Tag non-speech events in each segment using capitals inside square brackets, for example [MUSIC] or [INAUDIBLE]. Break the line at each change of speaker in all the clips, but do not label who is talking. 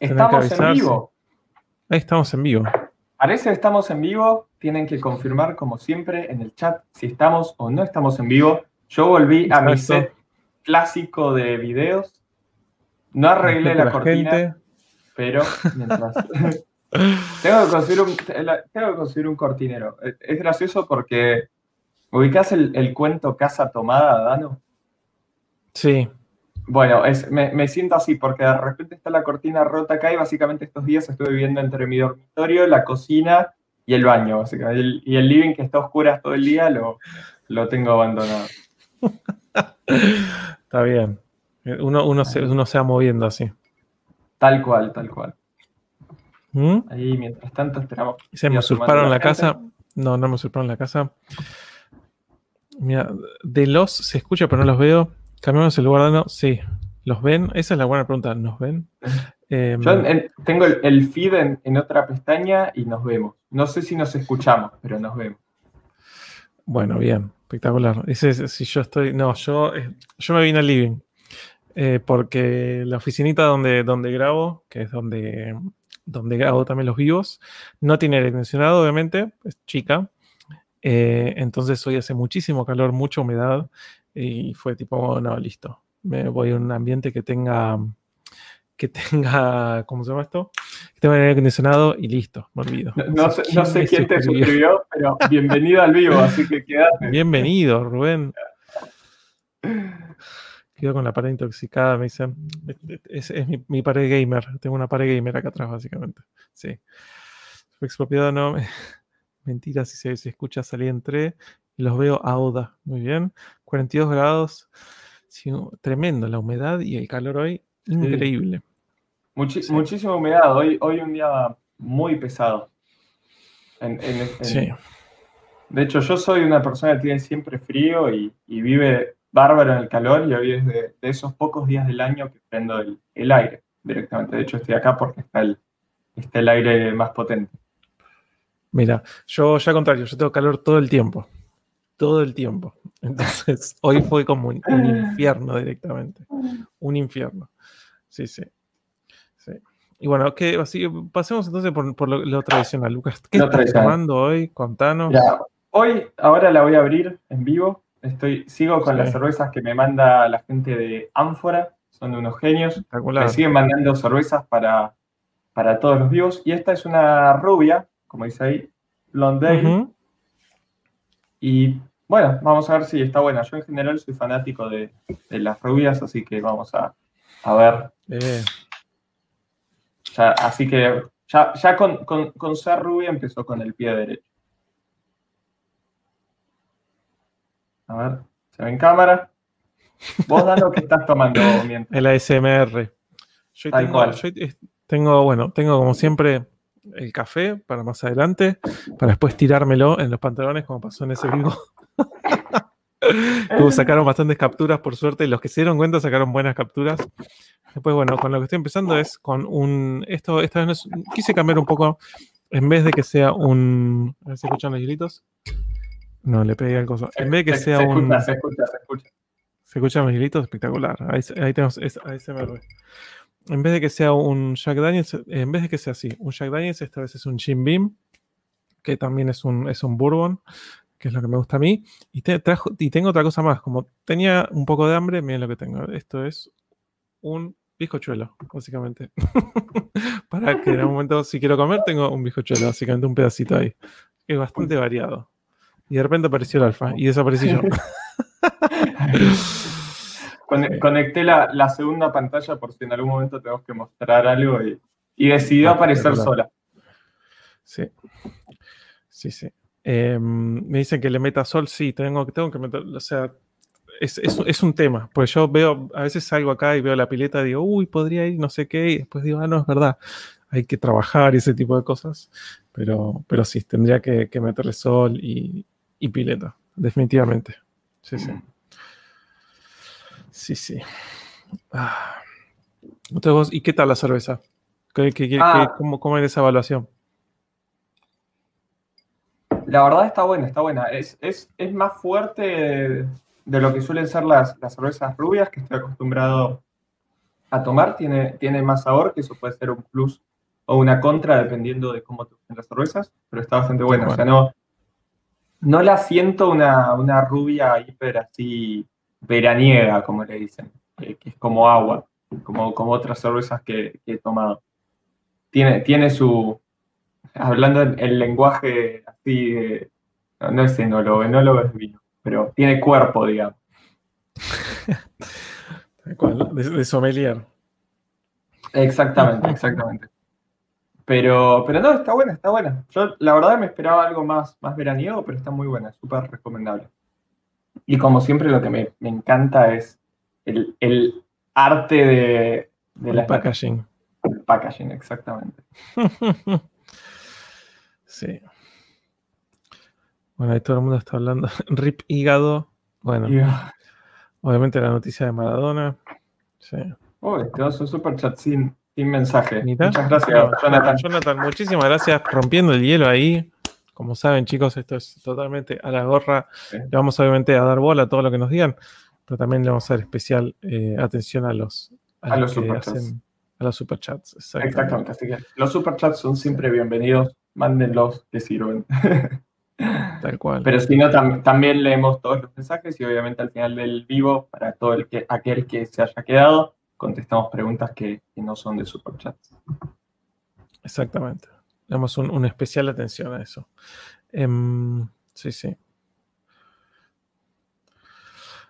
Estamos en vivo.
Ahí estamos en vivo.
Parece que estamos en vivo. Tienen que confirmar, como siempre, en el chat si estamos o no estamos en vivo. Yo volví a mi set clásico de videos. No arreglé la, cortina, pero mientras... [LAUGHS] tengo, que conseguir un, tengo que conseguir un cortinero. Es gracioso porque ubicás el, el cuento Casa Tomada, Dano.
Sí.
Bueno, es, me, siento así porque de repente está la cortina rota acá y básicamente estos días estuve viviendo entre mi dormitorio, la cocina y el baño, básicamente. y el living que está oscuras todo el día lo, lo tengo abandonado. [LAUGHS]
está bien. Uno, uno, se, uno se va moviendo así.
Tal cual, tal cual. ¿Mm? Ahí, mientras tanto, esperamos.
¿Se me usurparon la, casa? No, no me usurparon la casa. Mira, de los se escucha, pero no los veo. Cambiamos el lugar, no, sí. ¿Los ven? Esa es la buena pregunta. ¿Nos ven? [LAUGHS]
Em, Yo tengo el, feed en, otra pestaña y nos vemos. No sé si nos escuchamos, pero nos vemos.
Bueno, bien, espectacular. Ese, si yo estoy. No, yo, eh, yo me vine al living. Eh, porque la oficinita donde, donde grabo, que es donde, donde grabo también los vivos, no tiene aire acondicionado, obviamente, es chica. Eh, entonces hoy hace muchísimo calor, mucha humedad y fue tipo, no, listo. Me voy a un ambiente que tenga, que tenga, ¿cómo se llama esto? Que tenga aire acondicionado y listo, me olvido.
No, sé, quién te suscribió, pero bienvenido al vivo, así que quédate.
Bienvenido, Rubén. Quedo con la pared intoxicada, me dicen. Es, mi, pared gamer. Tengo una pared gamer acá atrás, básicamente. Sí. Expropiado no. [LAUGHS] Mentira, si se, se escucha salir los veo Auda, muy bien. 42 grados, tremendo la humedad y el calor hoy, increíble.
Muchísima humedad, hoy, hoy un día muy pesado. sí. De hecho, yo soy una persona que tiene siempre frío y, vive bárbaro en el calor y hoy es de, esos pocos días del año que prendo el, aire directamente. De hecho, estoy acá porque está el, está el aire más potente.
Mira, yo ya al contrario, yo tengo calor todo el tiempo todo el tiempo. [LAUGHS] Entonces, hoy fue como un, infierno directamente. Un infierno. Sí, sí. sí. Y bueno, que así, pasemos entonces por, lo, tradicional. Lucas, ¿qué estás tomando hoy? Contanos.
Hoy, ahora la voy a abrir en vivo. Estoy, sigo con las cervezas que me manda la gente de Ánfora. Son unos genios. Me siguen mandando cervezas para, para todos los vivos. Y esta es una rubia, como dice ahí, Blonde Y bueno, vamos a ver si está buena. Yo en general soy fanático de, las rubias, así que vamos a, ver. así que ya, con, ser rubia empezó con el pie derecho. A ver, ¿se ve en cámara? Vos dan lo que estás tomando mientras.
El ASMR. Yo tengo, tengo, bueno, tengo como siempre el café para más adelante, para después tirármelo en los pantalones como pasó en ese [LAUGHS] vivo. [LAUGHS] sacaron bastantes capturas, por suerte. Los que se dieron cuenta sacaron buenas capturas. Después, bueno, con lo que estoy empezando es con un. Esto, esta vez quise cambiar un poco. En vez de que sea un. A ver si escuchan los gritos. No, le pegué al coso. En vez de que sea un.
se escucha, se escucha.
Se escuchan los gritos, espectacular. Ahí, ahí tenemos ASMR. En vez de que sea un Jack Daniels, en vez de que sea así, un Jack Daniels, esta vez es un Jim Beam, que también es un, es un bourbon que es lo que me gusta a mí. Y, y tengo otra cosa más, como tenía un poco de hambre, miren lo que tengo. Esto es un bizcochuelo, básicamente. [LAUGHS] Para que en algún momento, si quiero comer, tengo un bizcochuelo, básicamente un pedacito ahí. Es bastante variado. Y de repente apareció el alfa y desaparecí yo. [LAUGHS]
Conecté la, segunda pantalla por si en algún momento tenemos que mostrar algo y, y decidió ah, aparecer sola.
Sí. Sí, sí. Em, me dicen que le meta sol, sí, tengo, tengo que meter, o sea, es, un tema, pues yo veo, a veces salgo acá y veo la pileta y digo, uy, podría ir, no sé qué, y después digo, ah, no, es verdad, hay que trabajar y ese tipo de cosas, pero, pero sí, tendría que, meterle sol y, pileta, definitivamente. Sí, sí. Sí, sí. Ah. ¿Y qué tal la cerveza? Ah. cómo, ¿Cómo es esa evaluación?
La verdad está buena, está buena. Es, es, más fuerte de lo que suelen ser las, cervezas rubias, que estoy acostumbrado a tomar, tiene, tiene más sabor, que eso puede ser un plus o una contra, dependiendo de cómo te gusten las cervezas, pero está bastante bueno. O sea, no, no la siento una, una rubia hiper así veraniega, como le dicen, que es como agua, como, como otras cervezas que, he tomado. Tiene, tiene su, hablando en el lenguaje así, no, es enólogo, enólogo es vino, pero tiene cuerpo, digamos. [LAUGHS]
de, de sommelier.
Exactamente, exactamente. Pero, pero no, está buena, está buena. Yo la verdad me esperaba algo más, más veraniego, pero está muy buena, súper recomendable. Y como siempre lo que me, encanta es el, arte de, de
la packaging.
El packaging, exactamente. [LAUGHS]
sí. Bueno, ahí todo el mundo está hablando. [LAUGHS] Rip hígado. Bueno. Obviamente la noticia de Maradona. Sí.
Oh, este un super chat sin, sin mensaje. Muchas gracias,
Jonathan. Jonathan, muchísimas gracias. Rompiendo el hielo ahí. Como saben, chicos, esto es totalmente a la gorra. Le vamos obviamente a dar bola a todo lo que nos digan, pero también le vamos a dar especial eh, atención a los,
a, los superchats.
A los superchats.
Exactamente. exactamente. Así que los superchats son siempre bienvenidos. Mándenlos que sirven. [LAUGHS]
Tal cual.
Pero si no, también leemos todos los mensajes y obviamente al final del vivo, para todo el que, aquel que se haya quedado, contestamos preguntas que, no son de superchats.
Exactamente. Le damos un, una especial atención a eso. Em, sí, sí.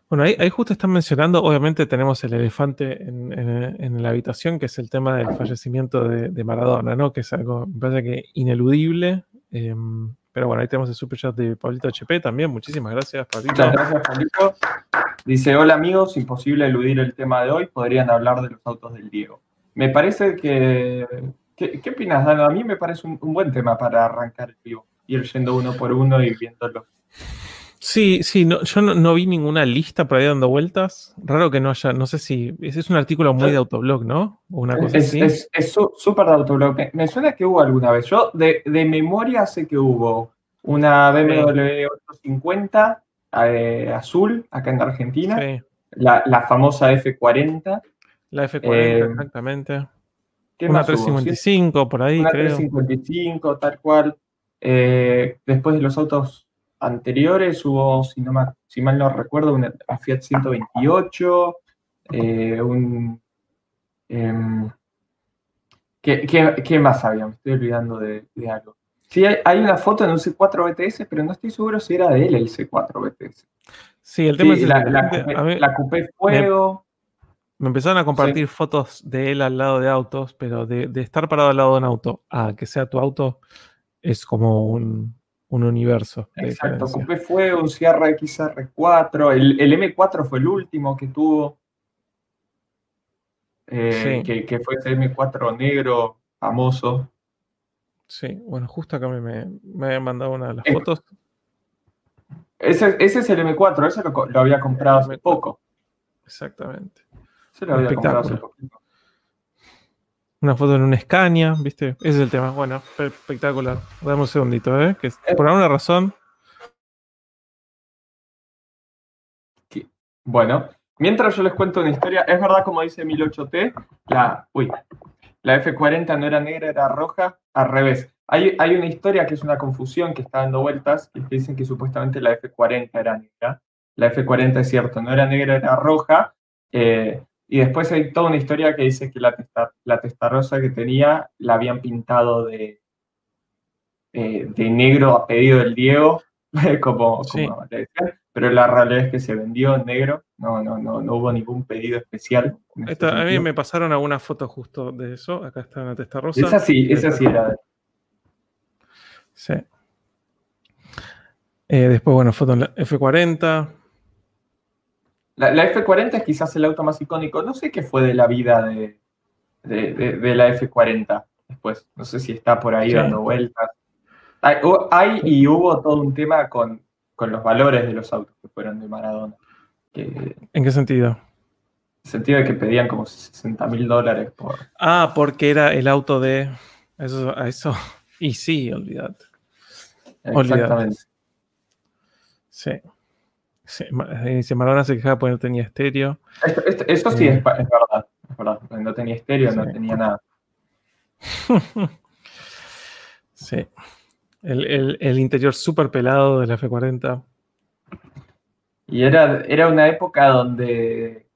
Bueno, ahí, justo están mencionando, obviamente tenemos el elefante en, la habitación, que es el tema del fallecimiento de, Maradona, ¿no? Que es algo, me parece que ineludible. Em, pero bueno, ahí tenemos el super chat de Pablito HP también. Muchísimas gracias, Pablito.
Muchas gracias, Pablito. Dice, hola amigos, imposible eludir el tema de hoy, podrían hablar de los autos del Diego. Me parece que... ¿Qué, opinas, Dano? A mí me parece un, buen tema para arrancar el vivo, ir yendo uno por uno y viéndolo.
Sí, sí, no, yo no, vi ninguna lista por ahí dando vueltas. Raro que no haya, no sé si. Ese es un artículo muy de autoblog, ¿no?
O una cosa es, así. Es súper de autoblog. Me, suena que hubo alguna vez. Yo de, memoria sé que hubo una BMW 850 eh, azul acá en Argentina. La, famosa F40.
La F40, eh, exactamente. Una 355 por ahí,
una 355, tal cual. Eh, después de los autos anteriores hubo, si, no si mal no recuerdo, una Fiat 128, eh, un... Em, ¿qué, más había? Me estoy olvidando de, algo. Sí, hay, una foto en un C4 BTS, pero no estoy seguro si era de él el C4 BTS.
Sí, el tema es
la, la, Coupé Fuego.
Me, empezaron a compartir fotos de él al lado de autos, pero de, de, estar parado al lado de un auto a que sea tu auto es como un, un universo.
Exacto, Coupé fue un Sierra XR4, el, el, M4 fue el último que tuvo, eh, que, que, fue ese M4 negro famoso.
Sí, bueno, justo acá me, me, habían mandado una de las fotos.
Ese, ese, es el M4, ese lo, había comprado hace poco.
Exactamente.
Ese lo había comprado hace poco.
Una foto en un Scania, ¿viste? Ese es el tema. Bueno, espectacular. Dame un segundito, ¿eh? Que por alguna razón.
Bueno, mientras yo les cuento una historia, es verdad, como dice 1008T, la, uy, la F40 no era negra, era roja, al revés. Hay, hay una historia que es una confusión que está dando vueltas, que dicen que supuestamente la F40 era negra. La F40 es cierto, no era negra, era roja. Eh, y después hay toda una historia que dice que la, testa, la testarosa que tenía la habían pintado de, eh, de negro a pedido del Diego, [LAUGHS] como, pero la realidad es que se vendió en negro, no, no, no, no hubo ningún pedido especial.
a mí me pasaron algunas fotos justo de eso, acá está la testarosa.
Esa sí, esa sí era.
Sí. Eh, después, bueno, foto en la F40,
la, F40 es quizás el auto más icónico. No sé qué fue de la vida de, la F40 después. No sé si está por ahí dando vueltas. Hay, y hubo todo un tema con, los valores de los autos que fueron de Maradona.
¿En qué sentido? En
el sentido de que pedían como 60 mil dólares por.
Ah, porque era el auto de. Eso, eso. Y sí, olvídate. Exactamente. Sí. Sí, dice Maradona se quejaba porque no tenía estéreo.
Esto, sí eh, es, verdad. verdad. No tenía estéreo, no tenía nada. [LAUGHS]
sí. El, interior súper pelado de la F40.
Y era, era una época donde.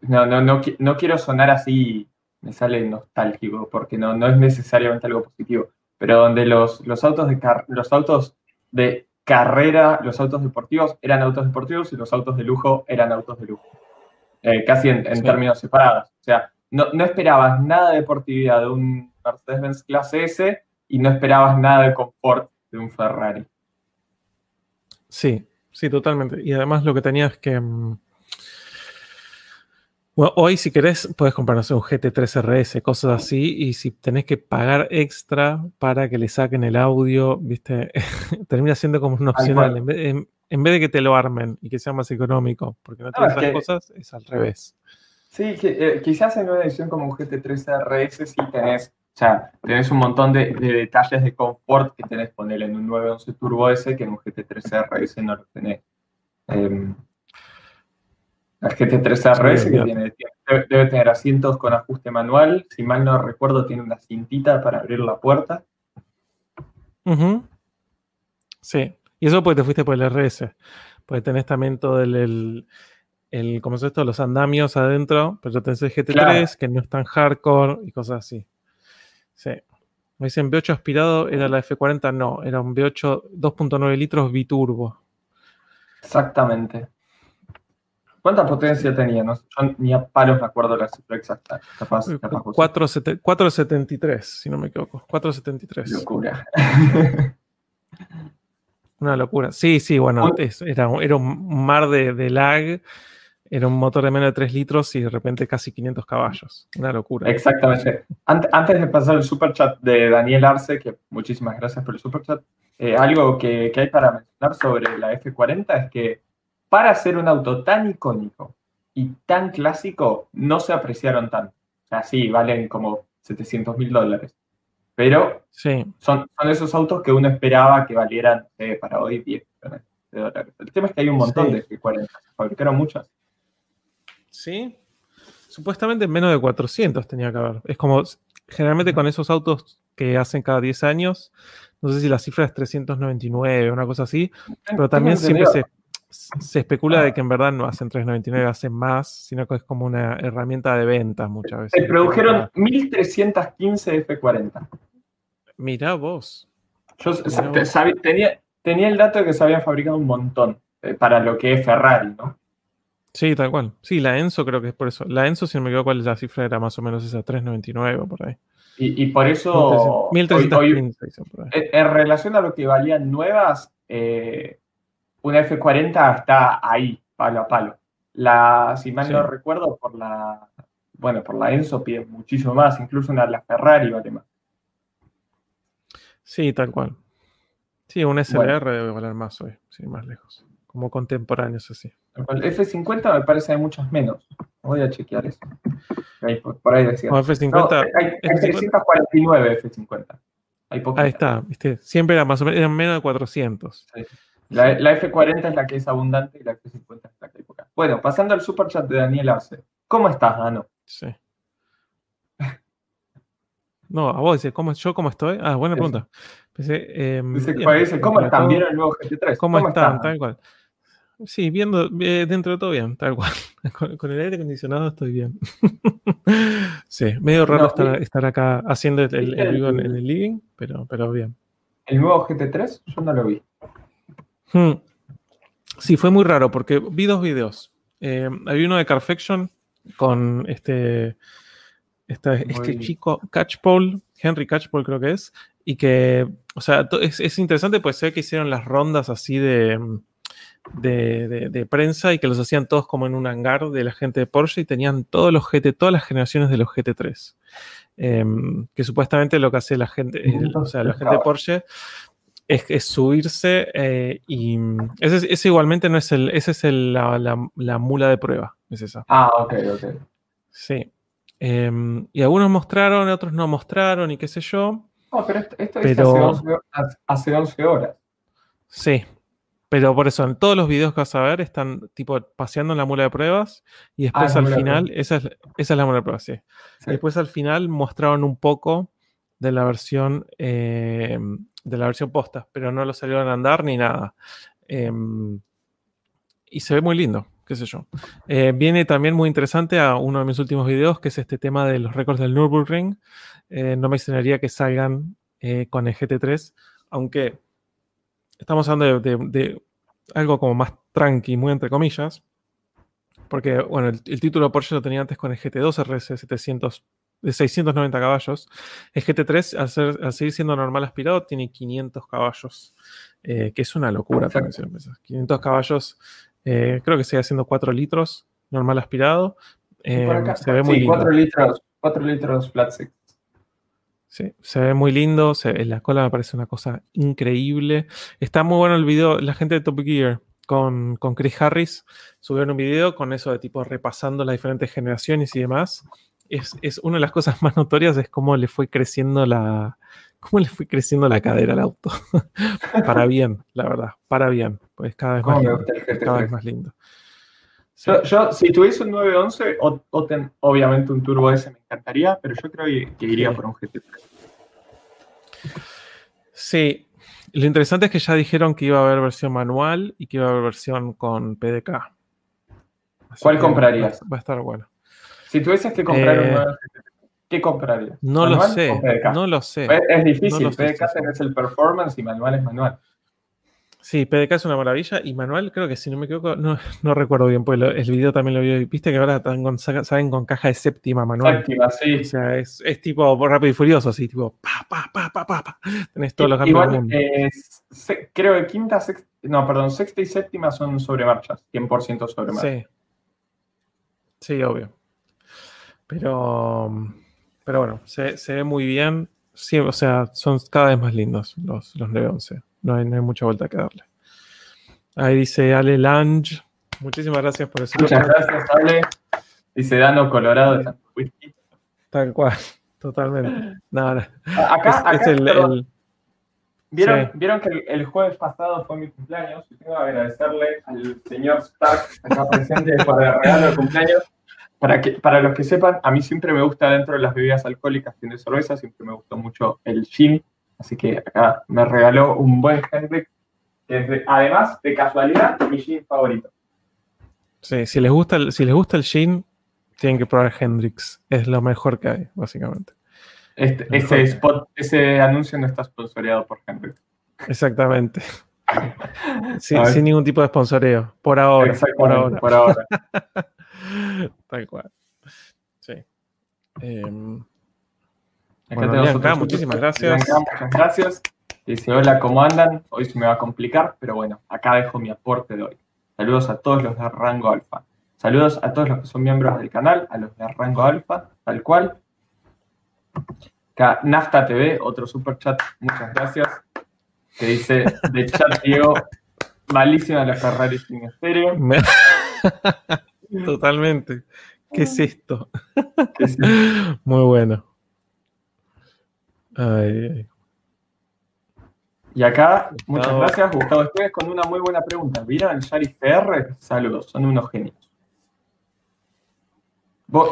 No, no, no, no quiero sonar así, me sale nostálgico, porque no, no es necesariamente algo positivo, pero donde los, los, autos de los autos de carrera, los autos deportivos eran autos deportivos y los autos de lujo eran autos de lujo. Eh, casi en, términos separados. O sea, no, no, esperabas nada de deportividad de un Mercedes-Benz clase S y no esperabas nada de confort de un Ferrari.
Sí, sí, totalmente. Y además lo que tenías que... Mm, bueno, hoy si querés puedes comprarnos un GT3 RS, cosas así, y si tenés que pagar extra para que le saquen el audio, viste, [LAUGHS] termina siendo como una opcional. En vez, en, vez, de que te lo armen y que sea más económico, porque no tienes esas cosas, es al revés.
Sí, eh, quizás en una edición como un GT3 RS sí tenés, o sea, tenés un montón de, detalles de confort que tenés poner en un 911 Turbo S que en un GT3 RS no lo tenés. Eh, la GT3 RS que tiene, debe, tener asientos con ajuste manual. Si mal no recuerdo, tiene una cintita para abrir la puerta.
Sí, y eso porque te fuiste por el RS. Porque tenés también todo el, el, ¿cómo es esto? Los andamios adentro, pero tenés el GT3 que no es tan hardcore y cosas así. Sí. Me dicen V8 aspirado, era la F40, no, era un V8 2.9 litros biturbo.
Exactamente. ¿Cuánta potencia tenía? No, yo ni a palos me acuerdo la cifra exacta. Capaz,
473, si no me equivoco. 473.
Locura. [LAUGHS]
Una locura. Sí, sí, bueno, era, era, un mar de, lag. Era un motor de menos de 3 litros y de repente casi 500 caballos. Una locura.
Exactamente. Antes de pasar el super chat de Daniel Arce, que muchísimas gracias por el super chat, eh, algo que, que hay para mencionar sobre la F40 es que para ser un auto tan icónico y tan clásico, no se apreciaron tanto. O sea, sí, valen como 700 mil dólares. Pero sí. son, son esos autos que uno esperaba que valieran para hoy 10 millones de dólares. El tema es que hay un montón de F40, se fabricaron muchas.
Sí, supuestamente menos de 400 tenía que haber. Es como, generalmente con esos autos que hacen cada 10 años, no sé si la cifra es 399, una cosa así, pero también siempre se, se especula de que en verdad no hacen 3.99, hacen más, sino que es como una herramienta de ventas muchas veces.
Se produjeron 1.315 F40.
Mirá vos.
Yo tenía, tenía el dato de que se habían fabricado un montón eh, para lo que es Ferrari, ¿no?
Sí, tal cual. Sí, la Enzo creo que es por eso. La Enzo, si no me equivoco, cuál es la cifra, era más o menos esa 3.99 o por ahí.
Y, por eso, 1315, en relación a lo que valían nuevas, eh, una F40 está ahí, palo a palo. La, si mal no recuerdo, por la, bueno, por la Enzo pide muchísimo más, incluso una de la Ferrari vale más.
Sí, tal cual. Sí, un SLR debe valer más hoy, sí, más lejos. Como contemporáneos así.
El F50 me parece hay muchos menos. Voy a chequear eso. por, ahí decía.
F50,
hay, hay 349 F50.
ahí está, ¿viste? siempre era más o menos, eran menos de 400. Sí.
La, F40 es la que es abundante y la F50 es la que hay poca. Bueno, pasando al super chat de Daniel Arce. ¿Cómo estás, Dano? Sí.
No, a vos dice, ¿cómo, ¿yo cómo estoy? Ah, buena pregunta.
Em, dice, ¿cómo están? ¿Vieron el nuevo GT3?
¿Cómo, están? Tal cual. Sí, viendo, eh, dentro de todo bien, tal cual. [LAUGHS] Con, el aire acondicionado estoy bien. [LAUGHS] sí, medio raro estar, acá haciendo el, vivo en, el living, pero, pero bien.
¿El nuevo GT3? Yo no lo vi.
Hmm. Sí, fue muy raro porque vi dos videos. Eh, había uno de Carfection con este, este chico Catchpole, Henry Catchpole creo que es, y que, o sea, es, interesante pues sé que hicieron las rondas así de, de, prensa y que los hacían todos como en un hangar de la gente de Porsche y tenían todos los GT, todas las generaciones de los GT3. Em, que supuestamente lo que hace la gente, o sea, la gente de Porsche es, subirse eh, y ese, igualmente no es el, ese es la, mula de prueba, es esa.
Ah, ok, ok.
Sí. Em, y algunos mostraron, otros no mostraron y qué sé yo.
No, pero esto, es hace, 11, horas.
Sí. Pero por eso, en todos los videos que vas a ver están tipo paseando en la mula de pruebas y después ah, al final, esa es, esa es, la mula de pruebas, sí. Después al final mostraron un poco de la versión eh, de la versión posta, pero no lo salieron a andar ni nada. Em, y se ve muy lindo, qué sé yo. Eh, viene también muy interesante a uno de mis últimos videos, que es este tema de los récords del Nürburgring. Eh, no me extrañaría que salgan con el GT3, aunque estamos hablando de, algo como más tranqui, muy entre comillas, porque, bueno, el, título Porsche lo tenía antes con el GT2 RS 700 de 690 caballos. El GT3, al, ser, al seguir siendo normal aspirado, tiene 500 caballos, eh, que es una locura. 500 caballos, eh, creo que sigue haciendo 4 litros normal aspirado.
Eh, se ve muy 4 litros, 4 litros flat six.
Sí, se ve muy lindo, se, la cola me parece una cosa increíble. Está muy bueno el video, la gente de Top Gear con, con Chris Harris subieron un video con eso de tipo repasando las diferentes generaciones y demás. Es, es, una de las cosas más notorias es cómo le fue creciendo la, cómo le fue creciendo la cadera al auto. [LAUGHS] para bien, la verdad, para bien. Pues cada vez más lindo. Cada vez más lindo.
Yo, si tuviese un 911, o, obviamente un Turbo S me encantaría, pero yo creo que, iría por un GT3.
Sí, lo interesante es que ya dijeron que iba a haber versión manual y que iba a haber versión con PDK.
¿Cuál comprarías?
Va, a estar bueno.
Si tuvieses que comprar un 911, eh, ¿qué comprarías?
No lo sé, no lo sé.
Es, difícil, PDK es el performance y manual es manual.
Sí, PDK es una maravilla. Y manual, creo que si no me equivoco, no, no recuerdo bien, pues el video también lo vi. Viste que ahora están con, saben con caja de séptima manual.
Séptima, sí.
O sea, es, es, tipo rápido y furioso, así, tipo pa, pa, pa, pa, pa, pa. Tenés todos los cambios
del mundo. creo que quinta, sexta, no, perdón, sexta y séptima son sobre marchas, 100% sobre marchas. Sí.
Sí, obvio. Pero, pero bueno, se, se ve muy bien. Sí, o sea, son cada vez más lindos los, los 911. No hay, mucha vuelta que darle. Ahí dice Ale Lange. Muchísimas gracias por eso.
Muchas gracias, Ale. Dice Dano Colorado.
Tal cual, totalmente. Nada,
Acá, es, el, ¿Vieron, ¿Vieron, que el, jueves pasado fue mi cumpleaños y tengo que agradecerle al señor Stark acá presente por el regalo de cumpleaños. Para, que, para los que sepan, a mí siempre me gusta dentro de las bebidas alcohólicas, tiene cerveza, siempre me gustó mucho el gin. Así que acá me regaló un buen Hendrix, que es además, de casualidad, mi gin favorito.
Sí, si les gusta el, si les gusta el gin, tienen que probar Hendrix. Es lo mejor que hay, básicamente.
Este, ese, spot, ese anuncio no está sponsoreado por Hendrix.
Exactamente. Sin, ningún tipo de sponsoreo. Por ahora. Por ahora.
Por ahora. [LAUGHS]
Tal cual. Sí. Em,
acá muchísimas gracias. muchas gracias. Dice, hola, ¿cómo andan? Hoy se me va a complicar, pero bueno, acá dejo mi aporte de hoy. Saludos a todos los de Rango Alfa. Saludos a todos los que son miembros del canal, a los de Rango Alfa, tal cual. Acá, Nafta TV, otro super chat, muchas gracias. Que dice, de chat Diego, malísima la Ferrari sin estéreo. [LAUGHS]
Totalmente. ¿Qué es esto? Muy bueno.
Y acá, muchas gracias, Gustavo ustedes con una muy buena pregunta. ¿Vieron el Yaris PR? Saludos, son unos genios.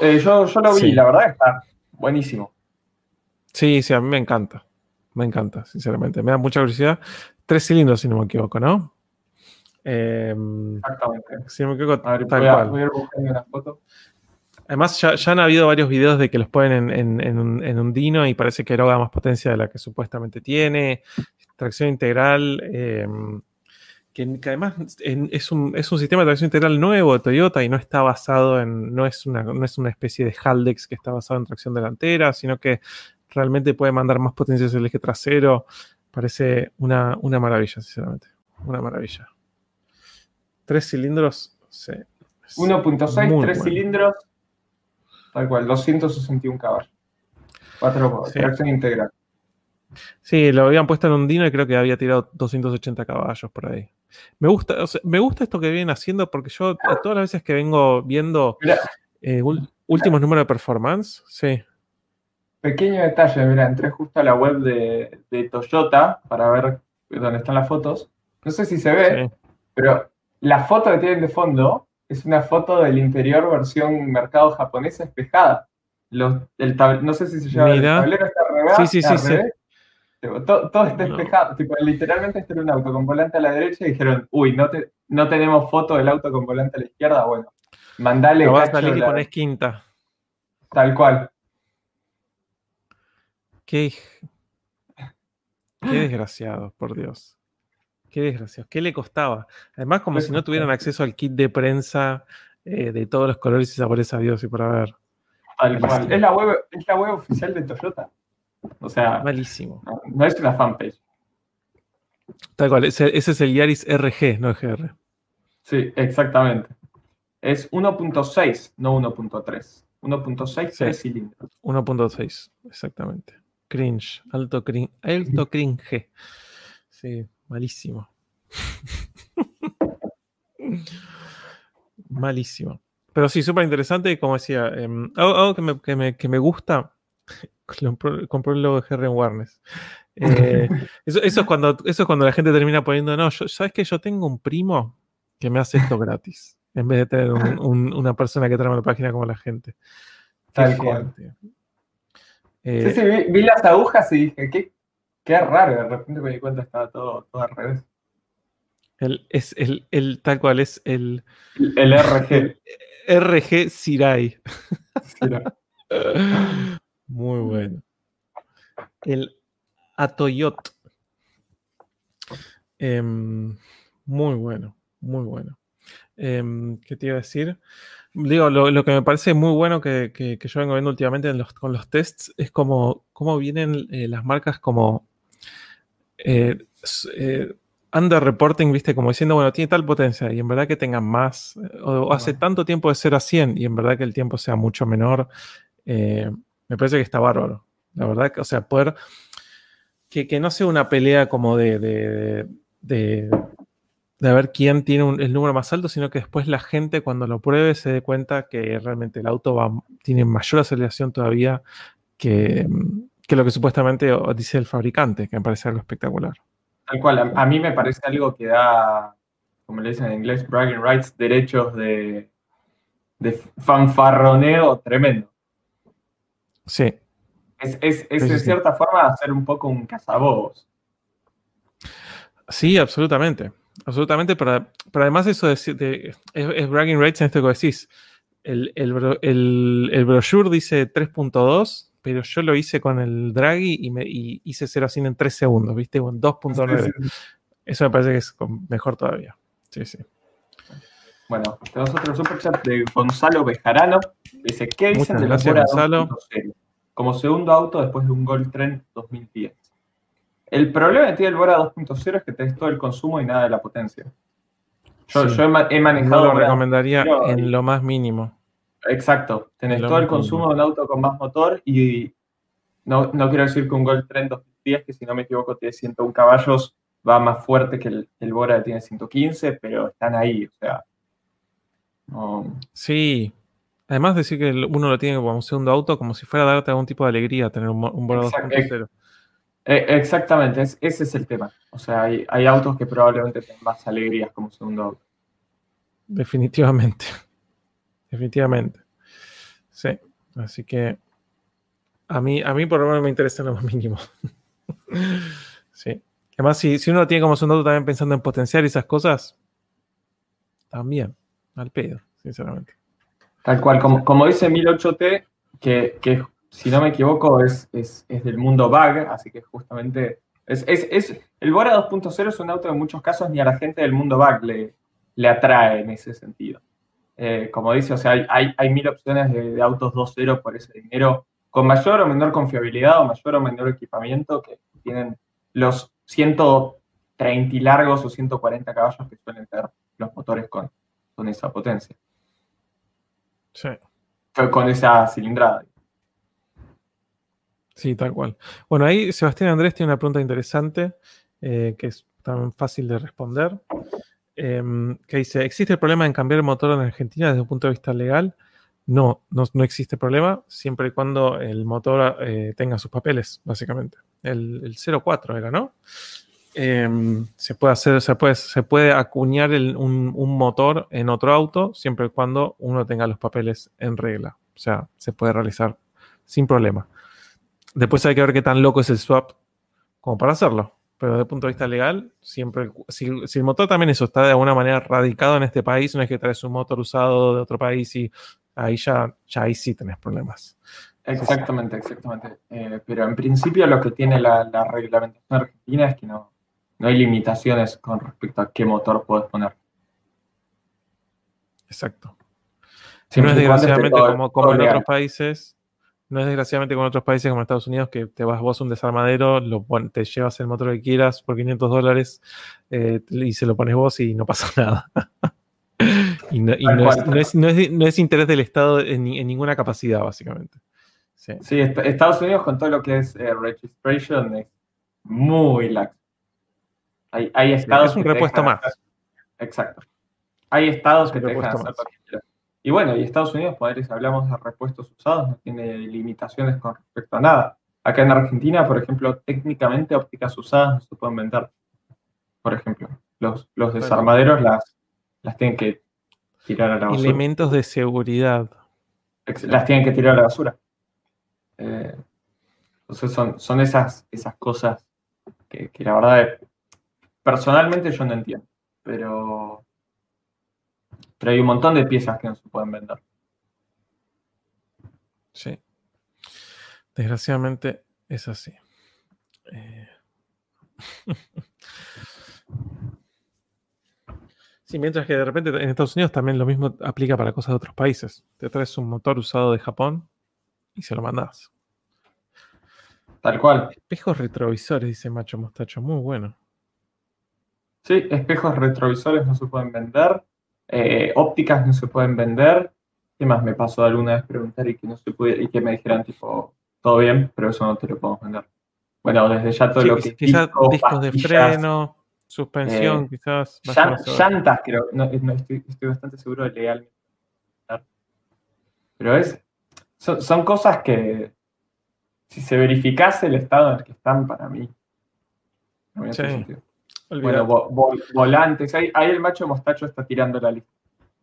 Eh, yo, lo vi, la verdad está buenísimo.
Sí, sí, a mí me encanta. Me encanta, sinceramente. Me da mucha curiosidad. Tres cilindros, si no me equivoco, ¿no?
Em, Exactamente.
Si no me equivoco, tal cual. Voy a una foto. Además, ya, han habido varios videos de que los ponen en, un, Dino y parece que eroga más potencia de la que supuestamente tiene. Tracción integral, em, que, además es, un, sistema de tracción integral nuevo de Toyota y no está basado en, no es una, no es una especie de Haldex que está basado en tracción delantera, sino que realmente puede mandar más potencia hacia el eje trasero. Parece una, una maravilla, sinceramente. Una maravilla. Tres cilindros, sí.
1.6, tres cilindros, Tal cual, 261 caballos. Cuatro sí. tracción integral.
Sí, lo habían puesto en un Dino y creo que había tirado 280 caballos por ahí. Me gusta, me gusta esto que vienen haciendo porque yo todas las veces que vengo viendo eh, últimos números de performance, sí.
Pequeño detalle, mira, entré justo a la web de, Toyota para ver dónde están las fotos. No sé si se ve, Pero la foto que tienen de fondo es una foto del interior versión mercado japonés espejada. no sé si se llama el tablero está
regado. Sí, sí, sí.
todo, está espejado. literalmente este era un auto con volante a la derecha y dijeron, uy, no, no tenemos foto del auto con volante a la izquierda. Bueno, mandale.
Lo vas a salir y pones quinta.
Tal cual.
Qué, qué desgraciado, por Dios. Qué desgraciado. ¿Qué le costaba? Además, como si no tuvieran acceso al kit de prensa eh, de todos los colores y sabores a Dios y por haber.
Es la, web, es la web oficial de Toyota. O sea.
Malísimo.
No, es una fanpage.
Tal cual. Ese, es el Yaris RG, no GR.
Sí, exactamente. Es 1.6, no 1.3. 1.6, sí. cilindros.
1.6, exactamente. Cringe, alto cringe, alto cringe. Sí, malísimo. [LAUGHS] malísimo. Pero sí, súper interesante. Como decía, em, algo, que, me, gusta, [LAUGHS] compré el logo de Herren Warnes. Eh, [LAUGHS] eso, es cuando, eso es cuando la gente termina poniendo, no, ¿sabes que Yo tengo un primo que me hace esto gratis, en vez de tener una persona que trae la página como la gente.
Tal cual. Eh, sí, sí, vi, las agujas y dije, qué, qué raro, de repente me di cuenta que estaba todo, todo al revés.
El, es el, tal cual es el.
El, RG.
RG Sirai. [LAUGHS] Muy bueno. El Atoyot. Em, muy bueno, muy bueno. Em, ¿Qué te iba a decir? Digo, lo, que me parece muy bueno que, yo vengo viendo últimamente con los tests es como cómo vienen eh, las marcas como eh, eh, under reporting, viste, como diciendo, bueno, tiene tal potencia y en verdad que tengan más, o, hace tanto tiempo de 0 a 100 y en verdad que el tiempo sea mucho menor, me parece que está bárbaro. La verdad, que, o sea, poder que, no sea una pelea como de de ver quién tiene el número más alto, sino que después la gente cuando lo pruebe se dé cuenta que realmente el auto va, tiene mayor aceleración todavía que, lo que supuestamente dice el fabricante, que me parece algo espectacular.
Tal cual, a, mí me parece algo que da, como le dicen en inglés, bragging rights, derechos de, de fanfarroneo tremendo.
Sí.
Es, es, de cierta forma hacer un poco un cazabobos.
Sí, absolutamente. Absolutamente, pero, además eso de, es, bragging rates en esto que decís. El, el, brochure dice 3.2, pero yo lo hice con el Draghi y, me, hice 0 a 100 en 3 segundos, ¿viste? Con 2.9. Eso me parece que es mejor todavía. Sí, sí.
Bueno, tenemos otro superchat de Gonzalo Bejarano. Dice, ¿qué dicen de la Gonzalo. Como segundo auto después de un Gold Trend 2010. El problema que tiene el Bora 2.0 es que tenés todo el consumo y nada de la potencia.
Yo, he, manejado. lo recomendaría en lo más mínimo.
Exacto. Tenés todo el consumo de un auto con más motor y no, quiero decir que un Gold Trend 2010, que si no me equivoco tiene 101 caballos, va más fuerte que el, Bora que tiene 115, pero están ahí, o sea.
Sí. Además decir que uno lo tiene como un segundo auto, como si fuera a darte algún tipo de alegría tener un, un Bora 2.0.
Eh, exactamente, ese es el tema. O sea, hay, autos que probablemente tengan más alegrías como segundo auto.
Definitivamente. [LAUGHS] Definitivamente. Sí. Así que a mí, a mí por lo menos me interesa lo más mínimo. [LAUGHS] sí. Además, si, si uno tiene como segundo auto también pensando en potenciar esas cosas, también, al pedo, sinceramente.
Tal cual, como, como dice 1008T, que, que si no me equivoco, es, es, del mundo bug, así que justamente es, el Bora 2.0 es un auto que en muchos casos ni a la gente del mundo bug le, le atrae en ese sentido. Eh, como dice, o sea, hay, hay mil opciones de, autos 2.0 por ese dinero, con mayor o menor confiabilidad o mayor o menor equipamiento que tienen los 130 largos o 140 caballos que suelen tener los motores con, con esa potencia.
Sí.
Con esa cilindrada.
Sí, tal cual. Bueno, ahí Sebastián Andrés tiene una pregunta interesante eh, que es tan fácil de responder. Em, que dice, ¿existe el problema en cambiar el motor en Argentina desde un punto de vista legal? No, no, existe problema siempre y cuando el motor eh, tenga sus papeles, básicamente. El, 04 era, ¿no? em, se puede hacer, se puede, se puede acuñar un, motor en otro auto siempre y cuando uno tenga los papeles en regla. O sea, se puede realizar sin problema. Después hay que ver qué tan loco es el swap como para hacerlo. Pero desde el punto de vista legal, siempre, si, el motor también eso está de alguna manera radicado en este país, no es que traes un motor usado de otro país y ahí ya, ya ahí sí tenés problemas.
Exactamente, exactamente. Eh, pero en principio lo que tiene la, reglamentación argentina es que no, no hay limitaciones con respecto a qué motor puedes poner.
Exacto. Si no es desgraciadamente como, como en otros países, no es desgraciadamente como en otros países como Estados Unidos que te vas vos a un desarmadero, lo, te llevas el motor que quieras por 500 dólares eh, y se lo pones vos y no pasa [LAUGHS] nada. y, no, es, interés del Estado en, ninguna capacidad, básicamente.
Sí, Estados Unidos con todo lo que es eh, registration es muy laxo. Hay, hay estados
es un repuesto más.
Exacto. Hay estados que te dejan hacer y bueno, y Estados Unidos, si hablamos de repuestos usados, no tiene limitaciones con respecto a nada. Acá en Argentina, por ejemplo, técnicamente ópticas usadas no se pueden vender. Por ejemplo, los, los desarmaderos las, las tienen que tirar a la basura.
Elementos de seguridad.
Las tienen que tirar a la basura. Eh, entonces son, son esas, esas cosas que, que la verdad personalmente yo no entiendo. Pero pero hay un montón de piezas que no se pueden vender.
Sí. Desgraciadamente es así. Eh. [LAUGHS] Sí, mientras que de repente en Estados Unidos también lo mismo aplica para cosas de otros países. Te traes un motor usado de Japón y se lo mandas.
Tal cual.
Espejos retrovisores, dice Macho Mostacho. Muy bueno.
Sí, espejos retrovisores no se pueden vender. Eh, ópticas no se pueden vender. ¿Qué más me pasó alguna vez preguntar y que no se puede, y que me dijeran tipo, todo bien, pero eso no te lo podemos vender? Bueno, desde ya todo lo que
quizás discos de freno, suspensión, eh, quizás.
llantas, creo, no, estoy, bastante seguro de legal. Pero es, son, cosas que si se verificase el estado en el que están para mí, no sí. sentido. Bueno, volantes. Ahí, el macho mostacho está tirando la lista.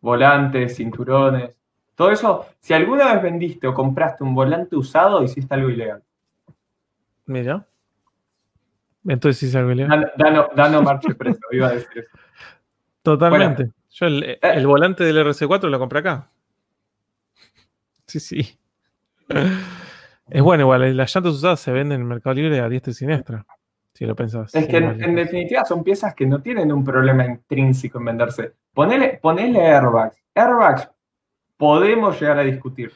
Volantes, cinturones. Todo eso, si alguna vez vendiste o compraste un volante usado, hiciste algo ilegal.
Mira. Entonces hiciste algo ilegal.
Dano, dano marche preso, iba a decir eso.
Totalmente. Yo el, eh. el, volante del RC4 lo compré acá. Sí, sí. [LAUGHS] Es bueno, igual, las llantas usadas se venden en el Mercado Libre a diestra y siniestra. Si lo pensás.
Es que en, definitiva son piezas que no tienen un problema intrínseco en venderse. Ponele, airbags. Airbags podemos llegar a discutir.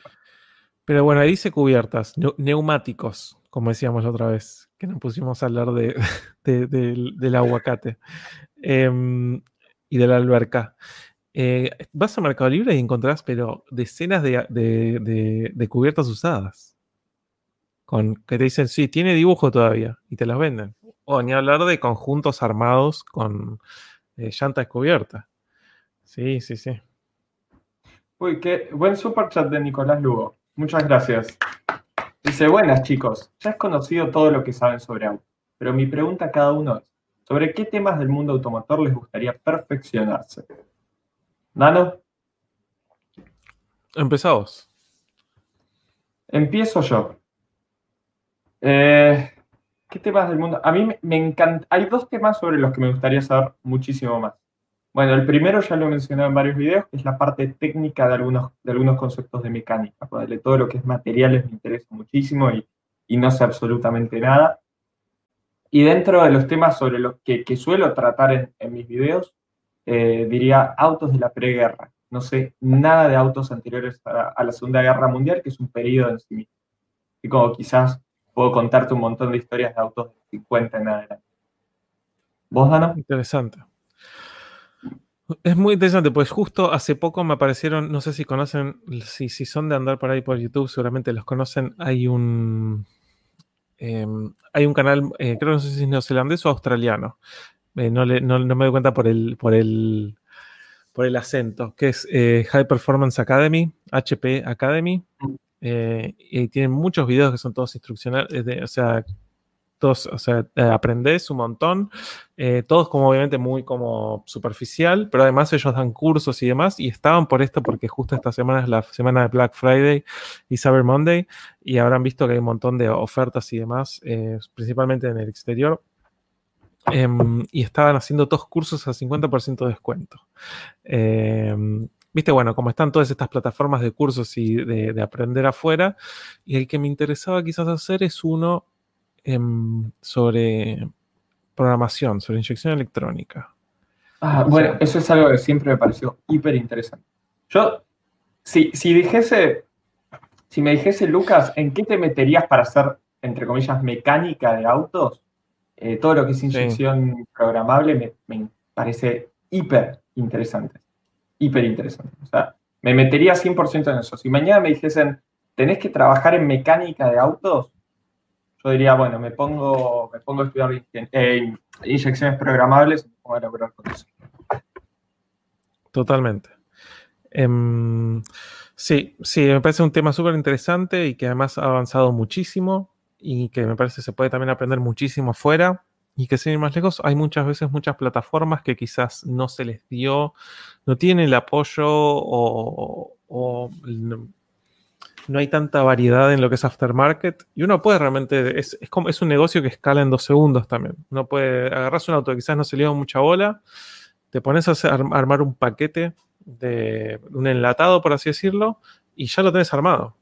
Pero bueno, ahí dice cubiertas, neumáticos, como decíamos la otra vez, que nos pusimos a hablar de, [LAUGHS] del, aguacate em, y de la alberca. Eh, vas a Mercado Libre y encontrás, pero decenas de, cubiertas usadas. Con, que te dicen, sí, tiene dibujo todavía, y te las venden. O ni hablar de conjuntos armados con eh, llanta descubierta. Sí, sí, sí.
Uy, qué buen super chat de Nicolás Lugo. Muchas gracias. Dice, buenas chicos, ya es conocido todo lo que saben sobre auto, pero mi pregunta a cada uno es, ¿sobre qué temas del mundo automotor les gustaría perfeccionarse? ¿Nano?
Empezamos.
Empiezo yo. Eh, ¿Qué temas del mundo? A mí me, encanta. Hay dos temas sobre los que me gustaría saber muchísimo más. Bueno, el primero ya lo he mencionado en varios videos, que es la parte técnica de algunos, de algunos conceptos de mecánica. todo lo que es materiales me interesa muchísimo y, no sé absolutamente nada. Y dentro de los temas sobre los que, suelo tratar en, mis videos, eh, diría autos de la preguerra. No sé nada de autos anteriores a, a, la Segunda Guerra Mundial, que es un periodo en sí mismo. Y como quizás puedo contarte un montón de historias de autos de 50 en adelante. ¿Vos, Dana?
Interesante. Es muy interesante, pues justo hace poco me aparecieron, no sé si conocen, si, si son de andar por ahí por YouTube, seguramente los conocen. Hay un em, hay un canal, eh, creo no sé si es neozelandés o australiano. Eh, no, me doy cuenta por el, por el, por el acento, que es eh, High Performance Academy, HP Academy. Eh, y tienen muchos videos que son todos instruccionales, o sea, todos, o sea, eh, aprendés un montón, eh, todos como obviamente muy como superficial, pero además ellos dan cursos y demás, y estaban por esto porque justo esta semana es la semana de Black Friday y Cyber Monday, y habrán visto que hay un montón de ofertas y demás, eh, principalmente en el exterior, em, y estaban haciendo todos cursos a 50% de descuento. Viste, bueno, como están todas estas plataformas de cursos y de, aprender afuera, y el que me interesaba quizás hacer es uno em, sobre programación, sobre inyección electrónica.
Ah, bueno, eso es algo que siempre me pareció hiper interesante. Yo, si, si dijese, si me dijese, Lucas, ¿en qué te meterías para hacer, entre comillas, mecánica de autos? Eh, todo lo que es inyección programable me, me parece hiper interesante hiper interesante. O sea, me metería 100% en eso. Si mañana me dijesen, tenés que trabajar en mecánica de autos, yo diría, bueno, me pongo, me pongo a estudiar eh, inyecciones programables y me pongo a elaborar con eso.
Totalmente. Em, sí, sí, me parece un tema súper interesante y que además ha avanzado muchísimo y que me parece que se puede también aprender muchísimo fuera. Y que sin ir más lejos, hay muchas veces muchas plataformas que quizás no se les dio, no tienen el apoyo o, no, hay tanta variedad en lo que es aftermarket. Y uno puede realmente, es, como, es un negocio que escala en dos segundos también. Uno puede agarrarse un auto que quizás no se le dio mucha bola, te pones a armar un paquete de un enlatado, por así decirlo, y ya lo tenés armado.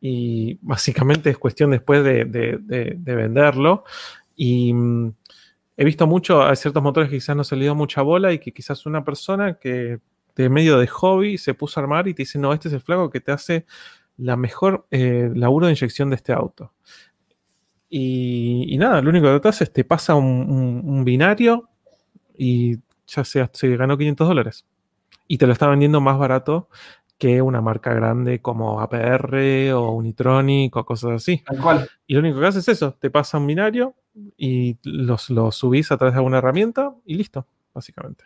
Y básicamente es cuestión después de, de venderlo. Y mm, he visto mucho a ciertos motores que quizás no se le dio mucha bola y que quizás una persona que de medio de hobby se puso a armar y te dice, no, este es el flaco que te hace la mejor eh, laburo de inyección de este auto. Y, nada, lo único que te hace es te pasa un, binario y ya se, se ganó 500 dólares. Y te lo está vendiendo más barato que una marca grande como APR o Unitronic o cosas así.
Tal cual.
Y lo único que hace es eso, te pasa un binario y los, lo subís a través de alguna herramienta y listo, básicamente.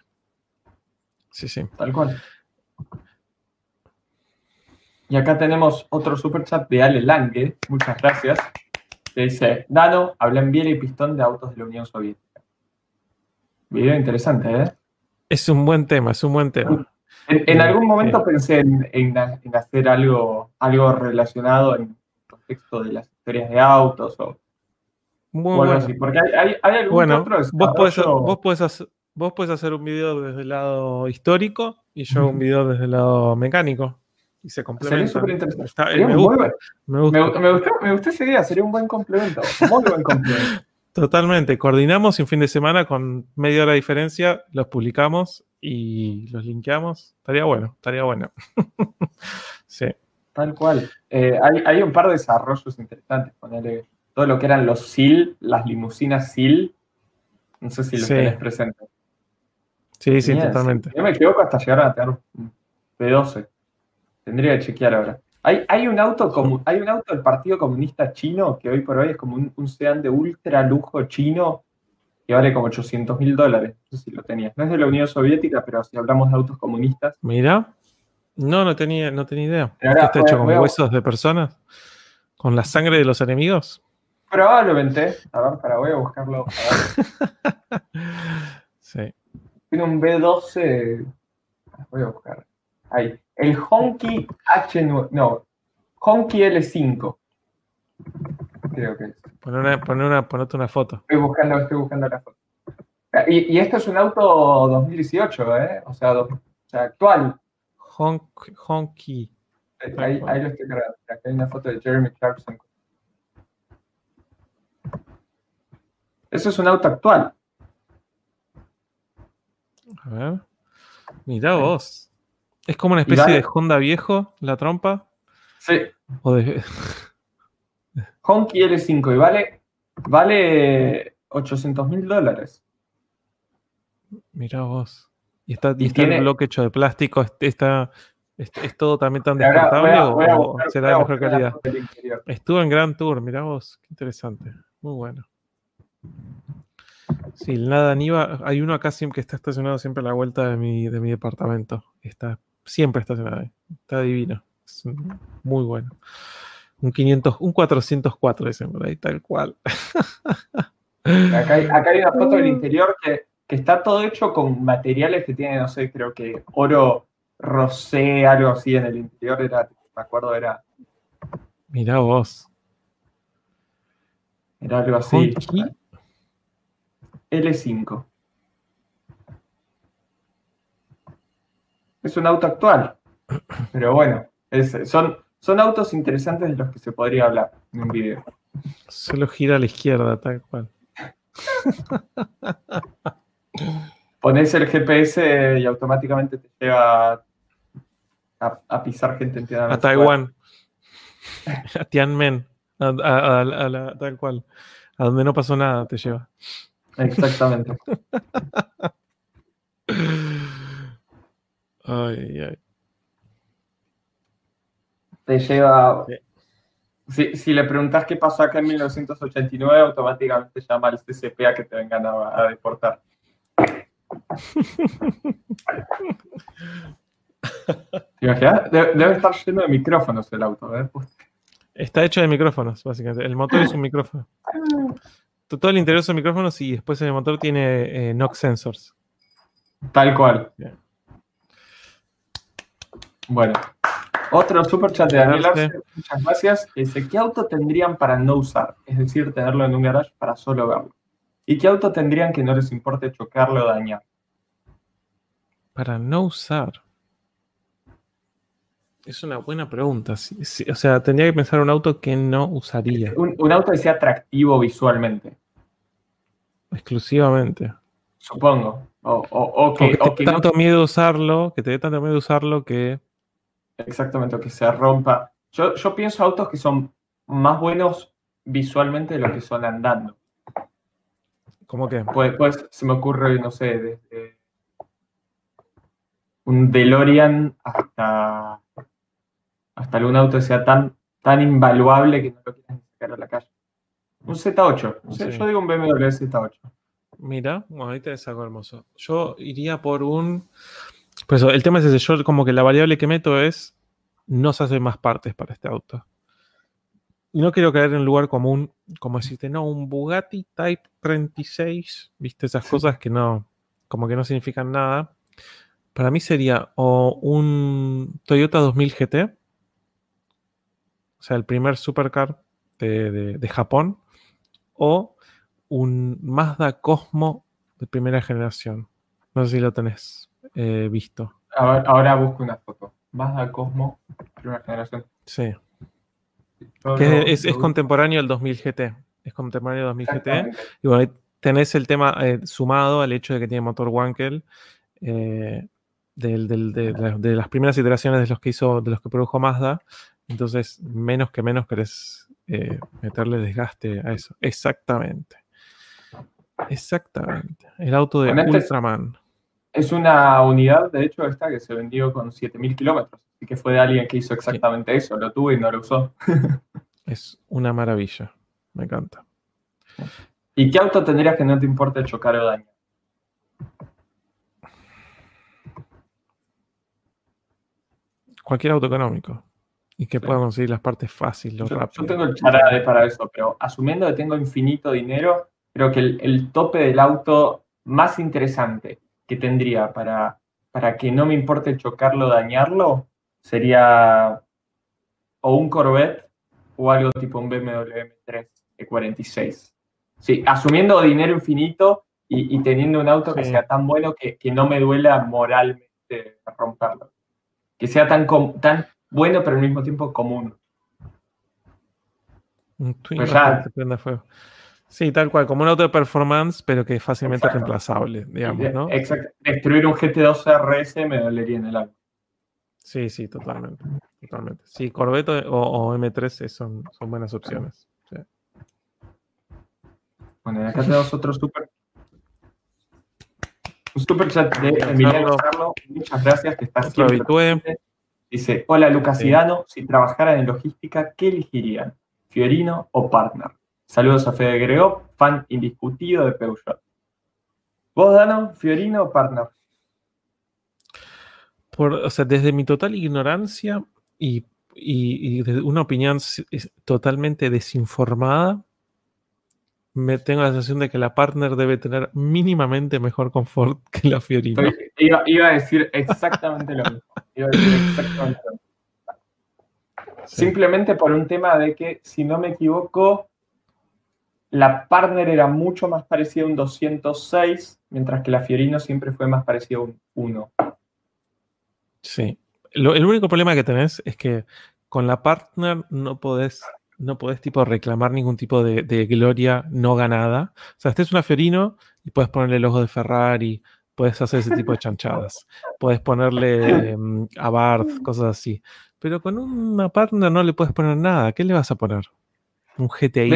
Sí, sí.
Tal cual. Y acá tenemos otro super chat de Ale Lange, muchas gracias, que dice, Dano, hablan bien y pistón de autos de la Unión Soviética. Video interesante, ¿eh?
Es un buen tema, es un buen tema.
En, algún momento pensé en, hacer algo, algo relacionado en contexto de las historias de autos o bueno. porque hay, hay,
bueno, vos podés, vos, hacer, vos hacer un video desde el lado histórico y yo un video desde el lado mecánico. Y se complementa.
Sería súper interesante. me, gusta, me, gusta. Me, gustó, me gustó esa idea, sería un buen complemento. Muy buen complemento. [LAUGHS]
Totalmente. Coordinamos y un fin de semana con media hora de diferencia los publicamos y los linkeamos. Estaría bueno, estaría bueno. [LAUGHS] sí.
Tal cual. Eh, hay, hay, un par de desarrollos interesantes. Ponerle todo lo que eran los SIL, las limusinas SIL. No sé si los sí. tenés presentes.
Sí, sí, totalmente.
Yo me equivoco hasta llegar a tener un P12. Tendría que chequear ahora. Hay, hay, un auto hay un auto del Partido Comunista Chino que hoy por hoy es como un, un sedán de ultra lujo chino que vale como 800 mil dólares. No sé si lo tenías. No es de la Unión Soviética, pero si hablamos de autos comunistas.
Mira. No, no tenía, no tenía idea. ¿Está hecho con huesos de personas? ¿Con la sangre de los enemigos?
Probablemente. A ver, para, voy a buscarlo. [LAUGHS]
sí.
Tiene un B12. Voy a buscar. Ahí. El Honky H9. No. Honky L5. Creo que es.
Poner una, poner una, ponerte una foto.
Estoy buscando, estoy buscando la foto. Y, y esto es un auto 2018, ¿eh? O sea, o sea actual.
Honk, honky.
Ahí, ahí, lo estoy cargando. Acá hay una foto de Jeremy Clarkson Eso es un auto actual.
A ver. Mira vos. Es como una especie de Honda viejo, la trompa.
Sí. O de... [LAUGHS] Honky L5 y vale, vale 800 mil dólares.
Mira vos. Y está, y está el bloque hecho de plástico. Está, es, todo también tan descartable o, será de mejor calidad. Estuvo en Grand Tour, mira vos. Qué interesante. Muy bueno. Sí, nada Niva, hay uno acá siempre que está estacionado siempre a la vuelta de mi, de mi departamento. Está siempre estacionado. Está divino. Es muy bueno. Un 500, un 404, dicen por ahí, tal cual.
Acá hay, acá hay una [LAUGHS] foto del interior que, que, está todo hecho con materiales que tienen, no sé, creo que oro rosé, algo así en el interior. Era, me acuerdo, era.
Mirá vos.
Era algo así. L5. Es un auto actual. Pero bueno, son, son autos interesantes de los que se podría hablar en un video.
Solo gira a la izquierda, tal cual.
Pones el GPS y automáticamente te lleva a, pisar gente en [LAUGHS]
Tiananmen. A Taiwán. a Tianmen. A, tal cual. A donde no pasó nada te lleva.
Exactamente. [LAUGHS]
ay, ay.
Te lleva. Si, le preguntas qué pasó acá en 1989, automáticamente llama al CCP a que te vengan a, deportar. [LAUGHS] Debe, estar lleno de micrófonos el auto. ¿eh?
Está hecho de micrófonos, básicamente. El motor es un micrófono. [LAUGHS] Todo el interior son micrófonos y después el motor tiene eh, NOx sensors.
Tal cual. Bueno, otro super chat de Daniel muchas gracias. Dice, ¿qué auto tendrían para no usar? Es decir, tenerlo en un garage para solo verlo. ¿Y qué auto tendrían que no les importe chocarlo o dañar?
Para no usar. Es una buena pregunta. o sea, tendría que pensar un auto que no usaría.
Un, auto que sea atractivo visualmente.
Exclusivamente.
Supongo. O, que,
dé tanto miedo usarlo, que te dé tanto miedo usarlo que.
Exactamente, o que se rompa. Yo, yo pienso autos que son más buenos visualmente de lo que son andando.
¿Cómo que?
Pues, pues se me ocurre, no sé, desde un DeLorean hasta hasta algún auto sea tan, tan invaluable que no lo quieras sacar a la calle. Un Z8. Yo digo un BMW Z8.
Mira, bueno, ahí te algo hermoso. Yo iría por un. Pues el tema es ese, yo como que la variable que meto es no se hacen más partes para este auto. Y no quiero caer en un lugar común, como decirte, no, un Bugatti Type 36, viste, esas cosas que no, como que no significan nada. Para mí sería o un Toyota 2000 GT, o sea, el primer supercar de, Japón, o un Mazda Cosmo de primera generación. No sé si lo tenés eh, visto.
Ahora, busco una foto. Mazda Cosmo, primera generación.
Sí. es, contemporáneo del 2000 GT. Es contemporáneo del 2000 GT. Y bueno, tenés el tema eh, sumado al hecho de que tiene motor Wankel. Eh, de, las primeras iteraciones de los que hizo, de los que produjo Mazda, entonces, menos que menos querés eh, meterle desgaste a eso. Exactamente. Exactamente. El auto de Ultraman.
Es una unidad, de hecho, esta que se vendió con 7000 kilómetros. Así que fue de alguien que hizo exactamente eso. Lo tuvo y no lo usó.
es una maravilla. Me encanta.
¿Y qué auto tendrías que no te importe chocar o dañar?
Cualquier auto económico. Y que pueda conseguir las partes fáciles, lo
yo,
rápido.
Yo tengo el charade para eso, pero asumiendo que tengo infinito dinero, creo que el, tope del auto más interesante que tendría para, para que no me importe chocarlo o dañarlo sería o un Corvette o algo tipo un BMW M3 de 46. Sí, asumiendo dinero infinito y, teniendo un auto que sea tan bueno que, que, no me duela moralmente romperlo. Que sea tan, tan bueno, pero al mismo tiempo común.
Un twin pues ya, fuego. Sí, tal cual, como un auto de performance, pero que es fácilmente reemplazable, digamos, ¿no?
Exacto. Destruir un GT2 RS me dolería en el alma.
Sí, sí, totalmente. Totalmente. Sí, Corvette o, M3 son, son buenas opciones.
Bueno, y acá tenemos otro super. Un super chat de Emiliano Carlos. Muchas gracias, que estás siempre. Dice, hola Lucas y Dano, si trabajaran en logística, ¿qué elegirían? ¿Fiorino o Partner? Saludos a Fede Grego, fan indiscutido de Peugeot. ¿Vos, Dano, Fiorino o Partner?
Por, o sea, desde mi total ignorancia y y, de una opinión totalmente desinformada, me tengo la sensación de que la partner debe tener mínimamente mejor confort [LAUGHS] que la Fiorino.
Iba, a decir exactamente lo mismo. Iba a decir exactamente lo mismo. Simplemente por un tema de que, si no me equivoco, la partner era mucho más parecida a un 206, mientras que la Fiorino siempre fue más parecida a un 1.
Sí. el único problema que tenés es que con la partner no podés, no podés tipo reclamar ningún tipo de, gloria no ganada. O sea, este es una Fiorino y puedes ponerle el ojo de Ferrari, puedes hacer ese tipo de [LAUGHS] chanchadas, puedes ponerle um, a Barth, cosas así. Pero con una partner no le puedes poner nada. ¿Qué le vas a poner? Un GTI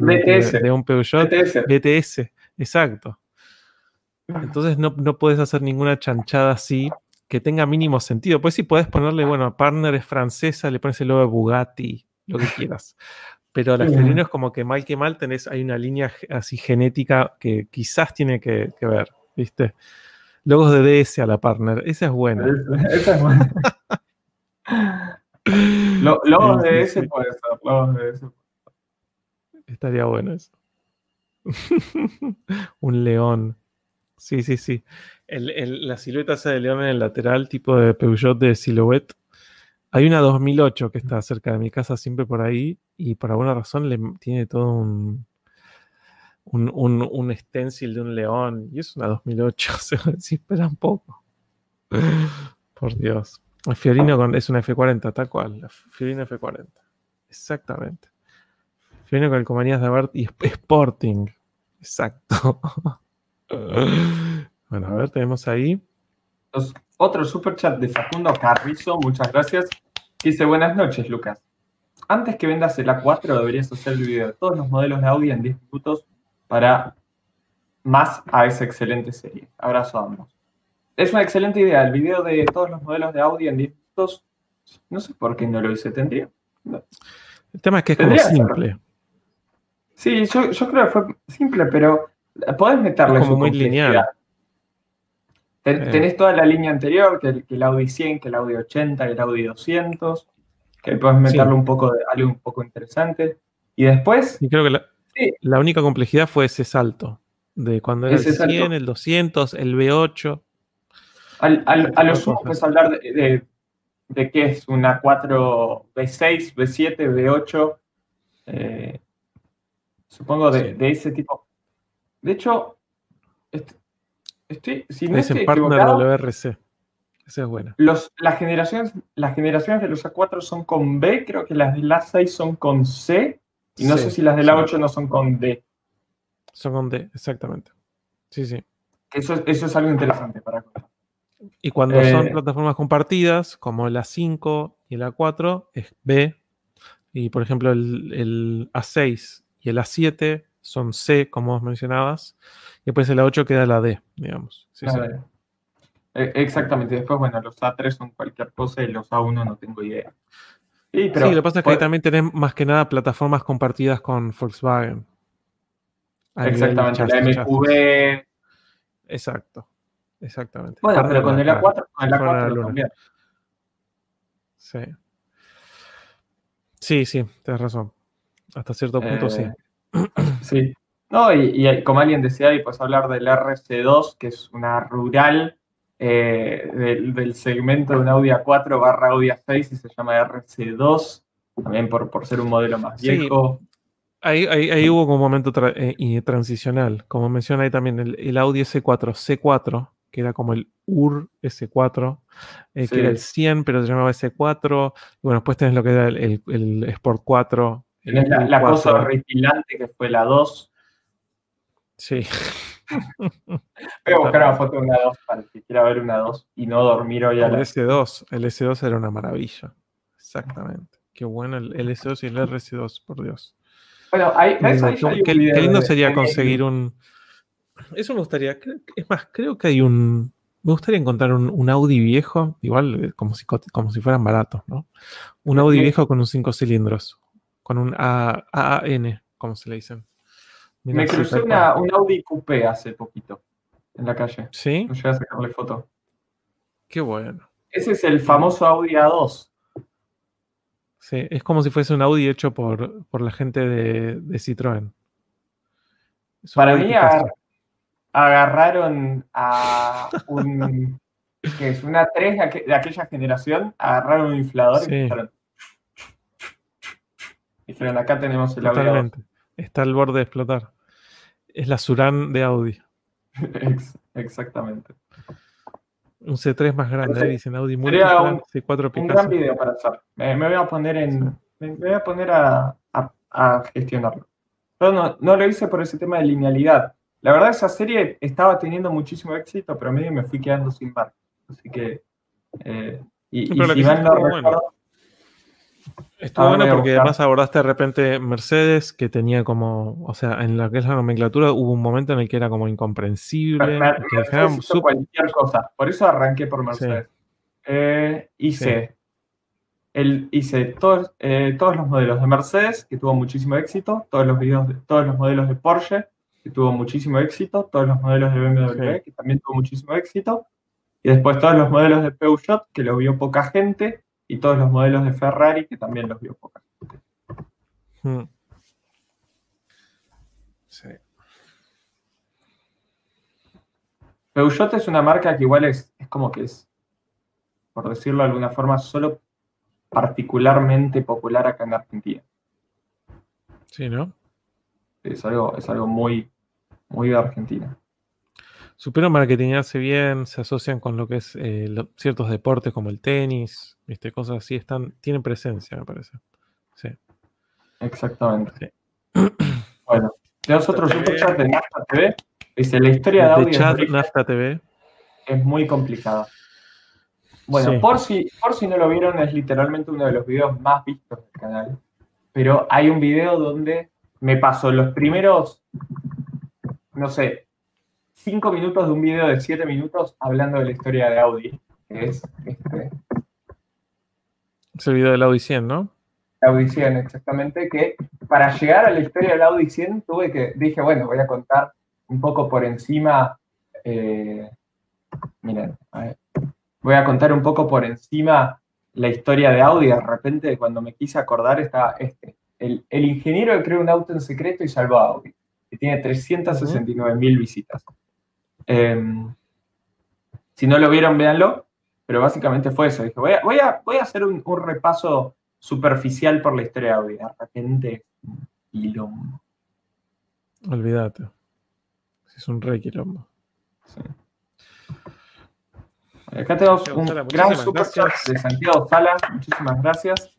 BTS.
De, un Peugeot BTS. BTS, exacto. Entonces no, no puedes hacer ninguna chanchada así que tenga mínimo sentido. Pues sí, puedes ponerle, bueno, partner es francesa, le pones el logo de Bugatti, lo que quieras. Pero a la Ferrino es como que mal que mal tenés, hay una línea así genética que quizás tiene que, ver, ¿viste? Logos de DS a la partner, esa es buena. Esa es buena. [LAUGHS]
logos de DS puede ser, logos de DS.
Estaría bueno eso. [LAUGHS] Un león. Sí, sí, sí. la silueta esa de león en el lateral, tipo de Peugeot de Silhouette. Hay una 2008 que está cerca de mi casa, siempre por ahí, y por alguna razón le tiene todo un, un, un, stencil de un león, y es una 2008, o sea, si espera un poco. Por Dios. El Fiorino es una F40, tal cual, la Fiorino F40. Exactamente. Con el compañías de Bart y Sporting. Exacto. [LAUGHS] bueno, a ver, tenemos ahí.
otro super chat de Facundo Carrizo, muchas gracias. Dice, buenas noches, Lucas. Antes que vendas el A4, deberías hacer el video de todos los modelos de Audi en 10 minutos para más a esa excelente serie. Abrazo a ambos. Es una excelente idea. El video de todos los modelos de Audi en 10 minutos, no sé por qué no lo hice, tendría.
El tema es que es como simple.
Sí, yo, creo que fue simple, pero podés meterle
como muy lineal.
tenés toda la línea anterior, que el, Audi 100, que el Audi 80, que el Audi 200, que puedes meterle un poco de algo un poco interesante. Y después...
Y creo que la, única complejidad fue ese salto, de cuando era el 100, el 200, el V8
a lo sumo puedes hablar de, de, qué es una 4, B6, B7, B8. Supongo de, ese tipo. De hecho, estoy, si no
es
estoy
partner WRC. Esa es buena.
Los, las, generaciones, las generaciones de los A4 son con B, creo que las de la 6 son con C, y no sé si las de la 8 no son con D.
Son con D, exactamente. Sí, sí.
Eso, eso es algo interesante para.
Y cuando son eh, plataformas compartidas, como la 5 y la 4, es B. Y por ejemplo, el, A6 y el A7 son C, como vos mencionabas. Y después el A8 queda la D, digamos.
E, exactamente. Después, bueno, los A3 son cualquier cosa y los A1 no tengo idea.
Sí, pero, lo que pasa es que ahí también tenés más que nada plataformas compartidas con Volkswagen.
Exactamente, la MQB.
Exacto. Exactamente.
Bueno, pero con el A4, con el A4 también.
Sí. Sí, sí, tienes razón. Hasta cierto punto sí.
Eh, sí. No, y, como alguien decía, y pues hablar del RC2, que es una rural eh, del, segmento de un Audi A4 barra Audi A6 y se llama RC2, también por, por ser un modelo más viejo.
Ahí, ahí, hubo un momento eh, transicional. Como menciona ahí también el, el Audi S4, C4, que era como el UR S4, eh, que era el 100, pero se llamaba S4. Y bueno, después tenés lo que era el, Sport 4.
Tenés la, cosa horripilante que fue la 2.
Sí. [LAUGHS]
Voy a buscar una foto de una 2 para que quiera ver una 2 y no dormir hoy a
El S2, el S2 era una maravilla. Exactamente. Qué bueno el, S2 y el RS2, por Dios.
Bueno, ahí,
qué, lindo sería conseguir un, eso me gustaría. Es más, creo que hay un. Me gustaría encontrar un, Audi viejo, igual eh, como si, como si fueran baratos, ¿no? Un Audi viejo con un 5 cilindros, con un AAN, como se le dicen.
me crucé una, un Audi Coupé hace poquito en la calle.
¿Sí?
No llegué a sacarle foto.
Qué bueno.
Ese es el famoso Audi A2.
Sí, es como si fuese un Audi hecho por, por la gente de, de Citroën.
Para mí agarraron a un [LAUGHS] que es una 3 de, aquella generación, agarraron un inflador y dijeron, dijeron, acá tenemos el Totalmente.
Está al borde de explotar. Es la Suran de Audi. [LAUGHS]
exactamente.
Un C3 más grande, dicen Audi
muy un, C4 un gran video para hacer. Me, voy a poner en. Me, voy a poner a, gestionarlo. Pero no, no lo hice por ese tema de linealidad. La verdad, esa serie estaba teniendo muchísimo éxito, pero mí me fui quedando sin marca. Así que. Eh, y, si mal no recuerdo,
Estuvo bueno porque además abordaste de repente Mercedes, que tenía como, o sea, en la que es la nomenclatura hubo un momento en el que era como incomprensible.
cualquier cosa, por eso arranqué por Mercedes. Eh, hice, el, hice todos, eh, todos los modelos de Mercedes, que tuvo muchísimo éxito, todos los videos de, todos los modelos de Porsche, que tuvo muchísimo éxito, todos los modelos de BMW, que también tuvo muchísimo éxito, y después todos los modelos de Peugeot, que lo vio poca gente, y todos los modelos de Ferrari, que también los vio poca gente. Hmm. Sí. Peugeot es una marca que igual es, es como que es, por decirlo de alguna forma, solo particularmente popular acá en Argentina.
Sí, ¿no?
Es algo, es algo muy, muy de Argentina
supieron marketingarse bien, se asocian con lo que es eh, ciertos deportes como el tenis, ¿viste? cosas así, están, tienen presencia, me parece. Sí.
Exactamente. [CLEARS THROAT] Bueno, tenemos otro superchat de Nafta TV. Dice, la historia de, audio
chat Nafta TV.
es muy complicada. Bueno, por, si, por si no lo vieron, es literalmente uno de los videos más vistos del canal. Pero hay un video donde me pasó los primeros, no sé, cinco minutos de un video de siete minutos hablando de la historia de Audi, que es este.
Es el video del Audi 100, ¿no?
Audi 100, exactamente, que para llegar a la historia del Audi 100 tuve que, dije, bueno, voy a contar un poco por encima, eh, miren, voy a contar un poco por encima la historia de Audi, de repente cuando me quise acordar estaba este, el, ingeniero que creó un auto en secreto y salvó a Audi, que tiene 369 mil visitas. Em, si no lo vieron, véanlo. Pero básicamente fue eso. Dije, voy a, voy a, voy a hacer un, repaso superficial por la historia de Audi. De repente, quilombo.
Olvídate. Es un re quilombo.
Acá tenemos un gran superchat de Santiago Sala. Muchísimas gracias.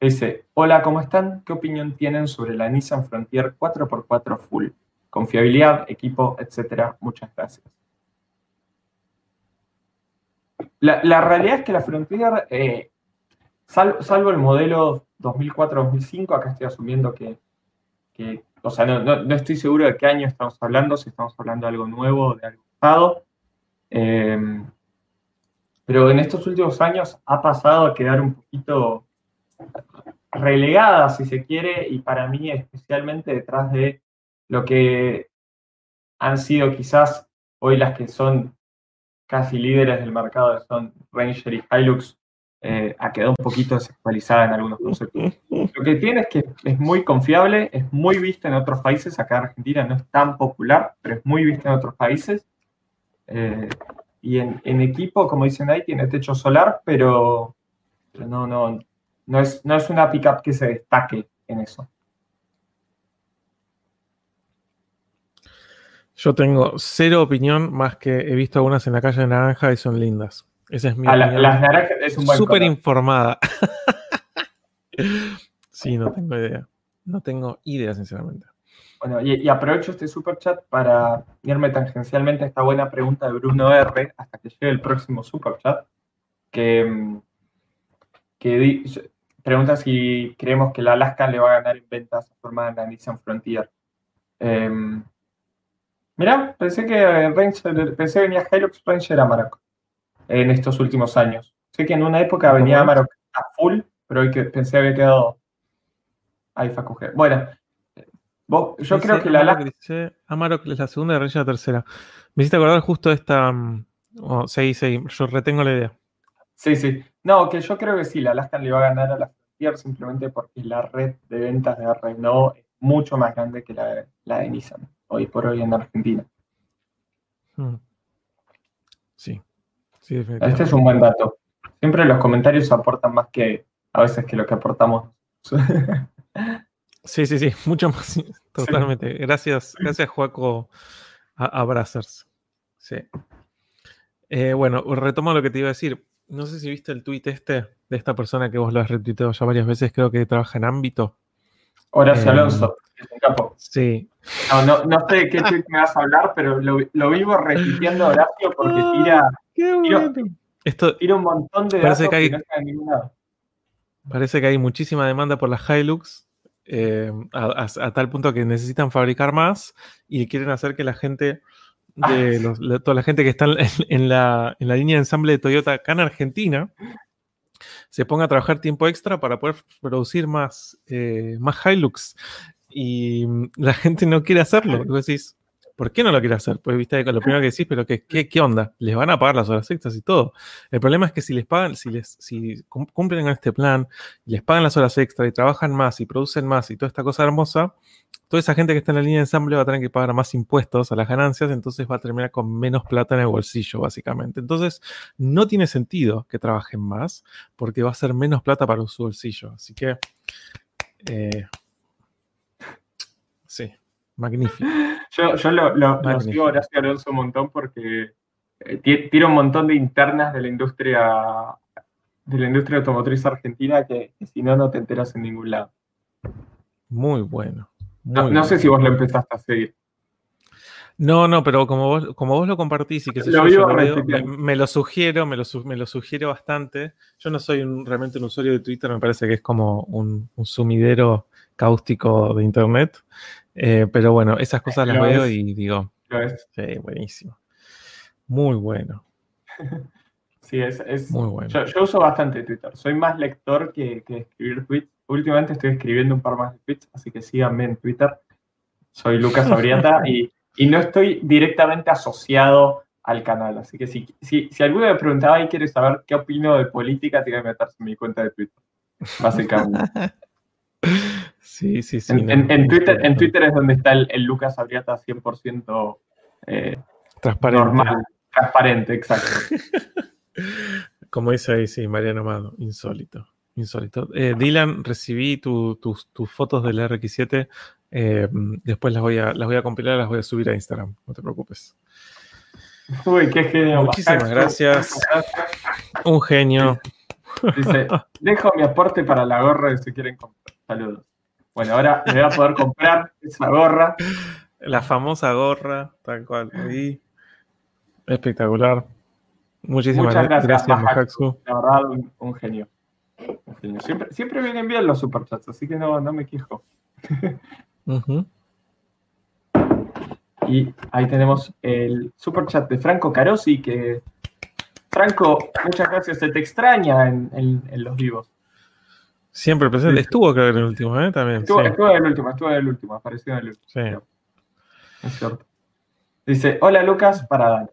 Dice, hola, ¿cómo están? ¿Qué opinión tienen sobre la Nissan Frontier 4x4 Full? Confiabilidad, equipo, etcétera. Muchas gracias. La, realidad es que la Frontier, eh, salvo el modelo 2004-2005, acá estoy asumiendo que, o sea, no, estoy seguro de qué año estamos hablando, si estamos hablando de algo nuevo, de algo pasado. Eh, pero en estos últimos años ha pasado a quedar un poquito relegada, si se quiere, y para mí especialmente detrás de lo que han sido quizás hoy las que son casi líderes del mercado, son Ranger y Hilux, eh, ha quedado un poquito desactualizada en algunos conceptos. Lo que tiene es que es muy confiable, es muy vista en otros países, acá en Argentina no es tan popular, pero es muy vista en otros países. Eh, y en, equipo, como dicen ahí, tiene techo solar, pero, no, no, no, es, no es una pickup que se destaque en eso.
Yo tengo cero opinión, más que he visto algunas en la calle de Naranja y son lindas. Esa es mi ah,
las naranjas es un buen
Súper informada. [LAUGHS] sí, no tengo idea. No tengo idea, sinceramente.
Bueno, y, aprovecho este super chat para irme tangencialmente a esta buena pregunta de Bruno R. hasta que llegue el próximo super chat. Que, que pregunta si creemos que la Alaska le va a ganar en ventas formada en la Nissan Frontier. Eh, Mirá, pensé que Ranger, pensé que venía Hilux Ranger Amarok en estos últimos años. Sé que en una época venía Amarok a full, pero hoy que pensé había quedado ahí Facuge. Bueno, yo creo que la,
la... Amarok es la segunda y Ranger la tercera. Me hiciste acordar justo esta... Mm, oh, seguí, seguí, yo retengo la idea.
Sí, sí. No, que yo creo que sí, la Alaska le va a ganar a la Goodyear simplemente porque la red de ventas de Renault es mucho más grande que la, la de Nissan, hoy por hoy en Argentina. Hmm.
Sí,
sí, Este es un buen dato. Siempre los comentarios aportan más que a veces que lo que aportamos.
sí, sí, sí, mucho más. Totalmente. Gracias, gracias, Juaco, a, Sí. Eh, bueno, retomo lo que te iba a decir. No sé si viste el tuit este de esta persona que vos lo has retuiteado ya varias veces, creo que trabaja en ámbito.
Horacio em, Alonso, capo.
Sí.
No, no, sé de qué tweet me vas a hablar, pero lo, vivo repitiendo Horacio porque ah, tira, qué bueno. Esto, tira un montón de
parece que, hay, no está en ningún lado. Parece que hay muchísima demanda por las Hilux, eh, a, tal punto que necesitan fabricar más y quieren hacer que la gente de toda la gente que está en, la, línea de ensamble de Toyota acá en Argentina se ponga a trabajar tiempo extra para poder producir más, eh, más Hilux. Y la gente no quiere hacerlo. Tú decís, ¿Por qué no lo quiere hacer? Pues viste lo primero que decís, pero ¿qué, qué, onda? Les van a pagar las horas extras y todo. El problema es que si les pagan, si les si cumplen con este plan, les pagan las horas extras y trabajan más y producen más y toda esta cosa hermosa, toda esa gente que está en la línea de ensamble va a tener que pagar más impuestos a las ganancias, entonces va a terminar con menos plata en el bolsillo, básicamente. Entonces, no tiene sentido que trabajen más porque va a ser menos plata para su bolsillo. Así que, eh. Magnífico.
Yo, yo lo, lo, sigo Horacio Alonso un montón porque eh, tira un montón de internas de la industria de la industria automotriz argentina que, si no, no te enteras en ningún lado.
Muy bueno.
no, sé si vos lo empezaste a seguir.
No, no, pero como vos, como vos lo compartís y que se yo, me, lo sugiero, me lo, me lo sugiero bastante. Yo no soy realmente un usuario de Twitter, me parece que es como un, un sumidero cáustico de Internet. Eh, pero bueno, esas cosas las veo y digo, sí, buenísimo. Muy bueno. [LAUGHS]
Sí, es, muy bueno. Yo, uso bastante Twitter. Soy más lector que, escribir tweets. Últimamente estoy escribiendo un par más de tweets, así que síganme en Twitter. Soy Lucas Abriata [LAUGHS] y, no estoy directamente asociado al canal. Así que si, si, si alguno me preguntaba y quiere saber qué opino de política, tiene que meterse en mi cuenta de Twitter. Básicamente. [LAUGHS]
Sí, sí, sí.
En, Twitter, en Twitter es donde está el, Lucas Abriata 100% eh, transparente. normal, transparente, exacto. [LAUGHS]
Como dice ahí, sí, Mariano Amado, insólito. Insólito. Eh, Dylan, recibí tus fotos del RX7. Eh, después las voy, a, las voy a compilar, las voy a subir a Instagram. No te preocupes.
Uy, qué genio.
Muchísimas gracias. Un genio.
Dice, [LAUGHS] dejo mi aporte para la gorra si quieren comprar. Saludos. Bueno, ahora me voy a poder comprar esa gorra.
La famosa gorra, tal cual. Espectacular. Muchísimas gracias, gracias
La verdad, un, genio. Siempre, vienen bien los superchats, así que no, me quejo. Y ahí tenemos el superchat de Franco Carosi, que Franco, muchas gracias, se te extraña en los vivos.
Siempre presente. Estuvo creo en el último, ¿eh? También.
Estuvo, en el último, estuvo en el último, apareció en el último. Sí. Es cierto. Dice, hola Lucas, para dar.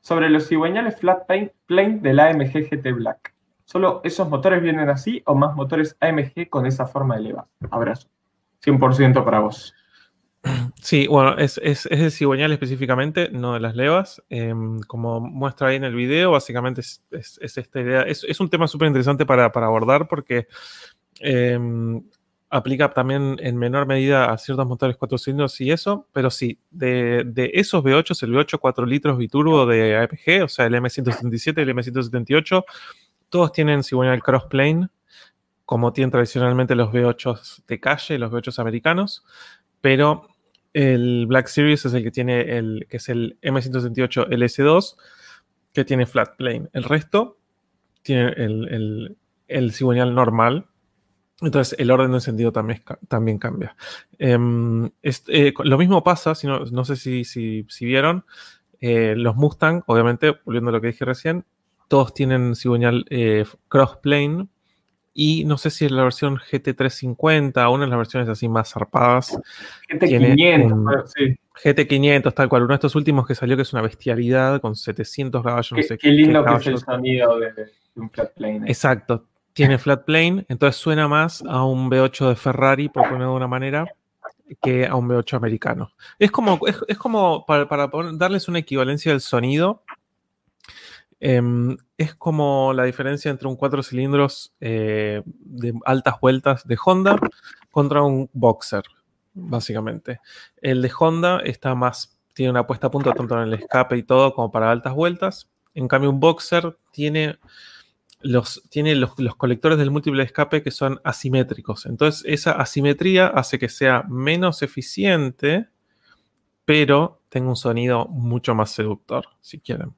Sobre los cigüeñales flat plane del AMG GT Black. ¿Solo esos motores vienen así o más motores AMG con esa forma de leva? Abrazo. 100% para vos.
Sí, bueno, es, es, de cigüeñal específicamente, no de las levas. Em, como muestra ahí en el video, básicamente es, esta idea. Es, un tema súper interesante para, abordar porque em, aplica también en menor medida a ciertos motores 4 cilindros y eso, pero sí, de, esos V8, el V8 4 litros biturbo de APG, o sea, el M177 y el M178, todos tienen cigüeñal crossplane, como tienen tradicionalmente los V8 de calle, los V8 americanos pero el Black Series es el que tiene el, que es el M178 LS2, que tiene flat plane. El resto tiene el, el, cigüeñal normal. Entonces el orden de encendido también, también cambia. Em, eh, lo mismo pasa, si no, sé si, si, vieron, eh, los Mustang, obviamente, volviendo a lo que dije recién, todos tienen cigüeñal eh, cross plane, y no sé si es la versión GT350 una de las versiones así más zarpadas.
GT500, sí.
GT500, tal cual. Uno de estos últimos que salió que es una bestialidad con 700 caballos.
Qué, no sé qué lindo que es el sonido de, un flat plane.
Exacto. tiene flat plane, entonces suena más a un V8 de Ferrari, por ponerlo de una manera, que a un V8 americano. Es como, es, como para, darles una equivalencia del sonido, em, es como la diferencia entre un cuatro cilindros eh, de altas vueltas de Honda contra un Boxer, básicamente. El de Honda está más, tiene una puesta a punto tanto en el escape y todo como para altas vueltas. En cambio, un Boxer tiene los, tiene los, colectores del múltiple escape que son asimétricos. Entonces, esa asimetría hace que sea menos eficiente, pero tenga un sonido mucho más seductor, si quieren.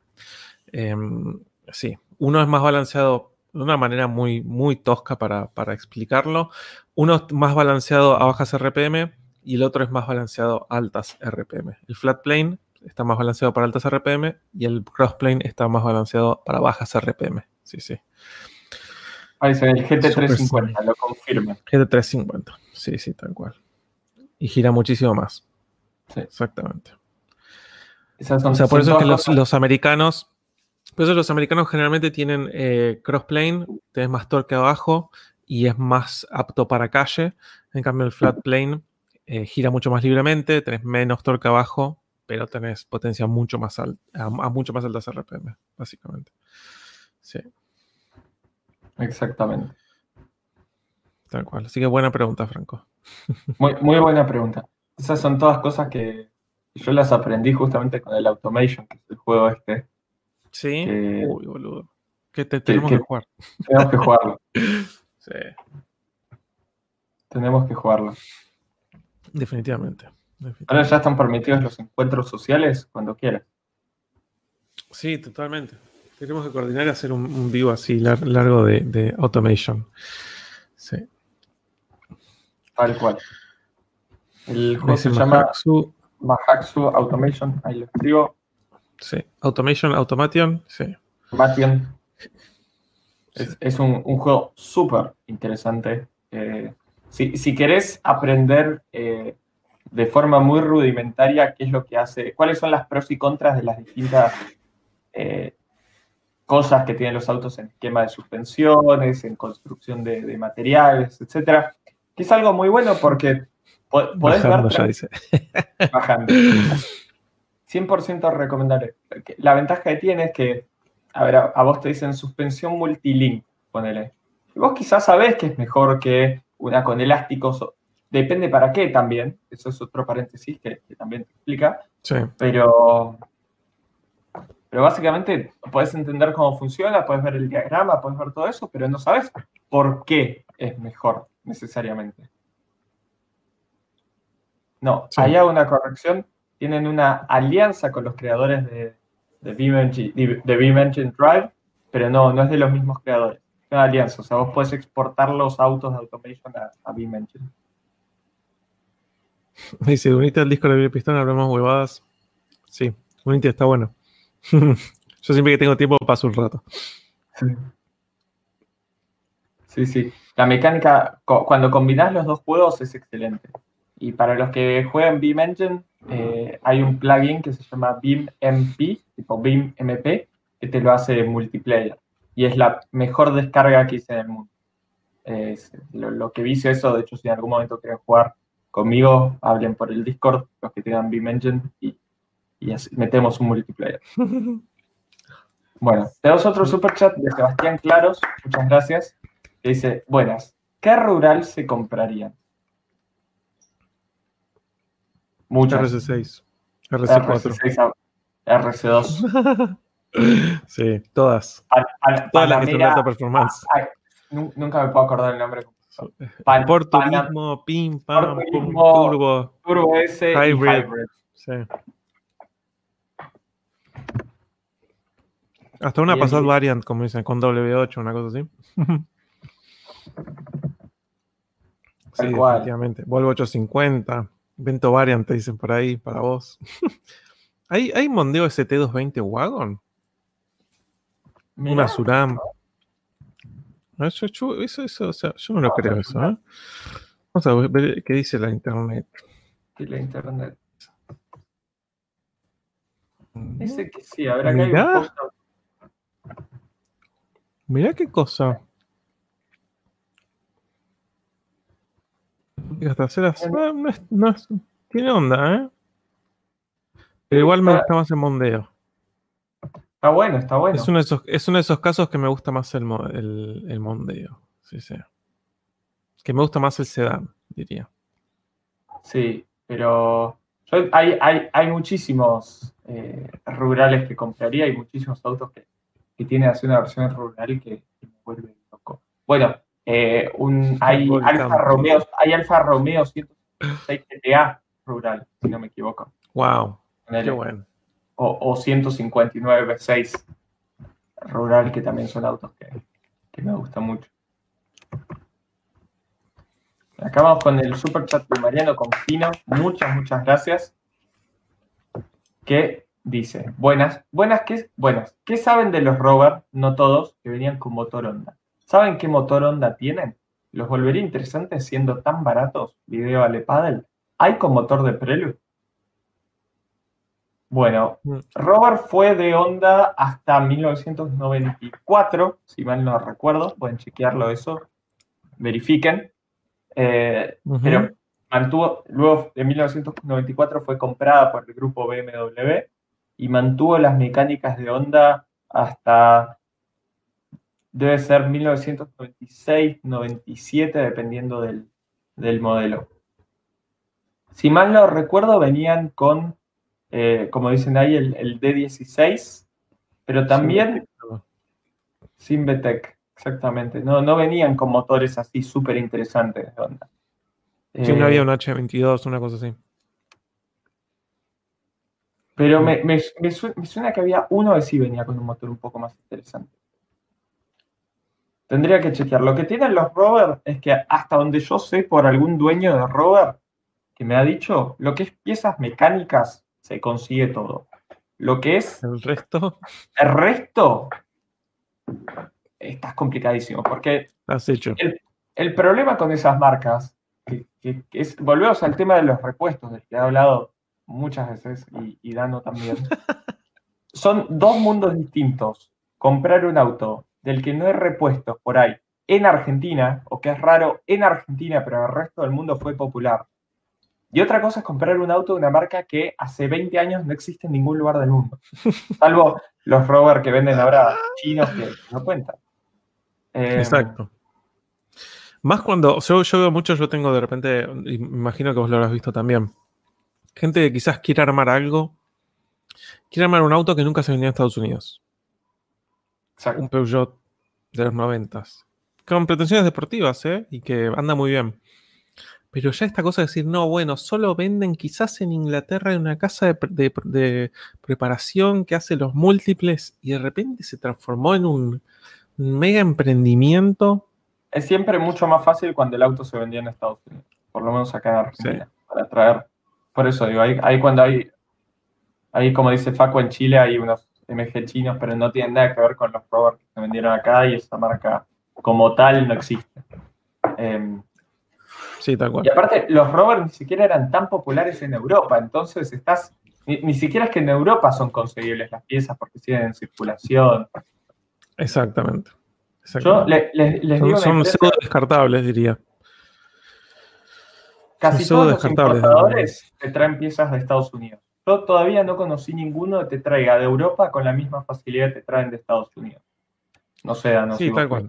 Em, sí, uno es más balanceado de una manera muy, muy tosca para, para, explicarlo. Uno es más balanceado a bajas RPM y el otro es más balanceado a altas RPM. El flat plane está más balanceado para altas RPM y el cross plane está más balanceado para bajas RPM. Sí, sí.
Ahí se el GT350, lo confirma.
GT350, sí, sí, tal cual. Y gira muchísimo más. Sí. Exactamente. o sea, por eso es que los, americanos, por eso los americanos generalmente tienen eh, crossplane, tenés más torque abajo y es más apto para calle. En cambio, el flat plane eh, gira mucho más libremente, tenés menos torque abajo, pero tenés potencia mucho más alta, a, a mucho más altas RPM, básicamente. Sí.
Exactamente.
Tal cual. Así que buena pregunta, Franco. [LAUGHS]
Muy, muy buena pregunta. Esas son todas cosas que yo las aprendí justamente con el Automation, que es el juego este.
Sí. Uy, boludo. Que te tenemos que, jugar.
Tenemos que jugarlo. [LAUGHS] sí. Tenemos que jugarlo.
Definitivamente,
Ahora ya están permitidos los encuentros sociales cuando quieras.
Sí, totalmente. Tenemos que coordinar y hacer un, vivo así largo de, automation. Sí.
Tal cual. El juego se llama Mahaxu Automation. Ahí lo escribo.
Sí. Automation, Automation. Sí.
Automation. Es, un, juego súper interesante. Eh, si, querés aprender eh, de forma muy rudimentaria qué es lo que hace, cuáles son las pros y contras de las distintas eh, cosas que tienen los autos en esquema de suspensiones, en construcción de, materiales, etcétera, que es algo muy bueno porque podés
bajando, ya dice.
Bajando. [LAUGHS] 100% recomendable. La ventaja que tiene es que, a ver, a, vos te dicen suspensión multilink, ponele. Y vos quizás sabés que es mejor que una con elásticos, depende para qué también, eso es otro paréntesis que, que también te explica,
sí.
pero pero básicamente puedes entender cómo funciona, puedes ver el diagrama, puedes ver todo eso, pero no sabes por qué es mejor necesariamente. No, hay una corrección. Tienen una alianza con los creadores de, de, Beam Engine, Drive, pero no, no es de los mismos creadores. Es una alianza, o sea, vos puedes exportar los autos de Automation a, a Beam Engine. [LAUGHS]
Dice, unite al disco de Pistón, hablamos huevadas. Sí, unite está bueno. [LAUGHS] Yo siempre que tengo tiempo paso un rato.
Sí, sí. La mecánica, cuando combinas los dos juegos es excelente. Y para los que juegan Beam Engine, eh, hay un plugin que se llama Beam MP, tipo Beam MP, que te lo hace multiplayer. Y es la mejor descarga que hice en el mundo. lo, que hice eso, de hecho, si en algún momento quieren jugar conmigo, hablen por el Discord, los que tengan Beam Engine, y y metemos un multiplayer. [LAUGHS] Bueno, tenemos otro superchat de Sebastián Claros, muchas gracias, que dice, buenas, ¿qué rural se comprarían?
Muchas. RC6, RC4.
RC2.
sí, todas. todas las que son alta performance.
nunca me puedo acordar el nombre.
Pan, Por turismo, pim, pam, turbo.
Turbo S hybrid. Sí.
Hasta una pasada variant, como dicen, con W8, una cosa así. [LAUGHS] sí, definitivamente. Volvo 850, Vento variant, te dicen por ahí, para vos. [LAUGHS] ¿Hay, ¿Hay Mondeo ST220 Wagon? Una Suram. Eso, eso, eso, o sea, yo no lo creo eso, ¿eh? Vamos a ver qué dice la internet.
¿Qué la internet? Dice que sí, a ver acá hay un
Mirá qué cosa. Traseras, no tiene onda, ¿eh? Pero igual me gusta más el Mondeo.
Está bueno, está bueno.
Es uno de esos, es uno de esos casos que me gusta más el, el, Mondeo. Sí, sí. Que me gusta más el sedán, diría.
Sí, pero hay, hay, hay, muchísimos eh, rurales que compraría y muchísimos autos que, que tienen así una versión rural que, me vuelve loco. Bueno, eh, un, hay, Alfa Romeo, hay Alfa Romeo 106 GTA rural, si no me equivoco.
Wow, qué bueno
o, 159 V6 rural, que también son autos que, me gustan mucho. Acabamos con el super chat de Mariano Confino. Muchas, muchas gracias. Que dice, buenas, buenas, ¿qué, buenas, ¿qué saben de los Rover? No todos, que venían con motor Honda. ¿Saben qué motor Honda tienen? ¿Los volvería interesantes siendo tan baratos? Video Ale Paddle. ¿Hay con motor de Prelude? Bueno, mm. Robert fue de Honda hasta 1994, si mal no recuerdo, pueden chequearlo eso, verifiquen. Eh, pero mantuvo, luego de 1994 fue comprada por el grupo BMW y mantuvo las mecánicas de Honda hasta, debe ser 1996, 97, dependiendo del, del modelo. Si mal no recuerdo, venían con eh, como dicen ahí, el, D16, pero también sin BTEC, exactamente. No, no venían con motores así súper interesantes de Honda.
Sí, no había eh, un H22, una cosa así.
Pero me, suena, que había uno que sí venía con un motor un poco más interesante. Tendría que chequear. Lo que tienen los Rover es que hasta donde yo sé por algún dueño de Rover que me ha dicho, lo que es piezas mecánicas se consigue todo. Lo que es...
El resto.
El resto está complicadísimo, porque
Has hecho.
El, problema con esas marcas, que, es, volvemos al tema de los repuestos, del que he hablado muchas veces y, y Dano también, [LAUGHS] son dos mundos distintos. Comprar un auto del que no hay repuestos por ahí en Argentina, o que es raro en Argentina, pero en el resto del mundo fue popular, y otra cosa es comprar un auto de una marca que hace 20 años no existe en ningún lugar del mundo. [LAUGHS] Salvo los Rover que venden ahora chinos que no cuentan.
Eh, Exacto. Más cuando, yo, yo veo mucho, yo tengo de repente, imagino que vos lo habrás visto también, gente que quizás quiere armar algo, quiere armar un auto que nunca se vendió en Estados Unidos. Exacto. Un Peugeot de los noventas. Con pretensiones deportivas, ¿eh? Y que anda muy bien. Pero ya esta cosa de decir, no, bueno, solo venden quizás en Inglaterra en una casa de, preparación que hace los múltiples y de repente se transformó en un mega emprendimiento.
Es siempre mucho más fácil cuando el auto se vendía en Estados Unidos, por lo menos acá en Argentina, para traer. Por eso digo, ahí, cuando hay, ahí como dice Faco en Chile hay unos MG chinos, pero no tienen nada que ver con los Rover que se vendieron acá y esa marca como tal no existe. Em,
Sí, tal cual.
Y aparte, los rovers ni siquiera eran tan populares en Europa, entonces estás. Ni, siquiera es que en Europa son conseguibles las piezas porque siguen en circulación.
Exactamente.
Yo les, digo
son, pseudo descartables, diría.
Casi todos los importadores te traen piezas de Estados Unidos. Yo todavía no conocí ninguno que te traiga de Europa con la misma facilidad que te traen de Estados Unidos. No sé, no
Sí, tal cual.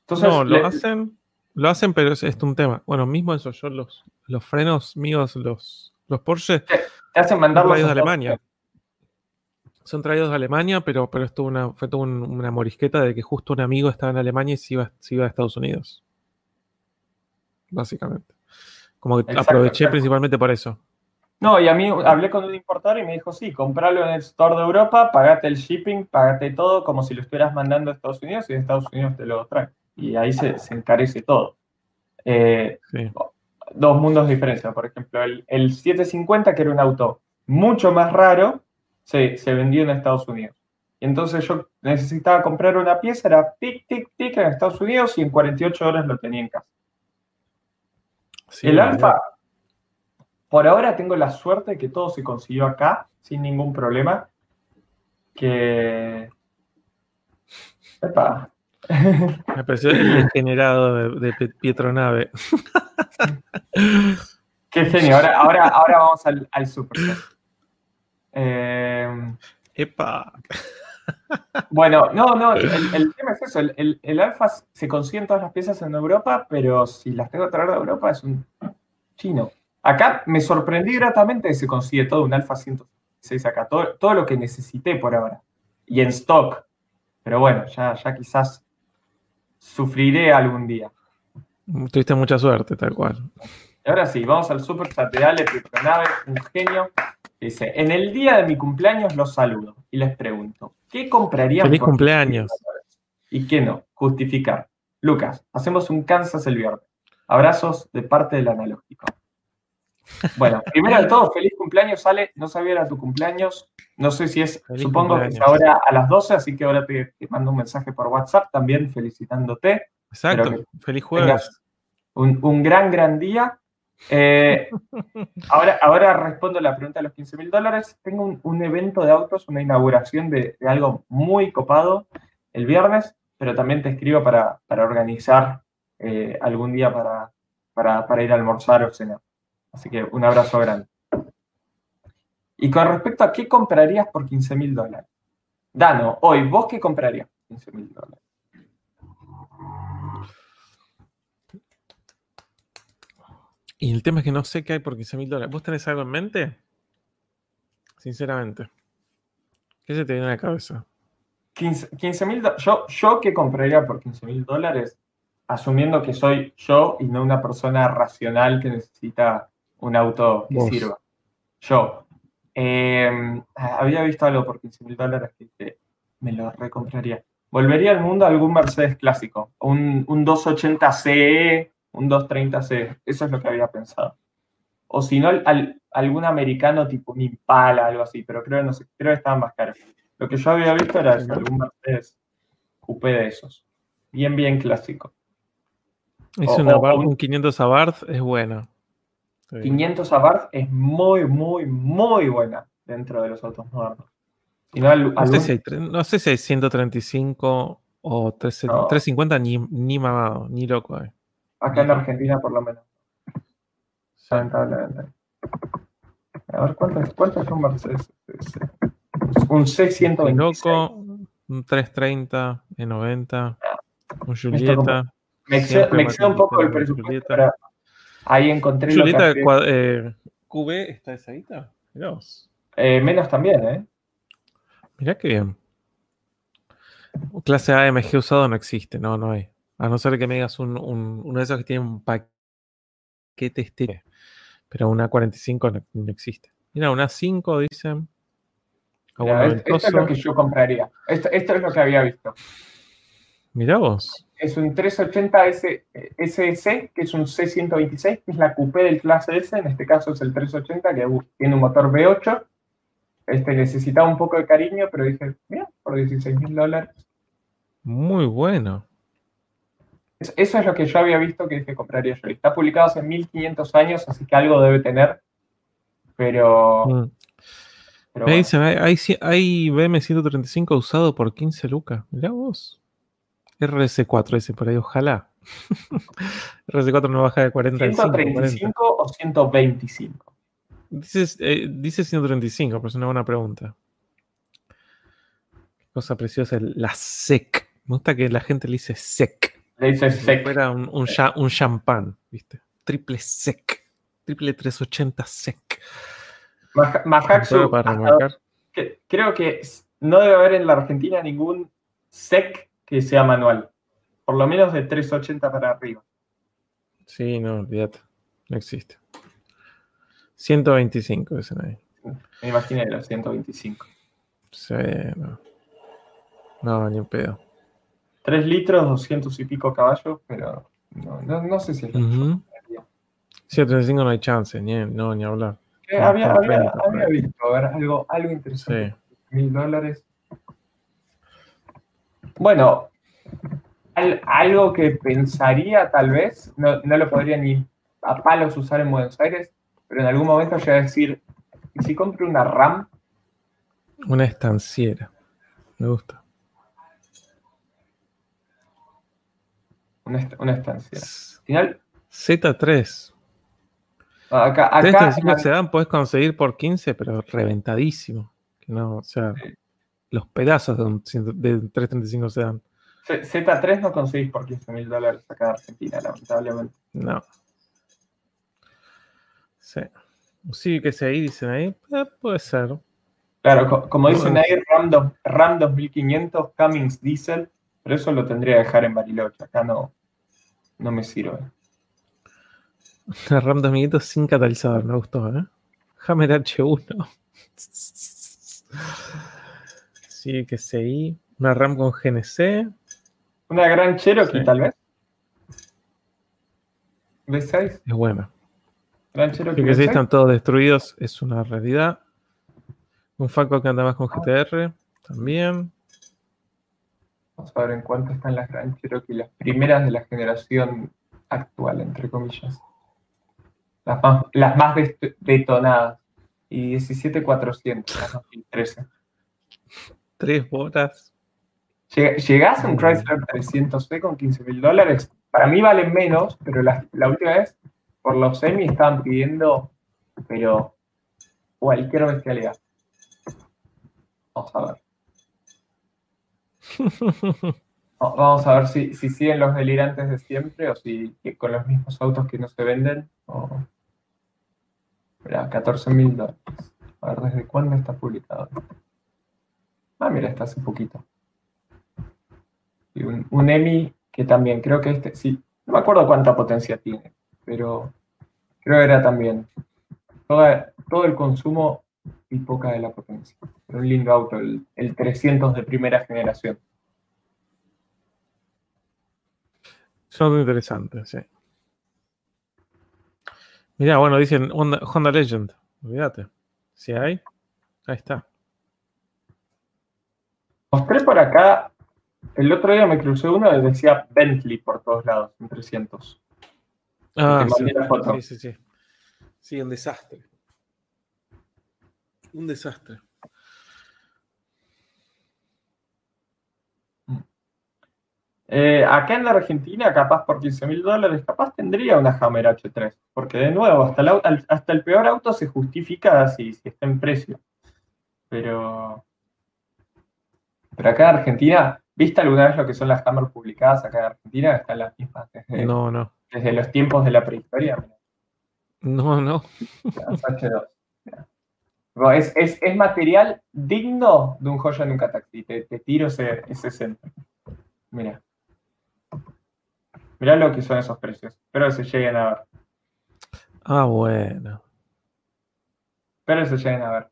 Entonces, no, lo hacen lo hacen, pero es, un tema. Bueno, mismo eso, yo los, los frenos míos, los, los Porsche,
te, hacen mandarlos
traídos de Alemania. Son traídos de Alemania, pero, pero esto una, fue toda una morisqueta de que justo un amigo estaba en Alemania y se iba, iba a Estados Unidos. Básicamente. Como que aproveché principalmente por eso.
No, y a mí hablé con un importador y me dijo, sí, compralo en el store de Europa, pagate el shipping, pagate todo como si lo estuvieras mandando a Estados Unidos y de Estados Unidos te lo trae y ahí se, encarece todo. Eh, dos mundos de diferencia. Por ejemplo, el, 750, que era un auto mucho más raro, se, vendió en Estados Unidos. Y entonces yo necesitaba comprar una pieza, era tic, tic, tic en Estados Unidos y en 48 horas lo tenía en casa. el Alfa, por ahora tengo la suerte de que todo se consiguió acá sin ningún problema. Que.
Me pareció el generado de, Pietronave. [LAUGHS]
Qué genio. Ahora, ahora, ahora vamos al, al Super. Eh,
Epa.
Bueno, no, no, el, tema es eso. El, el, Alfa se consiguen todas las piezas en Europa, pero si las tengo que traer de Europa es un chino. Acá me sorprendí gratamente que se consigue todo un Alfa 106 acá, todo, todo lo que necesité por ahora. Y en stock. Pero bueno, ya, ya quizás sufriré algún día.
Tuviste mucha suerte, tal cual.
ahora sí, vamos al super chat de Ale un genio. Dice, en el día de mi cumpleaños los saludo y les pregunto, ¿qué comprarían?
Feliz cumpleaños.
¿Y qué no? Justificar. Lucas, hacemos un Kansas el viernes. Abrazos de parte del analógico. Bueno, primero de todo, feliz cumpleaños, Ale. No sabía era tu cumpleaños. No sé si es, supongo que es ahora a las 12, así que ahora te, mando un mensaje por WhatsApp también felicitándote.
Exacto, feliz jueves.
Un, gran, gran día. Eh, [LAUGHS] ahora, ahora respondo la pregunta de los 15 mil dólares. Tengo un, evento de autos, una inauguración de, algo muy copado el viernes, pero también te escribo para, organizar eh, algún día para, para, para ir a almorzar o cenar. Así que un abrazo grande. Y con respecto a qué comprarías por 15 mil dólares. Dano, hoy, ¿vos qué comprarías por 15 mil dólares?
Y el tema es que no sé qué hay por 15 mil dólares. ¿Vos tenés algo en mente? Sinceramente. ¿Qué se te viene a la cabeza?
15 mil yo, yo qué compraría por 15 mil dólares, asumiendo que soy yo y no una persona racional que necesita un auto que sirva. Yo. Em, había visto algo por 15 mil dólares que me lo recompraría. Volvería al mundo a algún Mercedes clásico, un, un 280 CE, un 230 CE, eso es lo que había pensado. O si no, algún americano tipo un Impala, algo así, pero creo, no sé, creo que estaban más caros. Lo que yo había visto era algún Mercedes coupé de esos, bien, bien clásico.
Es una, un 500 Abarth, es bueno.
500 Abarth es muy, muy, muy buena dentro de los autos modernos.
no, sé si hay, 135 o 350 ni, ni mamado, ni loco. Eh.
Acá en Argentina por lo menos. Lamentablemente. A ver, ¿cuántas, cuántas son Mercedes? Un C126.
Loco, un 330, E90, un Julieta.
Me excede un poco el presupuesto, Ahí encontré.
Julieta eh, QB está desadita.
Eh, menos también, ¿eh?
Mirá qué bien. Clase AMG usado no existe, no, no hay. A no ser que me digas un, uno de esos que tiene un paquete este. Pero una 45 no, existe. Mira, una 5 dicen.
esto, es lo que yo compraría. Esto, esto es lo que había visto.
Mirá vos
es un 380 S, SC, que es un C126, que es la coupé del clase S, en este caso es el 380, que tiene un motor V8. Este, necesitaba un poco de cariño, pero dije, mira, por 16 mil dólares.
Muy bueno.
Eso es lo que yo había visto que dije compraría yo. Está publicado hace 1500 años, así que algo debe tener. Pero.
Mm. Me dicen, hay, hay, hay BM135 usado por 15 lucas. Mirá vos. RS4 ese por ahí, ojalá. [LAUGHS] RS4 no baja de 45.
¿135 o 125?
Eh, dice 135, pero es una buena pregunta. Qué cosa preciosa, la SEC. Me gusta que la gente le dice SEC.
Le dice SEC.
Fuera un, un, champán, ¿viste? Triple SEC. Triple 380 SEC.
Majaxu, creo que no debe haber en la Argentina ningún SEC que sea manual. Por lo menos de 380 para arriba.
Sí, no, olvídate. No existe. 125 dicen ahí.
Me imaginé los 125.
Sí, no. No, ni un pedo.
3 litros, 200 y pico caballos, pero no, no, sé si es
uh 135 no hay chance, ni, no, ni hablar.
Eh, había, había, había, visto algo, algo interesante. Mil dólares. Bueno, algo que pensaría tal vez, no, lo podría ni a palos usar en Buenos Aires, pero en algún momento llegué a decir, ¿y si compro una RAM?
Una estanciera. Me gusta.
una, estancia. Final.
Z3. Acá, acá 335 sedán puedes conseguir por 15, pero reventadísimo. No, o sea, los pedazos de un de 335 sedán.
Z3 no conseguís por 15 mil dólares acá en Argentina, lamentablemente.
No. Sí. Sí, que ahí, dicen ahí. Eh, puede ser.
Claro, como dicen ahí, RAM, 2500, Cummins Diesel, pero eso lo tendría que dejar en Bariloche. Acá no, no me sirve.
La RAM 2500 sin catalizador, me gustó, ¿eh? Hammer H1. [LAUGHS] Sí, que ahí. Una RAM con GNC.
Una gran Cherokee, tal vez.
V6. Es buena. Gran Cherokee. Que si están todos destruidos es una realidad. Un Falco que anda más con GTR también.
Vamos a ver en cuánto están las Gran Cherokee, las primeras de la generación actual, entre comillas. Las más, las más detonadas. Y 17400, 2013.
Tres botas.
Llegás a un Chrysler 300C con 15 mil dólares. Para mí valen menos, pero la, última vez por los semi estaban pidiendo, pero cualquier bestialidad. Vamos a ver. [LAUGHS] Vamos a ver si, siguen los delirantes de siempre o si con los mismos autos que no se venden. O... 14 mil dólares. A ver, ¿desde cuándo está publicado? Ah, mira, está hace poquito. Y un, EMI que también, creo que este, sí, no me acuerdo cuánta potencia tiene, pero creo que era también todo el consumo y poca de la potencia. Un lindo auto, el, 300 de primera generación.
Son interesantes, sí. Mira, bueno, dicen Honda, Legend. Olvídate. Si hay, ahí está.
Mostré por acá. El otro día me crucé uno y decía Bentley por todos lados, en 300.
Ah, sí, sí, sí. Sí, un desastre. Un desastre.
Eh, acá en la Argentina, capaz por 15 mil dólares, capaz tendría una Hammer H3, porque de nuevo, hasta, el, hasta el peor auto se justifica si, si, está en precio. Pero, pero acá en Argentina, ¿viste alguna vez lo que son las Hammer publicadas acá en Argentina? Están las mismas desde,
no, no.
desde los tiempos de la prehistoria.
No, no.
Es, material digno de un joya en un taxi. Te, tiro ese, ese centro. Mira. Mirá lo que son esos precios. Espero que se lleguen a ver.
Ah, bueno.
Espero que se lleguen a ver.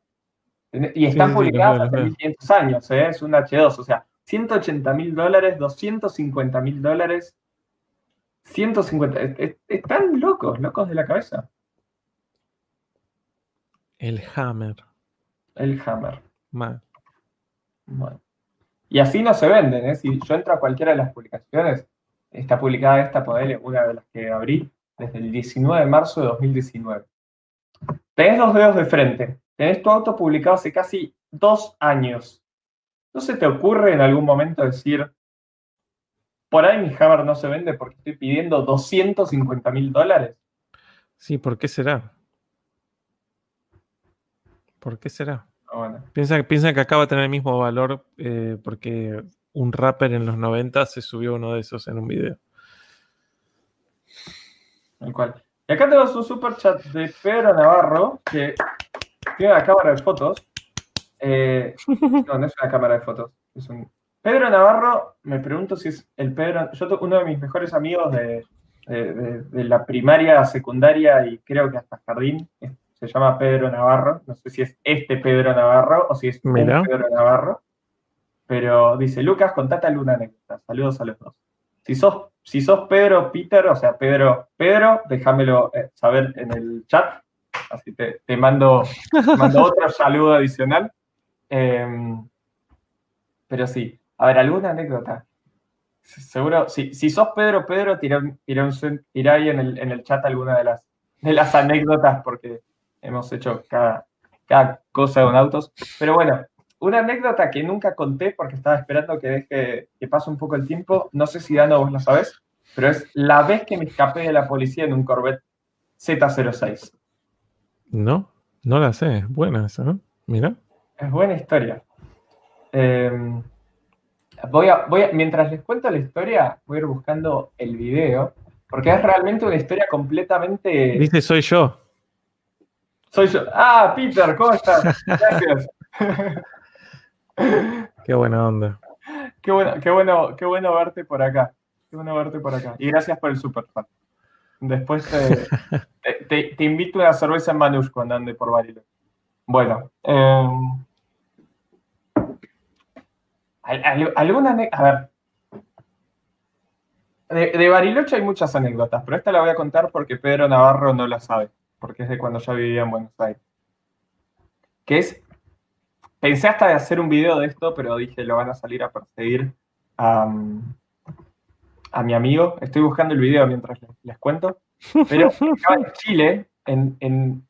Y están publicados hace 1500 años, ¿eh? es un H2, o sea, 180 mil dólares, 250 mil dólares, 150. Están locos, locos de la cabeza.
El Hammer.
El Hammer. Bueno. Y así no se venden, ¿eh? Si yo entro a cualquiera de las publicaciones, está publicada esta poder, una de las que abrí, desde el 19 de marzo de 2019. Tenés dos dedos de frente. Tenés tu auto publicado hace casi dos años. ¿No se te ocurre en algún momento decir, por ahí mi Hammer no se vende porque estoy pidiendo 250 mil dólares?
Sí, ¿por qué será? ¿Por qué será? Ah, piensa, piensa que acaba de tener el mismo valor eh, porque un rapper en los 90 se subió uno de esos en un video.
El cual. Y acá tenemos un super chat de Pedro Navarro que tiene una cámara de fotos. Eh, [LAUGHS] no, no es una cámara de fotos. Pedro Navarro, me pregunto si es el Pedro. Yo, uno de mis mejores amigos de, de la primaria, secundaria y creo que hasta jardín, se llama Pedro Navarro. No sé si es este Pedro Navarro o si es Pedro Navarro. Pero dice, Lucas, contate alguna anécdota. Saludos a los dos. Si sos, si sos Pedro Peter, o sea, Pedro, Pedro, déjamelo eh, saber en el chat. Así te, te mando, mando otro [LAUGHS] saludo adicional. Em, pero sí, a ver, alguna anécdota. Seguro, si, si sos Pedro, Pedro, tira, ahí en el, en el chat alguna de las, de las anécdotas, porque hemos hecho cada, cada cosa con autos. Pero bueno, una anécdota que nunca conté porque estaba esperando que deje que pase un poco el tiempo. No sé si Dano vos lo sabes. pero es la vez que me escapé de la policía en un Corvette Z06.
No, no la sé, es buena esa, ¿no? Mira.
Es buena historia. Em, voy a, voy mientras les cuento la historia, voy a ir buscando el video, porque es realmente una historia completamente...
Dice, soy yo.
Soy yo. Ah, Peter, ¿cómo estás? Gracias. [LAUGHS]
Qué buena onda.
Qué bueno, qué bueno, qué bueno verte por acá. Qué bueno verte por acá. Y gracias por el super Después te, invito a una cerveza en Manush cuando por Bariloche. Bueno. Em, ¿Alguna A ver. De, Bariloche hay muchas anécdotas, pero esta la voy a contar porque Pedro Navarro no la sabe, porque es de cuando yo vivía en Buenos Aires. Que es. Pensé hasta de hacer un video de esto, pero dije, lo van a salir a perseguir a mi amigo. Estoy buscando el video mientras les, cuento. Pero [LAUGHS] estaba en Chile, en,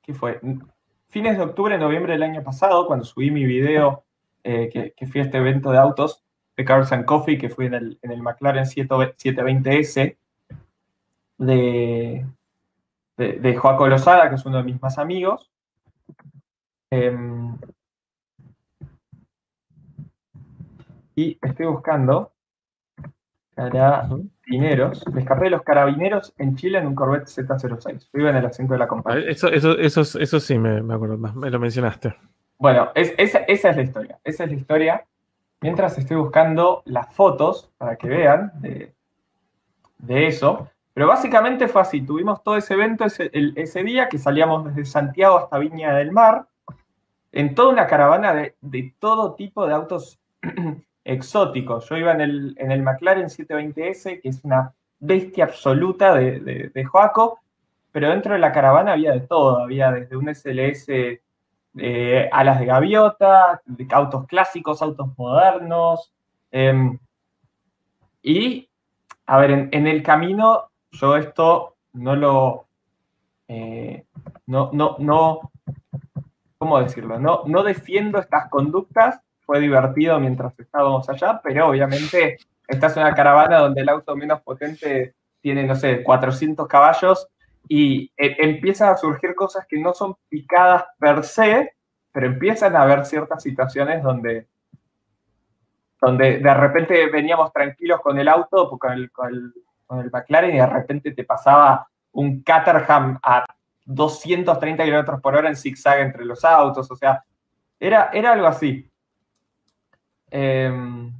¿qué fue? Fines de octubre, noviembre del año pasado, cuando subí mi video, eh, que, fui a este evento de autos de Cars and Coffee, que fui en el, en el McLaren 720S de, de, de Joaco Lozada, que es uno de mis más amigos. Em, y estoy buscando Carabineros. Me escapé de los carabineros en Chile en un Corvette Z06. Vivo en el asiento de la compañía.
Eso, eso, eso, eso sí me, me acuerdo más, me lo mencionaste.
Bueno, esa, esa, es la historia. Esa es la historia. Mientras estoy buscando las fotos para que vean de, de eso. Pero básicamente fue así. Tuvimos todo ese evento ese, ese, día que salíamos desde Santiago hasta Viña del Mar. En toda una caravana de, de todo tipo de autos [CLEARS THROAT] exóticos. Yo iba en el, en el McLaren 720S, que es una bestia absoluta de, de, Joaco, pero dentro de la caravana había de todo. Había desde un SLS eh, alas de gaviota, de autos clásicos, autos modernos. Em, y, a ver, en, el camino, yo esto no lo. Eh, no, no, no. ¿Cómo decirlo? No, no defiendo estas conductas fue divertido mientras estábamos allá, pero obviamente estás en una caravana donde el auto menos potente tiene, no sé, 400 caballos y eh, empiezan a surgir cosas que no son picadas per se, pero empiezan a haber ciertas situaciones donde, donde de repente veníamos tranquilos con el auto, con el, con el, con el McLaren y de repente te pasaba un Caterham a 230 kilómetros por hora en zigzag entre los autos, o sea, era, era algo así. Em,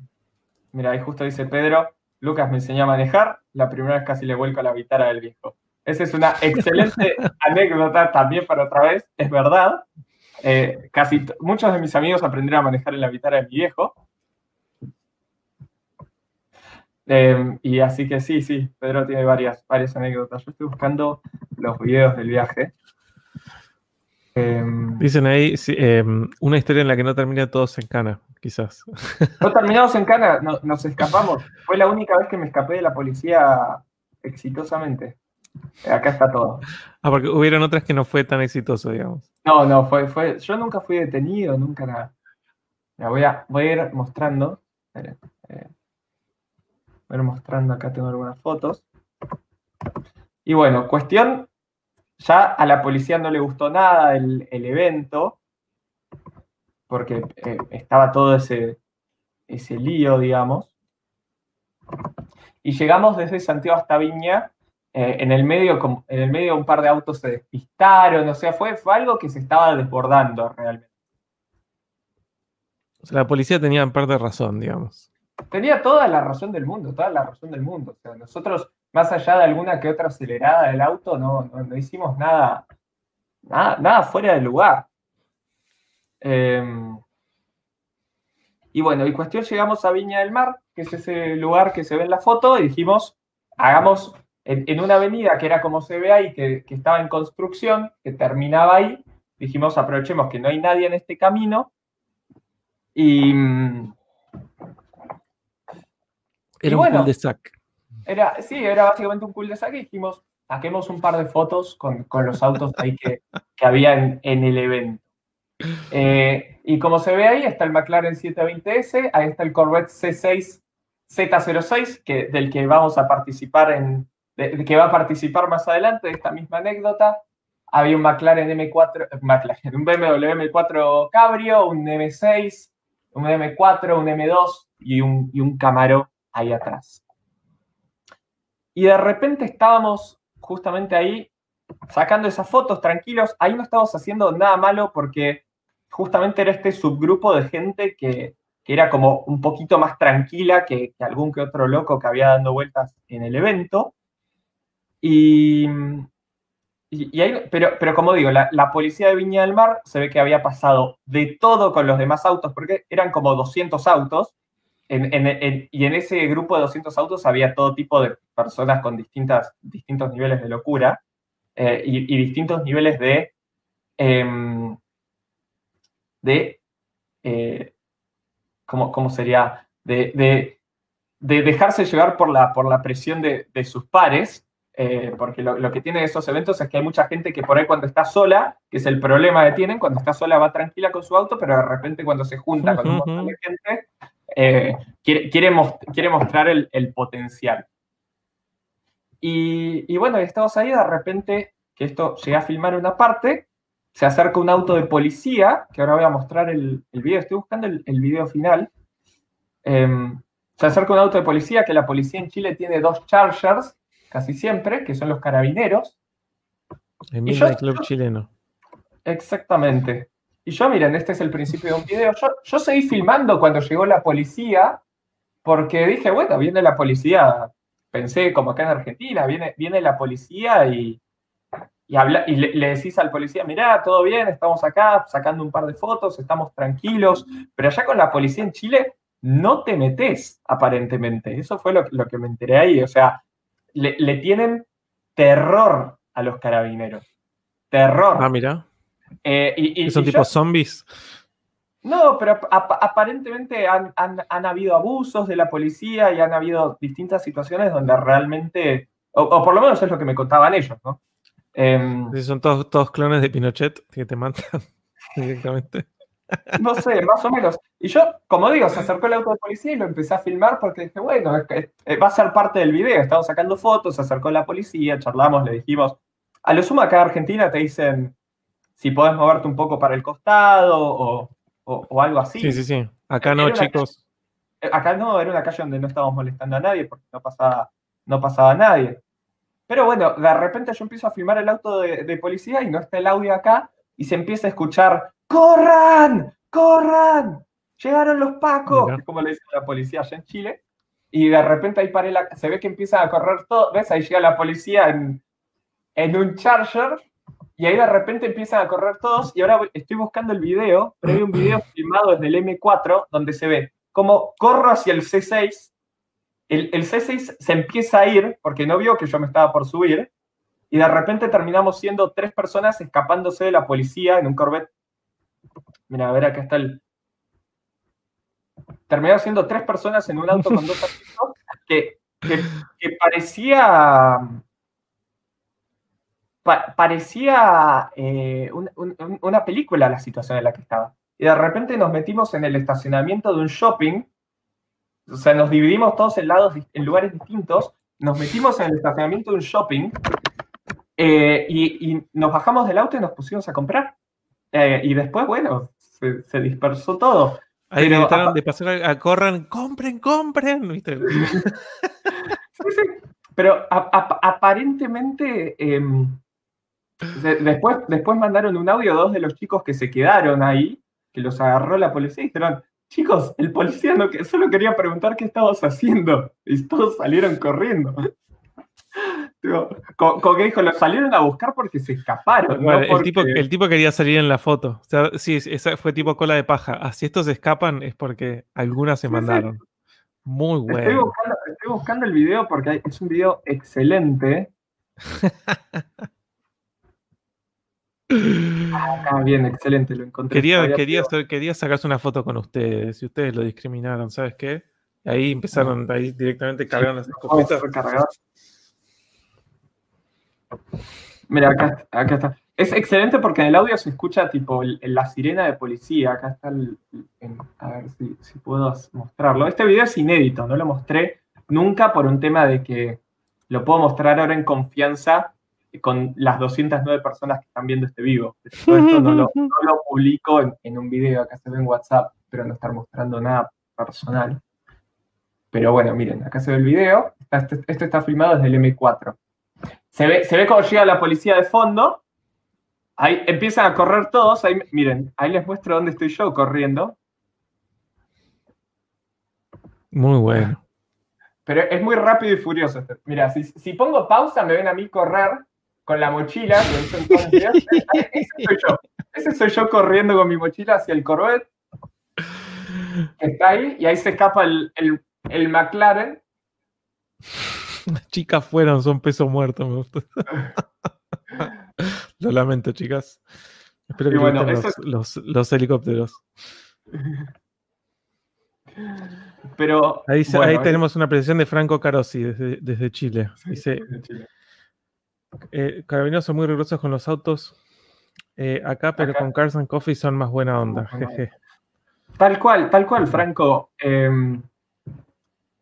mira, ahí justo dice Pedro, Lucas me enseñó a manejar, la primera vez casi le vuelco a la vitara del viejo. Esa es una excelente [LAUGHS] anécdota también para otra vez, es verdad. Eh, casi muchos de mis amigos aprendieron a manejar en la vitara de mi viejo. Em, y así que sí, sí, Pedro tiene varias, varias anécdotas. Yo estoy buscando los videos del viaje.
Em, Dicen ahí una historia en la que no termina todos en cana quizás.
No terminamos en Cana, [LAUGHS] nos escapamos. Fue la única vez que me escapé de la policía exitosamente. Acá está todo.
Ah, porque hubieron otras que no fue tan exitoso, digamos.
No, no, fue, fue. Yo nunca fui detenido, nunca nada. voy, a, voy a ir mostrando. Eh, voy a ir mostrando, acá tengo algunas fotos. Y bueno, cuestión, ya a la policía no le gustó nada el, el evento, porque eh, estaba todo ese, ese lío, digamos. Y llegamos desde Santiago hasta Viña. Eh, en, el medio, en el medio un par de autos se despistaron, o sea, fue, fue algo que se estaba desbordando realmente.
O sea, la policía tenía en parte razón, digamos.
Tenía toda la razón del mundo, toda la razón del mundo. O sea, nosotros, más allá de alguna que otra acelerada del auto, no, no, hicimos nada, nada, nada fuera de lugar. Em, y bueno, y cuestión llegamos a Viña del Mar, que es ese lugar que se ve en la foto, y dijimos, hagamos en, una avenida que era como se ve ahí, que, estaba en construcción, que terminaba ahí, dijimos, aprovechemos que no hay nadie en este camino. Y,
era un.
Era, sí, era básicamente un cul-de-sac y dijimos, saquemos un par de fotos con, los autos ahí que, había en, el evento. Eh, y como se ve ahí, está el McLaren 720S, ahí está el Corvette C6 Z06, que, del que vamos a participar en, de, que va a participar más adelante de esta misma anécdota. Había un McLaren M4, McLaren, un BMW M4 Cabrio, un M6, un M4, un M2 y un, y un Camaro ahí atrás. Y de repente estábamos justamente ahí sacando esas fotos tranquilos. Ahí no estábamos haciendo nada malo porque justamente era este subgrupo de gente que, era como un poquito más tranquila que, algún que otro loco que había dando vueltas en el evento. Y, pero, pero como digo, la, policía de Viña del Mar se ve que había pasado de todo con los demás autos, porque eran como 200 autos, y en ese grupo de 200 autos había todo tipo de personas con distintas, distintos niveles de locura eh, y, distintos niveles de, em, de eh, ¿cómo, sería? De, dejarse llevar por la, por la presión de, sus pares, eh, porque lo, que tienen esos eventos es que hay mucha gente que por ahí cuando está sola, que es el problema que tienen, cuando está sola va tranquila con su auto, pero de repente cuando se junta con un montón de gente, eh, quiere, quiere, mostrar el, potencial. Y, bueno, estamos ahí, de repente, que esto llega a filmar una parte, se acerca un auto de policía, que ahora voy a mostrar el, el video, estoy buscando el, el video final. Em, se acerca un auto de policía, que la policía en Chile tiene dos chargers, casi siempre, que son los carabineros.
El mismo club chileno.
Exactamente. Y yo, miren, este es el principio de un video. Yo, seguí filmando cuando llegó la policía, porque dije, bueno, viene la policía, pensé como acá en Argentina, viene, viene la policía y, y, habla, y le, decís al policía, mirá, todo bien, estamos acá sacando un par de fotos, estamos tranquilos, pero allá con la policía en Chile no te metes, aparentemente. Eso fue lo, lo que me enteré ahí. O sea, le, le tienen terror a los carabineros. Terror.
Ah, mira.
Eh, y,
¿Son tipo zombies?
No, pero aparentemente han, habido abusos de la policía y han habido distintas situaciones donde realmente, o, por lo menos es lo que me contaban ellos, ¿no?
Em, son todos, todos clones de Pinochet que te matan [LAUGHS] directamente.
No sé, más o menos. Y yo, como digo, se acercó el auto de policía y lo empecé a filmar porque dije, bueno, eh, va a ser parte del video. Estamos sacando fotos, se acercó la policía, charlamos, le dijimos, a lo sumo acá en Argentina te dicen, si podés moverte un poco para el costado o, algo así.
Sí, sí, sí. Acá no, chicos.
Acá no, era una calle donde no estábamos molestando a nadie porque no pasaba, no pasaba nadie. Pero bueno, de repente yo empiezo a filmar el auto de, policía y no está el audio acá y se empieza a escuchar, ¡corran! ¡corran! Llegaron los pacos, como le dice la policía allá en Chile. Y de repente ahí paré la, se ve que empiezan a correr todo, ¿ves? Ahí llega la policía en, en un charger y ahí de repente empiezan a correr todos y ahora estoy buscando el video, pero hay un video filmado desde el M4 donde se ve cómo corro hacia el C6, el, el C6 se empieza a ir porque no vio que yo me estaba por subir y de repente terminamos siendo tres personas escapándose de la policía en un Corvette. Mira, a ver, acá está el... Terminamos siendo tres personas en un auto con dos asientos que, que parecía parecía eh, una película la situación en la que estaba. Y de repente nos metimos en el estacionamiento de un shopping, o sea, nos dividimos todos en, lados, en lugares distintos, nos metimos en el estacionamiento de un shopping eh, y, nos bajamos del auto y nos pusimos a comprar. Eh, y después, bueno, se, dispersó todo.
Ahí de pasar a, corran, compren, compren. [LAUGHS]
Pero aparentemente em, Después, después mandaron un audio a dos de los chicos que se quedaron ahí, que los agarró la policía y dijeron, chicos, el policía no, solo quería preguntar qué estabas haciendo. Y todos salieron corriendo. [LAUGHS] Como que dijo, los salieron a buscar porque se escaparon.
el, tipo, el, tipo, quería salir en la foto. O sea, sí, esa fue tipo cola de paja. Ah, si estos escapan es porque algunas se mandaron. Muy bueno.
Estoy buscando, estoy buscando, el video porque es un video excelente. [LAUGHS] Ah, bien, excelente, lo encontré.
Quería, quería, quería sacarse una foto con ustedes, si ustedes lo discriminaron, ¿sabes qué? Ahí empezaron, ahí directamente cargaron las escopetas.
Mira, acá, acá está. Es excelente porque en el audio se escucha tipo la sirena de policía. Acá está el, a ver si, si, puedo mostrarlo. Este video es inédito, no lo mostré nunca por un tema de que lo puedo mostrar ahora en confianza con las 209 personas que están viendo este vivo. Todo esto no lo, publico en, un video, acá se ve en WhatsApp, pero no estar mostrando nada personal. Pero bueno, miren, acá se ve el video. Este, esto está filmado desde el M4. Se ve, se ve cómo llega la policía de fondo. Ahí empiezan a correr todos. Ahí, miren, ahí les muestro dónde estoy yo corriendo.
Muy bueno.
Pero es muy rápido y furioso. Este. Mira, si, si pongo pausa, me ven a mí correr con la mochila. [LAUGHS] ese soy yo. Ese soy yo corriendo con mi mochila hacia el Corvette. Que está ahí. Y ahí se escapa el, el, McLaren.
Las chicas fueron, son peso muerto, me gusta. [LAUGHS] Lo lamento, chicas. Espero que bueno, los, los, helicópteros.
Pero.
Ahí, ahí tenemos una presentación de Franco Carosi desde, desde Chile. Dice: eh, Carabineros son muy rigurosos con los autos eh, acá, pero con Cars and Coffee son más buena onda.
Tal cual, tal cual, Franco. Em,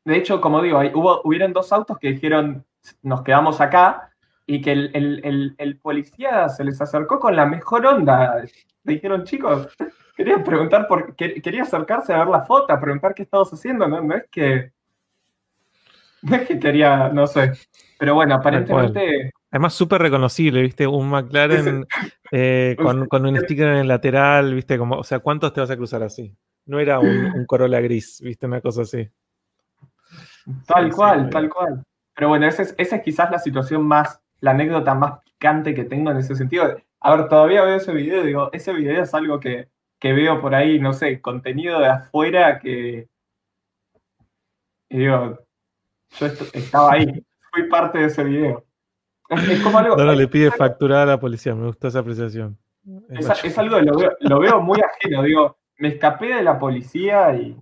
de hecho, como digo, hubo, hubieron dos autos que dijeron, nos quedamos acá, y que el, policía se les acercó con la mejor onda. Le dijeron, chicos, [LAUGHS] quería preguntar por quería acercarse a ver la foto, a preguntar qué estabas haciendo, ¿no? No es que. No es que quería, no sé. Pero bueno, aparentemente.
Además, súper reconocible, ¿viste? Un McLaren eh, [LAUGHS] con, un sticker en el lateral, ¿viste? Como, o sea, ¿cuántos te vas a cruzar así? No era un, [LAUGHS] Corolla gris, ¿viste? Una cosa así.
Tal cual, tal cual. Pero bueno, esa es, esa es quizás la situación más, la anécdota más picante que tengo en ese sentido. A ver, todavía veo ese video, digo, ese video es algo que, que veo por ahí, no sé, contenido de afuera que. Y digo, yo estaba ahí, fui parte de ese video. [LAUGHS]
No, le pide facturar a la policía, me gustó esa apreciación.
Es, algo que lo veo, muy ajeno, digo, me escapé de la policía y.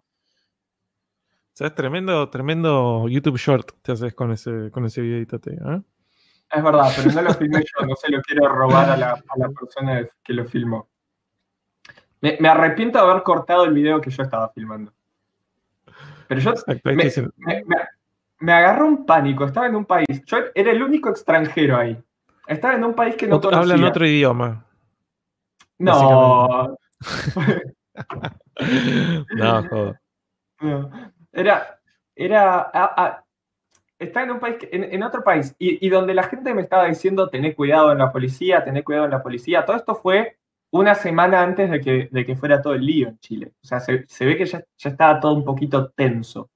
¿Sabes? Tremendo, tremendo YouTube short te haces con ese, con ese videito, ¿eh?
Es verdad, pero no lo filmé yo, no se lo quiero robar a la, persona que lo filmó. Me, arrepiento de haber cortado el video que yo estaba filmando. Pero yo me agarró un pánico. Estaba en un país. Yo era el único extranjero ahí. Estaba en un país que no conocía.
Hablan otro idioma.
No. [LAUGHS]
no, joder. [LAUGHS]
Era. Era. estaba en un país, en, otro país, y, donde la gente me estaba diciendo, tené cuidado en la policía, tené cuidado en la policía. Todo esto fue una semana antes de que, de que fuera todo el lío en Chile. O sea, se, ve que ya, ya estaba todo un poquito tenso.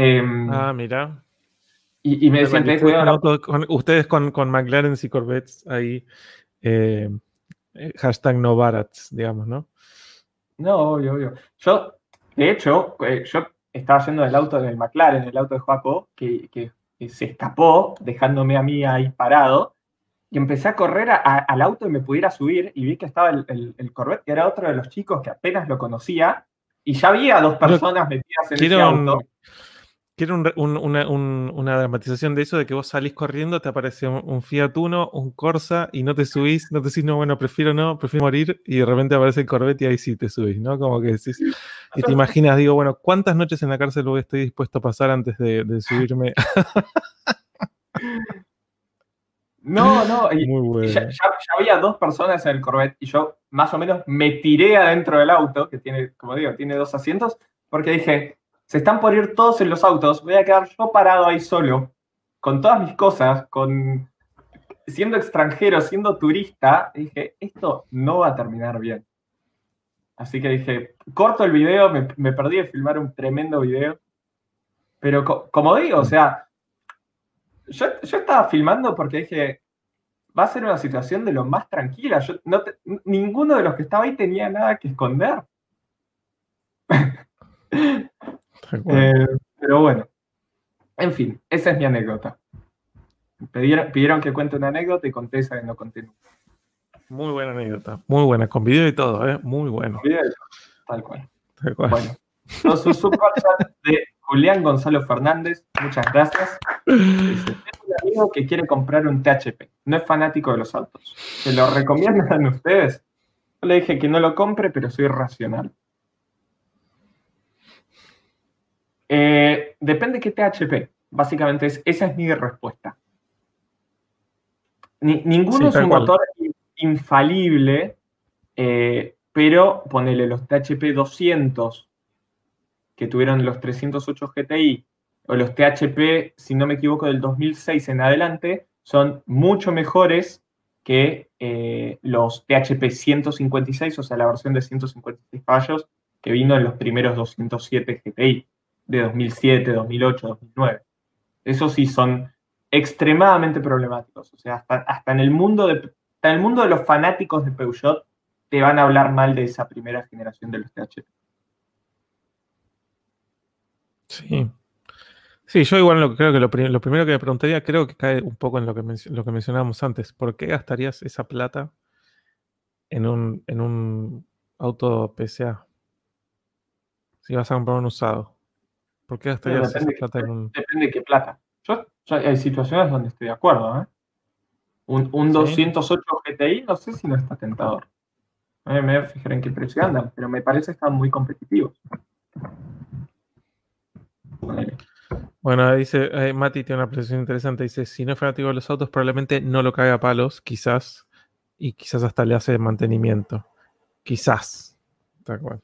Em, ah, mira.
Y, me decían,
ustedes con, con McLaren y Corvettes ahí, eh, eh, hashtag no barats, digamos, ¿no?
No, obvio, obvio. Yo, de hecho, eh, yo estaba yendo del auto del McLaren, el auto de Joaco, que, que, se escapó, dejándome a mí ahí parado, y empecé a correr al auto y me pudiera subir, y vi que estaba el, el, Corvette, que era otro de los chicos que apenas lo conocía, y ya había dos personas metidas en ese auto.
Quiero una, dramatización de eso, de que vos salís corriendo, te aparece un, Fiat Uno, un Corsa, y no te subís, no te decís, no, bueno, prefiero no, prefiero morir, y de repente aparece el Corvette y ahí sí te subís, ¿no? Como que decís, y te imaginas, digo, bueno, ¿cuántas noches en la cárcel voy estoy dispuesto a pasar antes de, subirme? [LAUGHS]
No, no, ya, había dos personas en el Corvette y yo más o menos me tiré adentro del auto, que tiene, como digo, tiene dos asientos, porque dije, se están por ir todos en los autos, voy a quedar yo parado ahí solo, con todas mis cosas, con siendo extranjero, siendo turista, dije, esto no va a terminar bien. Así que dije, corto el video, me, perdí de filmar un tremendo video. Pero como digo, o sea, yo, estaba filmando porque dije, va a ser una situación de lo más tranquila. Yo, no ninguno de los que estaba ahí tenía nada que esconder. [LAUGHS] Eh, pero bueno, en fin, esa es mi anécdota. Pidieron, que cuente una anécdota y conté esa y no conté
Muy buena anécdota, muy buena, con video y todo, ¿eh? muy bueno.
tal cual. Bueno, su super de Julián Gonzalo Fernández, muchas gracias. Dice, tengo un amigo que quiere comprar un THP. no es fanático de los autos. ¿Se lo recomiendan ustedes? Yo le dije que no lo compre, pero soy racional. Eh, depende qué THP. Básicamente es, esa es mi respuesta. ninguno es un motor infalible, eh, pero ponele los THP 200 que tuvieron los 308 GTI o los THP, si no me equivoco, del 2006 en adelante, son mucho mejores que eh, los THP 156, o sea, la versión de 156 caballos que vino en los primeros 207 GTI de 2007, 2008, 2009. Esos sí son extremadamente problemáticos. O sea, hasta, en, el mundo de, el mundo de los fanáticos de Peugeot te van a hablar mal de esa primera generación de los THP.
Sí. Sí, yo igual lo, creo que lo, primero que me preguntaría, creo que cae un poco en lo que, lo que mencionábamos antes. ¿Por qué gastarías esa plata en un, en un auto PCA? Si vas a comprar un usado. ¿Por qué gastarías esa plata en un.?
Depende de qué plata. Yo, hay situaciones donde estoy de acuerdo, ¿eh? Un, 208 GTI, no sé si no está tentador. me voy a fijar en qué precio andan, pero me parece que están muy competitivos.
Bueno, dice, eh, Mati tiene una precisión interesante. Dice, si no es fanático de los autos, probablemente no lo caga a palos, quizás, y quizás hasta le hace mantenimiento. Quizás.
Tal cual.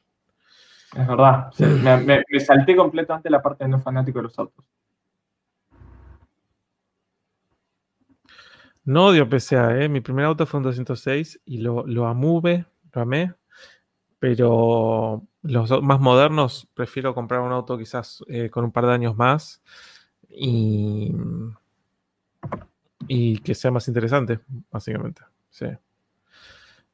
Es verdad. me, salté completamente la parte de no fanático de los autos.
No odio PCA, ¿eh? Mi primer auto fue un 206 y lo, lo amuve, lo amé. Pero los más modernos, prefiero comprar un auto quizás eh, con un par de años más y, y que sea más interesante, básicamente. Sí.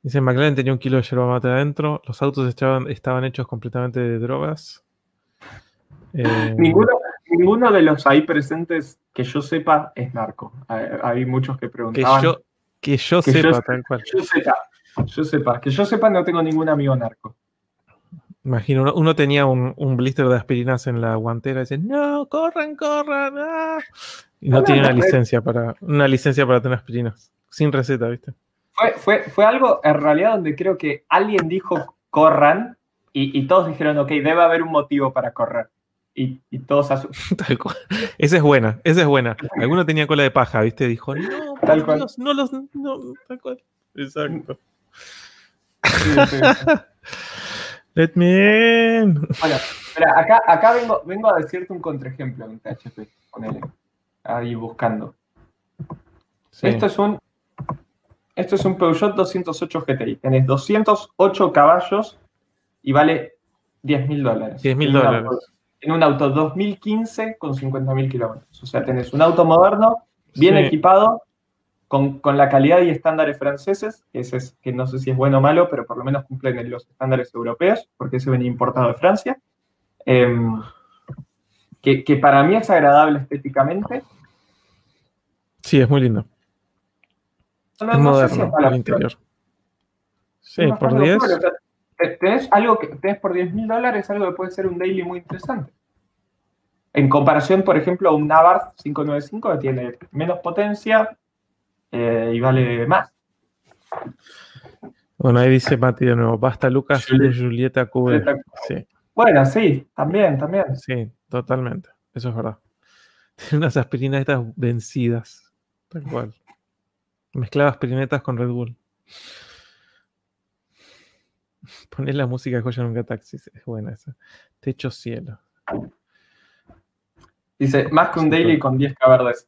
Dice, McLaren tenía un kilo de yerba mate adentro, los autos estaban, estaban hechos completamente de drogas.
Eh, ninguno, de los ahí presentes que yo sepa es narco. Hay, muchos que preguntaban.
Que yo, que yo sepa, tal cual.
yo sepa, yo sepa. Que yo sepa, no tengo ningún amigo narco.
Imagino, uno, tenía un, blister de aspirinas en la guantera y dice, no, corran, corran. Ah". Y no, tiene una licencia para una licencia para tener aspirinas. Sin receta, ¿viste?
Fue, fue, algo en realidad donde creo que alguien dijo corran y, todos dijeron, ok, debe haber un motivo para correr. Y, y todos [LAUGHS]
Esa es buena, esa es buena. Alguno tenía cola de paja, ¿viste? Dijo, no, tal cual. no los. No, tal cual. Exacto. [LAUGHS] Let me in.
Bueno, acá, acá vengo, vengo a decirte un contraejemplo en THP. Ponele. Ahí buscando. Esto es un. Esto es un Peugeot 208 GTI. Tenés 208 caballos y vale 10 mil dólares.
10 mil dólares.
En un auto 2015 con 50 mil kilómetros. O sea, tenés un auto moderno, bien equipado, con, la calidad y estándares franceses, que, es, que no sé si es bueno o malo, pero por lo menos cumplen los estándares europeos, porque ese venía importado de Francia. Em, que, para mí es agradable estéticamente.
Sí, es muy lindo. No, es moderno, el interior. Sí, por 10.
tenés algo que tenés por 10 mil dólares, algo que puede ser un daily muy interesante. En comparación, por ejemplo, a un Navarre 595 que tiene menos potencia, eh, y vale más.
Bueno, ahí dice Mati de nuevo, basta Lucas Julieta Cube. Sí.
Bueno, sí, también, también.
Sí, totalmente. Eso es verdad. [LAUGHS] Tiene unas aspirinas estas vencidas. Tal cual. Mezclaba aspirinetas con Red Bull. [LAUGHS] Poner la música de Joya Nunca Taxi. Es buena esa. Techo cielo.
Dice, más que un daily con 10 verdes.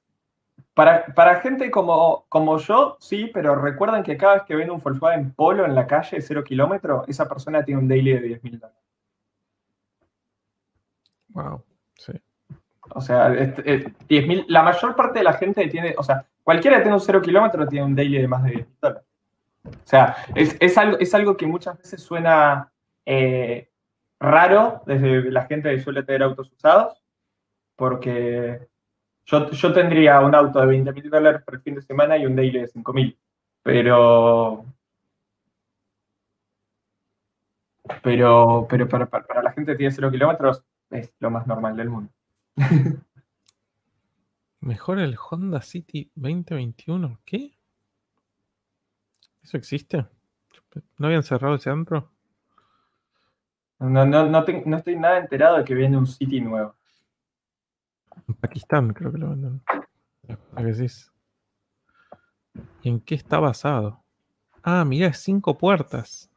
Para, gente como, como yo, sí, pero recuerden que cada vez que ven un Volkswagen Polo en la calle, cero kilómetros, esa persona tiene un daily de 10 mil dólares.
Wow, sí.
O sea, 10 mil, la mayor parte de la gente tiene, o sea, cualquiera que tenga un cero kilómetro tiene un daily de más de 10 mil dólares. O sea, es, algo, es algo que muchas veces suena eh, raro desde la gente que suele tener autos usados, porque yo, tendría un auto de 20 mil dólares por el fin de semana y un daily de 5 mil. Pero. Pero, pero para, para, la gente que tiene 0 kilómetros es lo más normal del mundo. [LAUGHS]
Mejor el Honda City 2021. ¿Qué? ¿Eso existe? ¿No habían cerrado el centro?
No, no, no, no estoy nada enterado de que viene un City nuevo.
En Pakistán creo que lo venden. ¿A qué decís? ¿Y en qué está basado? Ah, mira, cinco puertas.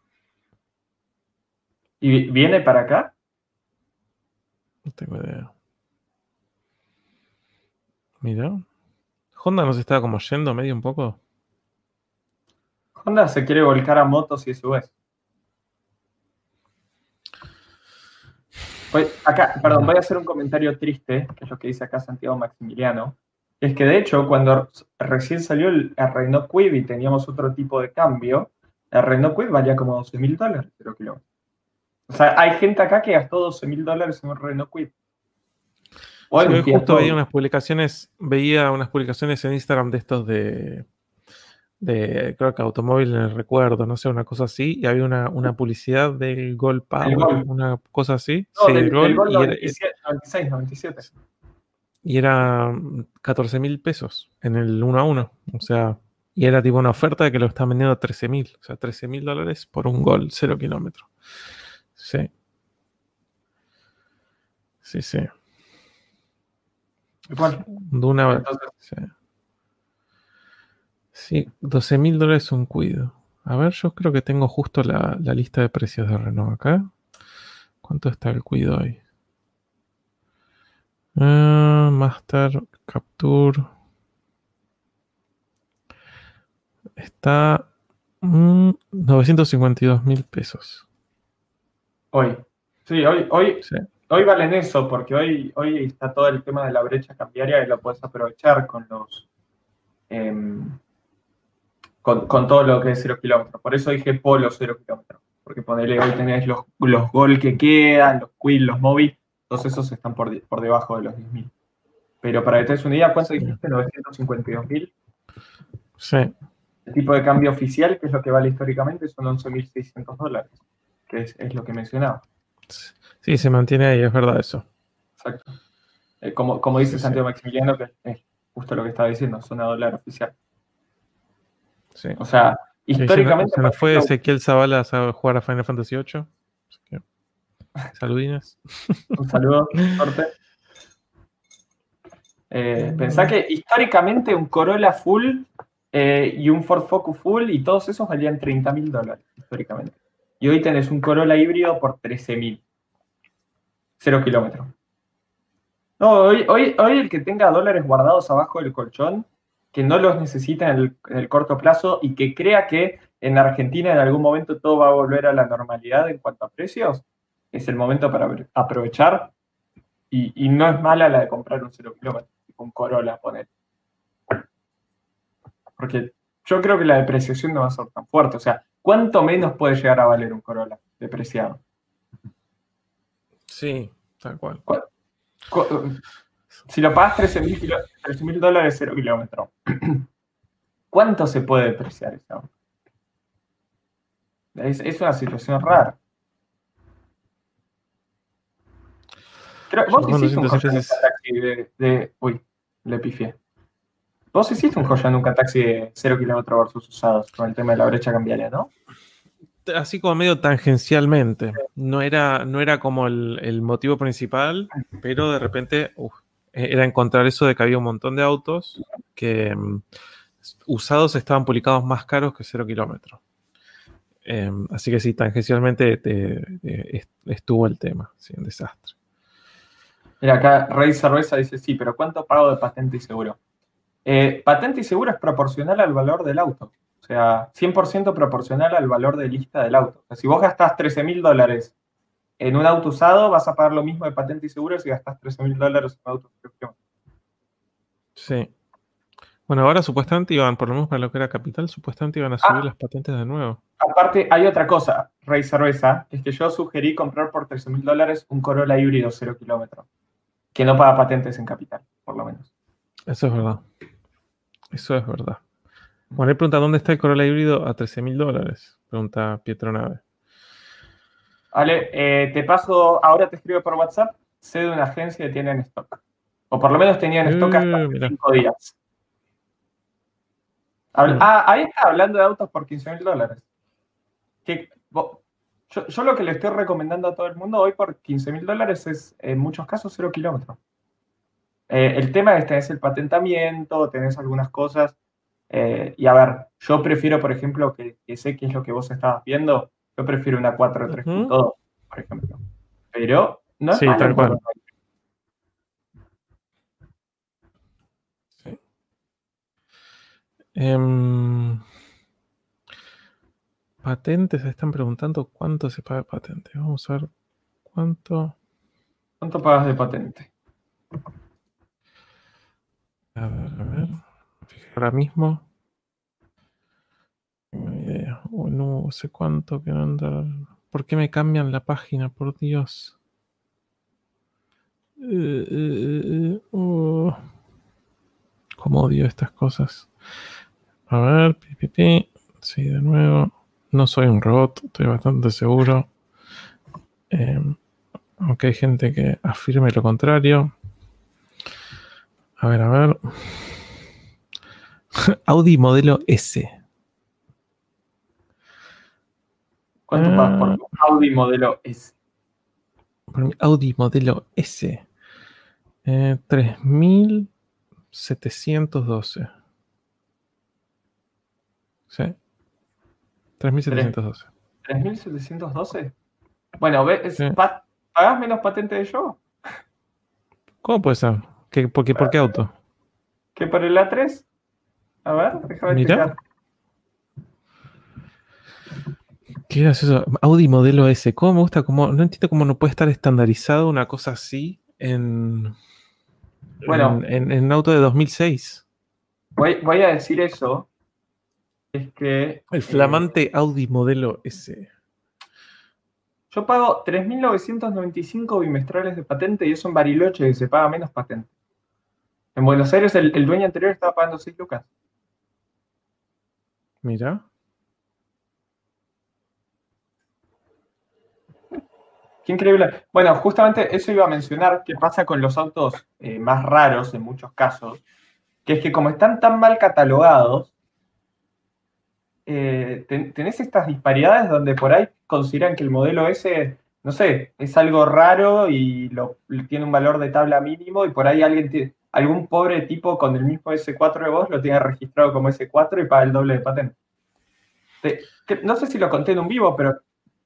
¿Y viene para acá?
No tengo idea. Mira. Honda nos está como yendo medio un poco.
Honda se quiere volcar a motos y SUVs. acá, perdón, voy a hacer un comentario triste, que es lo que dice acá Santiago Maximiliano. Es que de hecho, cuando recién salió el, Renault Quid y teníamos otro tipo de cambio, el Renault Quid valía como 12 mil dólares, creo que O sea, hay gente acá que gastó 12 mil dólares en un Renault Quid.
Hoy justo veía unas publicaciones, veía unas publicaciones en Instagram de estos de, de creo que automóvil en el recuerdo, no sé, una cosa así, y había una, una publicidad del Gol Power, una cosa así.
sí, del, Gol, 96, 97.
Y era 14 mil pesos en el 1 a 1. O sea, y era tipo una oferta de que lo estaban vendiendo a 13 mil. O sea, 13 mil dólares por un Gol 0 kilómetros. Sí. Sí, sí.
Bueno,
de una, sí. Sí, 12 mil dólares un cuido. A ver, yo creo que tengo justo la, lista de precios de Renault acá. ¿Cuánto está el cuido ahí? Ah, master Capture. Está 952 mm, mil pesos.
Hoy. Sí, hoy, hoy, hoy valen eso, porque hoy, hoy está todo el tema de la brecha cambiaria y lo puedes aprovechar con los. Em, con, todo lo que es cero kilómetros. Por eso dije polo cero kilómetros. Porque ponele, hoy tenés los, los gol que quedan, los quill, los móvil, todos esos están por, debajo de los 10.000. Pero para que te des una idea, ¿cuánto dijiste? 952.000.
Sí.
El tipo de cambio oficial, que es lo que vale históricamente, son 11.600 dólares, que es, lo que mencionaba.
Sí, se mantiene ahí, es verdad eso.
Exacto. Eh, como, como dice Santiago Maximiliano, que es justo lo que estaba diciendo, zona dólar oficial. O sea, históricamente.
Se nos, fue Ezequiel Zavala a jugar a Final Fantasy VIII. Saludinas. [LAUGHS]
Un saludo, [LAUGHS] suerte. Eh, pensá que históricamente un Corolla full eh, y un Ford Focus full y todos esos valían 30 mil dólares históricamente. Y hoy tenés un Corolla híbrido por 13 mil. Cero kilómetros. No, hoy, hoy, hoy el que tenga dólares guardados abajo del colchón que no los necesita en el, corto plazo y que crea que en Argentina en algún momento todo va a volver a la normalidad en cuanto a precios, es el momento para aprovechar. Y, no es mala la de comprar un cero kilómetro, un Corolla, poner. Porque yo creo que la depreciación no va a ser tan fuerte. O sea, ¿cuánto menos puede llegar a valer un Corolla depreciado?
Sí, tal cual.
Si lo pagas 13 mil dólares, cero kilómetro, [CLEARS THROAT] ¿cuánto se puede depreciar eso? Es, es una situación rara. vos hiciste un nunca taxi de, Uy, le pifié. Vos hiciste un joya nunca taxi de 0 kilómetros versus usados con el tema de la brecha cambiaria, ¿no?
Así como medio tangencialmente. No era, no era como el, motivo principal, pero de repente eh, era encontrar eso de que había un montón de autos que mm, usados estaban publicados más caros que cero kilómetros. Em, así que sí, tangencialmente estuvo el tema, sí, un desastre.
Mira, acá Rey Cerveza dice, sí, pero ¿cuánto pago de patente y seguro? Eh, patente y seguro es proporcional al valor del auto. O sea, 100% proporcional al valor de lista del auto. O sea, si vos gastás 13 mil dólares en un auto usado vas a pagar lo mismo de patente y seguro si gastas 13 mil dólares en un auto
Sí. Bueno, ahora supuestamente iban, por lo menos para lo que era capital, supuestamente iban a subir ah. las patentes de nuevo.
Aparte, hay otra cosa, Rey Cerveza, es que yo sugerí comprar por 13 mil dólares un Corolla híbrido 0 kilómetros, que no paga patentes en capital, por lo menos.
Eso es verdad. Eso es verdad. Bueno, le pregunta, ¿dónde está el Corolla híbrido a 13 mil dólares? Pregunta Pietro Nave.
Vale, eh, te paso, ahora te escribo por WhatsApp, sé de una agencia que tiene en stock. O por lo menos tenía en stock hasta 5 uh, días. Ah, ahí está hablando de autos por 15 mil dólares. yo, lo que le estoy recomendando a todo el mundo hoy por 15 mil dólares es en muchos casos cero kilómetros. Eh, el tema es tenés el patentamiento, tenés algunas cosas. Eh, y a ver, yo prefiero, por ejemplo, que, sé qué es lo que vos estabas viendo, yo prefiero una 4.3.2, por ejemplo. Pero no es
sí, tal cual. Em, patentes, se están preguntando cuánto se paga de patente. Vamos a ver cuánto.
¿Cuánto pagas de patente?
A ver, a ver. Ahora mismo. No idea. no sé cuánto que andar. ¿Por qué me cambian la página? Por Dios. Eh, eh, eh, oh. ¿Cómo odio estas cosas? A ver, pi, Sí, de nuevo. No soy un robot, estoy bastante seguro. aunque hay gente que afirme lo contrario. A ver, a ver. [LAUGHS] Audi modelo S.
¿Cuánto pagas por ah. Audi modelo S?
Por mi Audi modelo S. Eh, 3712. Sí. 3712.
¿3712? Bueno, ¿pagás menos patente de yo?
¿Cómo puede ser? por, qué, ¿Por qué auto?
¿Qué por el A3? A ver, déjame Mira.
¿Qué es eso? Audi modelo S. ¿Cómo me gusta? Cómo, no entiendo cómo no puede estar estandarizado una cosa así en. Bueno. En, un auto de 2006.
Voy, voy, a decir eso. Es que.
El flamante eh, Audi modelo S.
Yo pago 3.995 bimestrales de patente y eso en Bariloche se paga menos patente. En Buenos Aires el, dueño anterior estaba pagando 6 lucas.
Mira.
Qué increíble. Bueno, justamente eso iba a mencionar qué pasa con los autos eh, más raros en muchos casos, que es que como están tan mal catalogados, eh, tenés estas disparidades donde por ahí consideran que el modelo S, no sé, es algo raro y tiene un valor de tabla mínimo y por ahí alguien algún pobre tipo con el mismo S4 de vos lo tiene registrado como S4 y paga el doble de patente. no sé si lo conté en un vivo, pero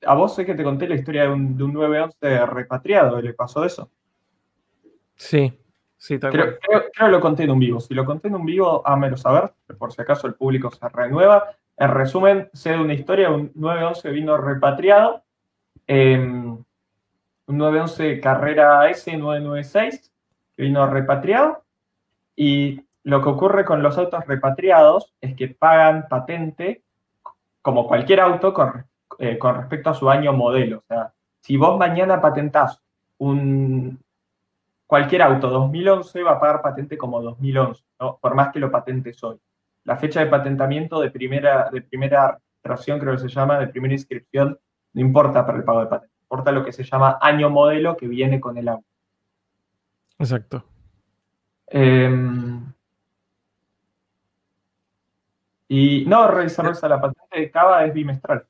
a vos sé que te conté la historia de un, de un 911 repatriado, ¿le pasó eso?
Sí, sí,
tal creo, creo, que lo conté en un vivo. Si lo conté en un vivo, hámelo saber, por si acaso el público se renueva. En resumen, sé de una historia, un 911 vino repatriado, em, un 911 carrera S996, que vino repatriado, y lo que ocurre con los autos repatriados es que pagan patente como cualquier auto con, eh, con respecto a su año modelo. O sea, si vos mañana patentás un, cualquier auto 2011 va a pagar patente como 2011, por más que lo patentes hoy la fecha de patentamiento de primera, de primera tracción, creo que se llama, de primera inscripción, no importa para el pago de patente, importa lo que se llama año modelo que viene con el auto.
Exacto.
Em, y no, revisar la patente de Cava es bimestral.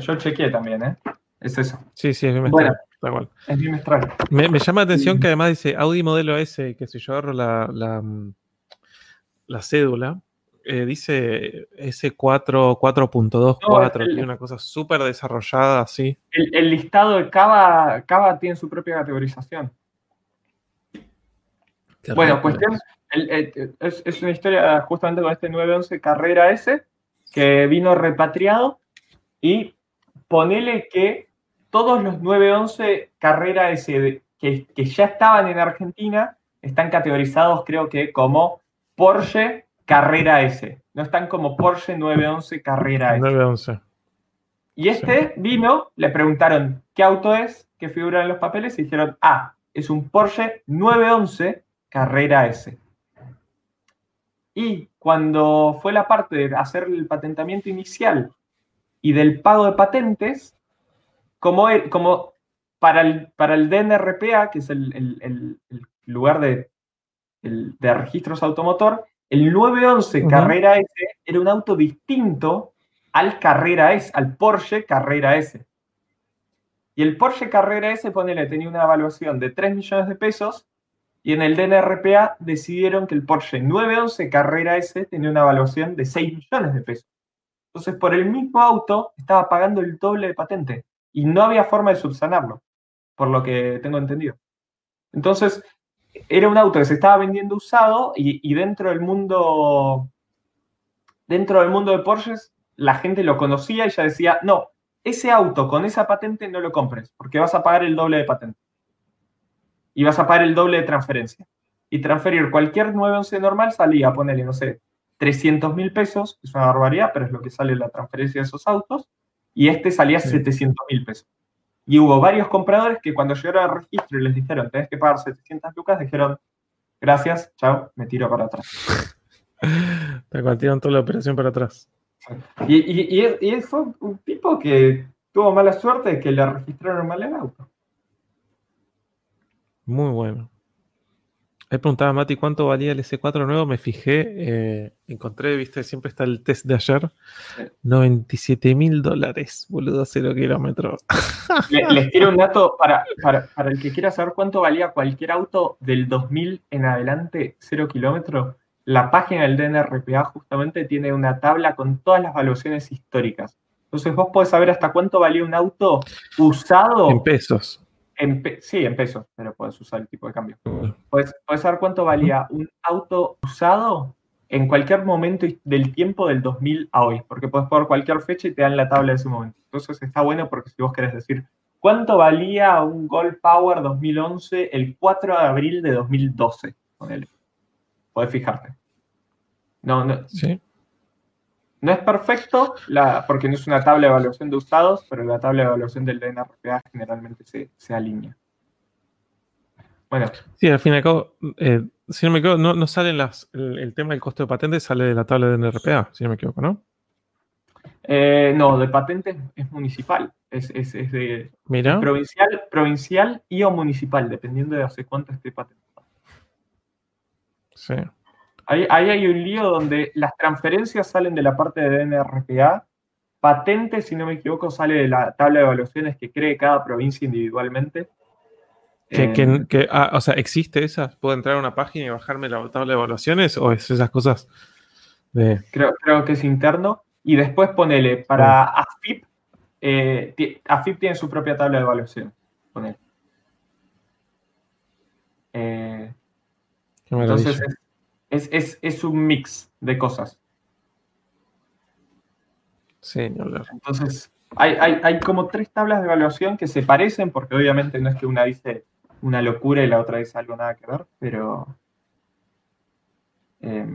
yo chequeé también, ¿eh? Es eso.
Sí, sí, es bimestral. igual.
Es bimestral.
Me, llama la atención que además dice Audi modelo S, que si yo agarro la, la, la cédula, eh, dice S4, 4.24, tiene una cosa súper desarrollada así.
El, listado de Cava, Cava tiene su propia categorización. Bueno, cuestión, es, una historia justamente con este 911 Carrera S, que vino repatriado y ponele que todos los 911 Carrera S que, que ya estaban en Argentina están categorizados creo que como Porsche Carrera S. No están como Porsche 911 Carrera S.
911.
Y este vino, le preguntaron qué auto es, qué figura en los papeles, y dijeron, ah, es un Porsche 911 Carrera S. Y cuando fue la parte de hacer el patentamiento inicial y del pago de patentes, como, como para, el, para el DNRPA, que es el, lugar de, de registros automotor, El 911 Carrera S era un auto distinto al Carrera S, al Porsche Carrera S. Y el Porsche Carrera S, ponele, tenía una evaluación de 3 millones de pesos y en el DNRPA decidieron que el Porsche 911 Carrera S tenía una evaluación de 6 millones de pesos. Entonces, por el mismo auto estaba pagando el doble de patente y no había forma de subsanarlo, por lo que tengo entendido. Entonces, era un auto que se estaba vendiendo usado y, dentro del mundo dentro del mundo de Porsches la gente lo conocía y ya decía, no, ese auto con esa patente no lo compres porque vas a pagar el doble de patente. Y vas a pagar el doble de transferencia. Y transferir cualquier 911 normal salía, ponerle, no sé, 300 mil pesos, es una barbaridad, pero es lo que sale la transferencia de esos autos, y este salía 700 mil pesos. Y hubo varios compradores que cuando llegaron al registro y les dijeron, tenés que pagar 700 lucas, dijeron, gracias, chao, me tiro para atrás. [LAUGHS]
Te partieron toda la operación para atrás.
Y, y, y, fue un tipo que tuvo mala suerte de que le registraron mal el auto.
Muy bueno. He preguntado a Mati cuánto valía el S4 nuevo, me fijé, eh, encontré, viste, siempre está el test de ayer, 97 mil dólares, boludo, cero kilómetros.
Les, quiero un dato para, para, para, el que quiera saber cuánto valía cualquier auto del 2000 en adelante, cero kilómetros. La página del DNRPA justamente tiene una tabla con todas las valuaciones históricas. Entonces vos podés saber hasta cuánto valía un auto usado.
En pesos
sí, en pesos, pero puedes usar el tipo de cambio. Puedes, saber cuánto valía un auto usado en cualquier momento del tiempo del 2000 a hoy, porque puedes poner cualquier fecha y te dan la tabla de ese momento. Entonces está bueno porque si vos querés decir cuánto valía un Gold Power 2011 el 4 de abril de 2012, ponele. Podés fijarte. No, no. Sí. No es perfecto la, porque no es una tabla de evaluación de usados, pero la tabla de evaluación del DNRPA generalmente se, alinea.
Bueno. Sí, al fin y al cabo, eh, si no me equivoco, no, sale las, el, tema del costo de patente, sale de la tabla de DNRPA, si no me equivoco, ¿no?
Eh, no, de patente es municipal, es, de Provincial, provincial y o municipal, dependiendo de hace cuánto esté patentado. Sí. Ahí, hay un lío donde las transferencias salen de la parte de DNRPA, patente, si no me equivoco, sale de la tabla de evaluaciones que cree cada provincia individualmente.
Que, eh, ah, o sea, ¿existe esa? ¿Puedo entrar a una página y bajarme la tabla de evaluaciones o es esas cosas
de... Creo, creo que es interno. Y después ponele, para AFIP, eh, AFIP tiene su propia tabla de evaluación. Ponele. Eh, entonces, es, un mix de cosas.
Sí, no
Entonces, hay, hay, como tres tablas de evaluación que se parecen, porque obviamente no es que una dice una locura y la otra dice algo nada que ver, pero.
Eh,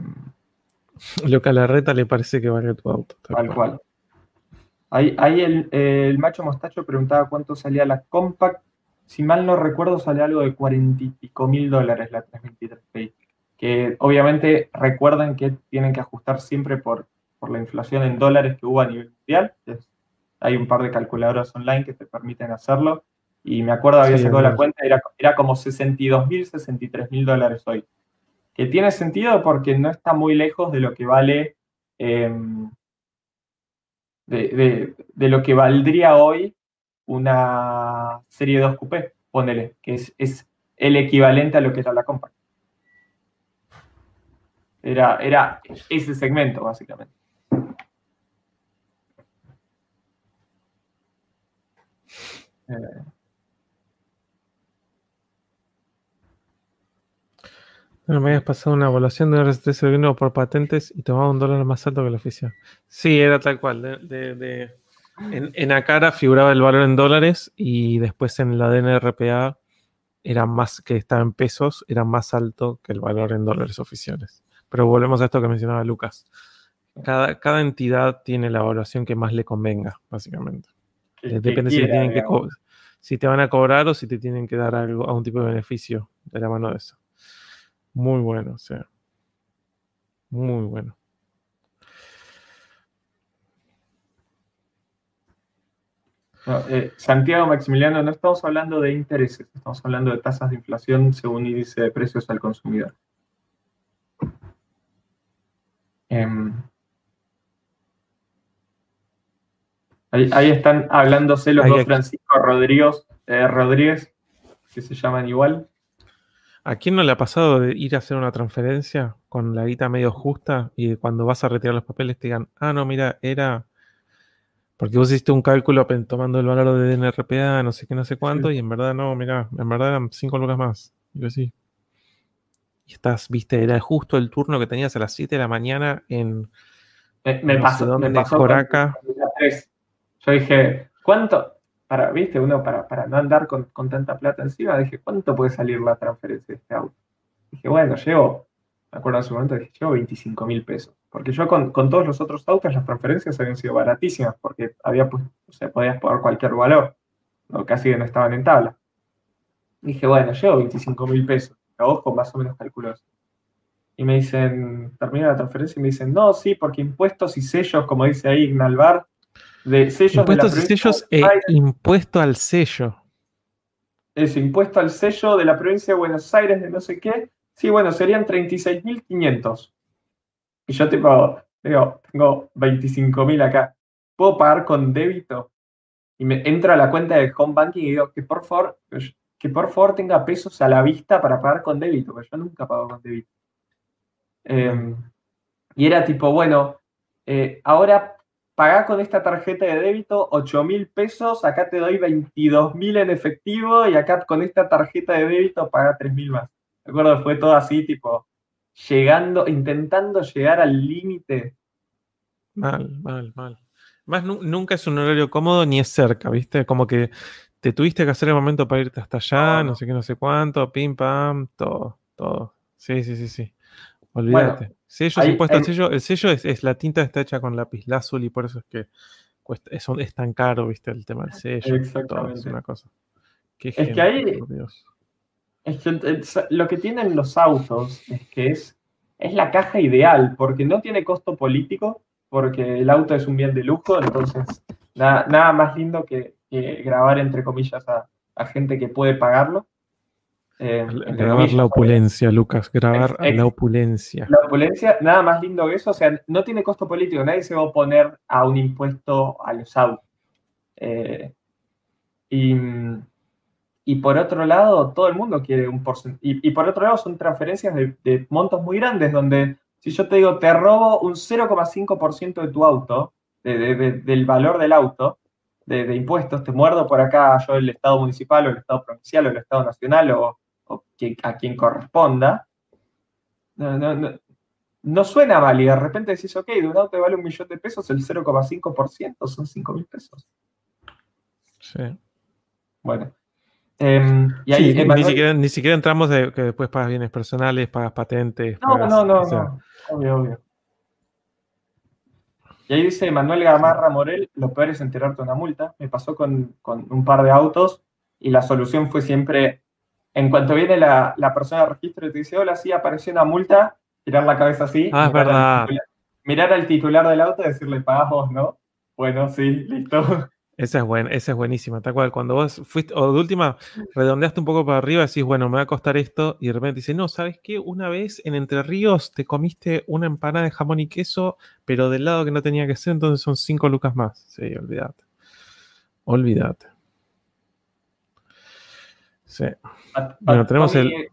Lo que a la reta le parece que vale tu auto.
Tal cual. Ahí, el, el, macho mostacho preguntaba cuánto salía la Compact. Si mal no recuerdo, sale algo de cuarenta y pico mil dólares la 323 que obviamente recuerden que tienen que ajustar siempre por, por la inflación en dólares que hubo a nivel mundial. hay un par de calculadoras online que te permiten hacerlo. Y me acuerdo, había sacado la cuenta, era, era como 62 mil, 63 mil dólares hoy. Que tiene sentido porque no está muy lejos de lo que vale, em, de, lo que valdría hoy una serie 2 coupé, ponele, que es, es el equivalente a lo que era la compra. Era, era ese segmento, básicamente.
Eh. me habías pasado una evaluación de RST serviendo por patentes y tomaba un dólar más alto que la oficial. Sí, era tal cual. En, en Acara figuraba el valor en dólares y después en la DNRPA era más que estaba en pesos, era más alto que el valor en dólares oficiales. Pero volvemos a esto que mencionaba Lucas. Cada, cada entidad tiene la evaluación que más le convenga, básicamente. Eh, depende si, te tienen que si te van a cobrar o si te tienen que dar algo, algún tipo de beneficio de la mano de eso. Muy bueno, o sea. Muy bueno.
Eh, Santiago Maximiliano, no estamos hablando de intereses, estamos hablando de tasas de inflación según índice de precios al consumidor. Em, ahí, están hablándose los dos Francisco Rodríguez, eh, Rodríguez, que se llaman igual.
¿A quién no le ha pasado de ir a hacer una transferencia con la guita medio justa y cuando vas a retirar los papeles te digan, ah, no, mira, era porque vos hiciste un cálculo tomando el valor de NRPA, no sé qué, no sé cuánto, y en verdad no, mira, en verdad eran 5 lucas más. Digo, sí. Y estás, viste, era justo el turno que tenías a las 7 de la mañana en.
Me, pasó, me pasó
Coraca.
Yo dije, ¿cuánto? Para, viste, uno para, para no andar con, con, tanta plata encima, dije, ¿cuánto puede salir la transferencia de este auto? Dije, bueno, llevo, me acuerdo en su momento, dije, llevo 25 mil pesos. Porque yo con, todos los otros autos las transferencias habían sido baratísimas, porque había, pues, o sea, podías pagar cualquier valor, ¿no? casi no estaban en tabla. Dije, bueno, llevo 25 mil pesos, a ojo, más o menos calculo Y me dicen, termina la transferencia y me dicen, no, sí, porque impuestos y sellos, como dice ahí Ignalvar, de sellos
impuestos y sellos e impuesto al sello.
Eso, impuesto al sello de la provincia de Buenos Aires de no sé qué. Sí, bueno, serían 36.500. Y yo tipo, digo, tengo 25 mil acá. ¿Puedo pagar con débito? Y me entro a la cuenta del home banking y digo, que por favor, que por favor tenga pesos a la vista para pagar con débito, porque yo nunca pago con débito. Em, y era tipo, bueno, eh, ahora pagá con esta tarjeta de débito 8 mil pesos, acá te doy 22 mil en efectivo y acá con esta tarjeta de débito paga 3 mil más. ¿De acuerdo? Fue todo así, tipo, llegando, intentando llegar al límite.
Mal, mal, mal. Más nunca es un horario cómodo ni es cerca, ¿viste? Como que te tuviste que hacer el momento para irte hasta allá, no, sé qué, no sé cuánto, pim, pam, todo, todo. Sí, sí, sí, sí. Olvídate. sello impuesto sello. El sello es, la tinta está hecha con lápiz lazuli y por eso es que cuesta, es, es, tan caro, ¿viste? El tema del sello. Exactamente. es una cosa.
es que ahí, es que lo que tienen los autos es que es, es la caja ideal, porque no tiene costo político, porque el auto es un bien de lujo, entonces nada, nada más lindo que, grabar, entre comillas, a, gente que puede pagarlo.
Eh, grabar la opulencia, Lucas, grabar la opulencia.
La opulencia, nada más lindo que eso, o sea, no tiene costo político, nadie se va a oponer a un impuesto a los autos. Eh, y y por otro lado, todo el mundo quiere un porcentaje. Y, por otro lado, son transferencias de, montos muy grandes, donde si yo te digo, te robo un 0,5% de tu auto, del valor del auto, de, impuestos, te muerdo por acá yo el Estado municipal o el Estado provincial o el Estado nacional o, a quien corresponda, no, suena mal y de repente decís, ok, de un auto vale un millón de pesos, el 0,5% son 5 mil pesos.
Sí.
Bueno,
Em, ni, siquiera, ni, siquiera, entramos de que después pagas bienes personales, pagas patentes.
No, no, no, no. Obvio, obvio. Y ahí dice Manuel Gamarra Morel, lo peor es enterarte una multa. Me pasó con, con, un par de autos y la solución fue siempre, en cuanto viene la, la persona de registro y te dice, hola, sí, apareció una multa, tirar la cabeza así.
Ah, es verdad.
mirar al titular del auto y decirle, pagas vos, ¿no? Bueno, sí, listo.
Esa es, buena, esa es buenísima, tal cual. Cuando vos fuiste, o de última, redondeaste un poco para arriba, decís, bueno, me va a costar esto, y de repente dices, no, ¿sabes qué? Una vez en Entre Ríos te comiste una empanada de jamón y queso, pero del lado que no tenía que ser, entonces son cinco lucas más. Sí, olvídate. Olvídate. Sí.
bueno, tenemos el.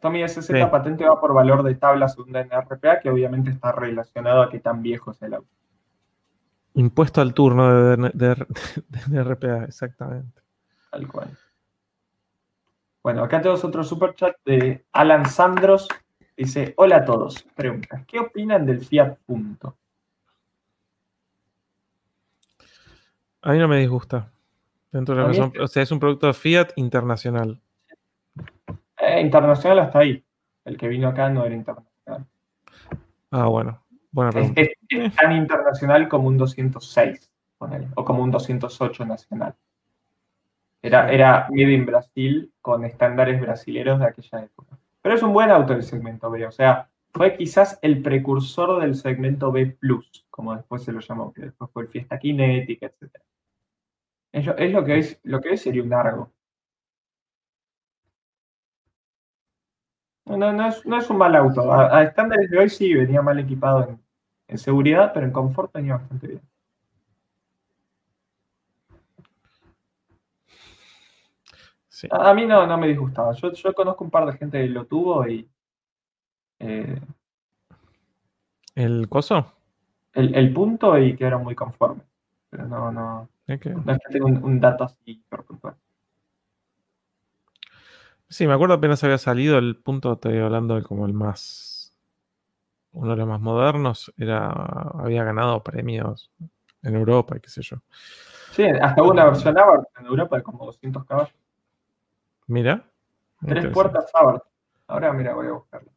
Tommy SZ patente va por valor de tabla segunda en RPA, que obviamente está relacionado a qué tan viejo es el auto.
Impuesto al turno de, RPA, exactamente.
Tal cual. Bueno, acá tenemos otro super chat de Alan Sandros. Dice, hola a todos. Pregunta, ¿qué opinan del Fiat Punto?
A mí no me disgusta. Dentro de la o sea, es un producto de Fiat internacional.
Eh, internacional hasta ahí. El que vino acá no era internacional.
Ah, bueno.
Es, tan internacional como un 206, o como un 208 nacional. Era, era made in Brasil con estándares brasileños de aquella época. Pero es un buen auto del segmento B, o sea, fue quizás el precursor del segmento B Plus, como después se lo llamó, que después fue el Fiesta Kinética, etc. Es lo, que, es, lo que es sería un Argo. No, no, es, un mal auto. A, estándares de hoy sí venía mal equipado En seguridad, pero en confort venía bastante bien. A mí no, no me disgustaba. Yo, yo conozco un par de gente que lo tuvo y.
Eh, ¿El coso?
El, el, punto y quedaron muy conformes. Pero no, no. No es que tenga un, dato así puntual.
Sí, me acuerdo apenas había salido el punto, estoy hablando de como el más. Uno de los más modernos. Era. Había ganado premios en Europa y qué sé yo.
Sí, hasta hubo una versión Abarth en Europa de como 200 caballos.
Mira.
Tres puertas Abarth. Ahora, mira, voy a buscarlo.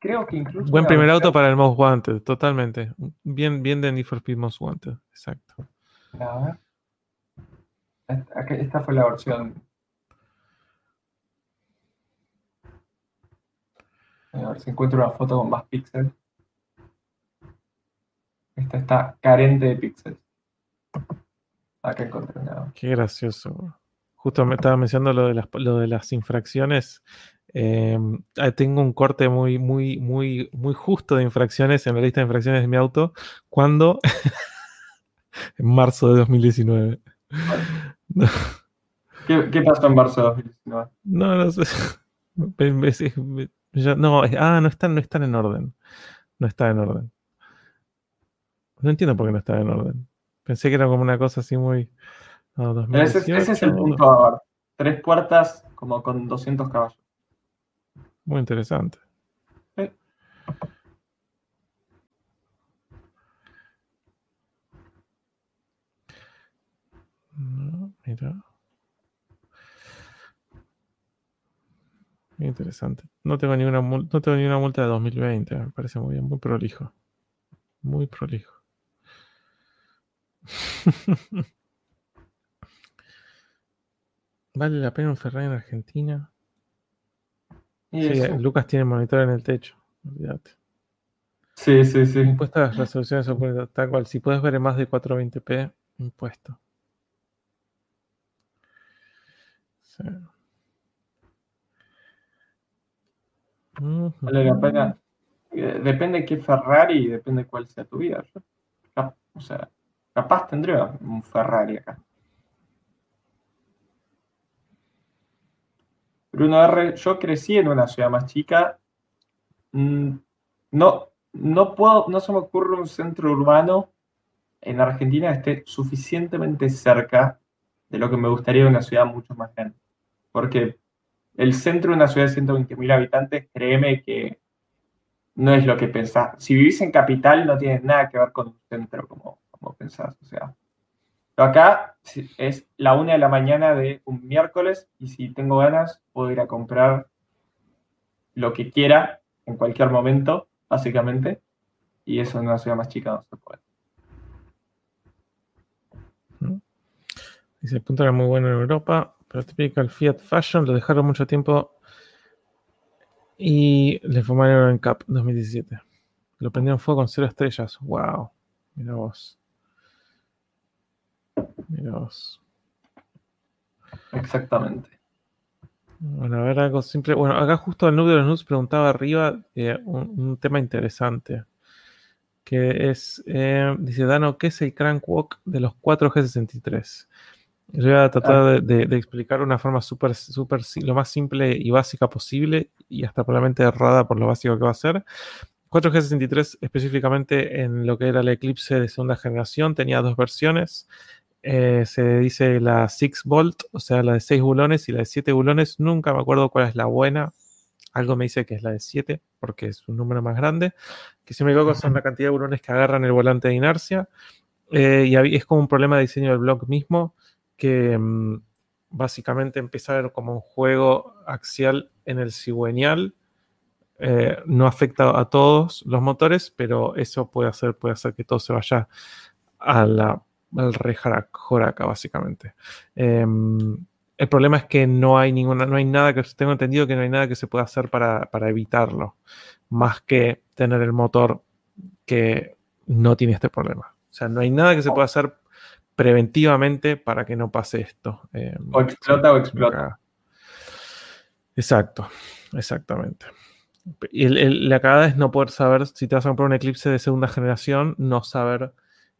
creo que incluso.
Buen primer auto para el Most Wanted, totalmente. Bien, bien de Need for Speed Most Wanted, exacto.
A ver. Esta, fue la versión. A ver si encuentro una foto con más píxeles. Esta está carente de píxeles. Acá encontré nada.
Qué gracioso. Justo me estaba mencionando lo de las, lo de las infracciones. Eh, tengo un corte muy, muy, muy, muy justo de infracciones en la lista de infracciones de mi auto. cuando [LAUGHS] en marzo de 2019.
¿Qué, pasó en marzo de 2019? No,
no sé. [LAUGHS] no, ah, no están, no están en orden. No está en orden. No entiendo por qué no está en orden. Pensé que era como una cosa así muy.
ese, es el punto ahora. Tres puertas como con 200 caballos.
Muy interesante. mira. Interesante. No tengo, ni una, no tengo ni una multa de 2020. Me parece muy bien, muy prolijo. Muy prolijo. [LAUGHS] ¿Vale la pena un Ferrari en Argentina? Sí, Lucas tiene monitor en el techo, olvídate.
Sí, sí, sí.
Impuesto a las resoluciones tal cual. Si puedes ver en más de 420p, impuesto.
Pena. Eh, depende de qué Ferrari y depende cuál sea tu vida. O sea, Capaz tendría un Ferrari acá. Bruno R., yo crecí en una ciudad más chica. Mm, no, no puedo, no se me ocurre un centro urbano en Argentina que esté suficientemente cerca de lo que me gustaría una ciudad mucho más grande. Porque el centro de una ciudad de 120.000 habitantes, créeme que no es lo que pensás. Si vivís en capital, no tiene nada que ver con un centro como como pensás. O sea, acá es la una de la mañana de un miércoles y si tengo ganas puedo ir a comprar lo que quiera en cualquier momento, básicamente. Y eso en una ciudad más chica no se puede.
Dice, punto era muy bueno en Europa, pero típico el Fiat Fashion lo dejaron mucho tiempo y le fumaron en Cup 2017. Lo prendieron fuego con cero estrellas. Wow. Mira vos.
Exactamente.
Bueno, a ver algo simple. Bueno, acá justo el noob de los noobs preguntaba arriba eh, un, tema interesante. Que es, eh, dice Dano, ¿qué es el crank walk de los 4G63? Yo voy a tratar ah. de, explicar de una forma súper, súper, lo más simple y básica posible y hasta probablemente errada por lo básico que va a ser. 4G63 específicamente en lo que era el Eclipse de segunda generación tenía dos versiones. Eh, se dice la 6 volt, o sea, la de 6 bulones y la de 7 bulones. Nunca me acuerdo cuál es la buena. Algo me dice que es la de 7, porque es un número más grande. Que si me equivoco son la cantidad de bulones que agarran el volante de inercia. Eh, y es como un problema de diseño del blog mismo, que mm, básicamente empieza a ver como un juego axial en el cigüeñal. Eh, no afecta a todos los motores, pero eso puede hacer, puede hacer que todo se vaya a la el rey Joraka, básicamente. Em, el problema es que no hay ninguna, no hay nada que tengo entendido que no hay nada que se pueda hacer para, evitarlo, más que tener el motor que no tiene este problema. O sea, no hay nada que se pueda hacer preventivamente para que no pase esto.
Em, o explota o explota.
Exacto, exactamente. Y la cagada es no poder saber si te vas a comprar un Eclipse de segunda generación, no saber.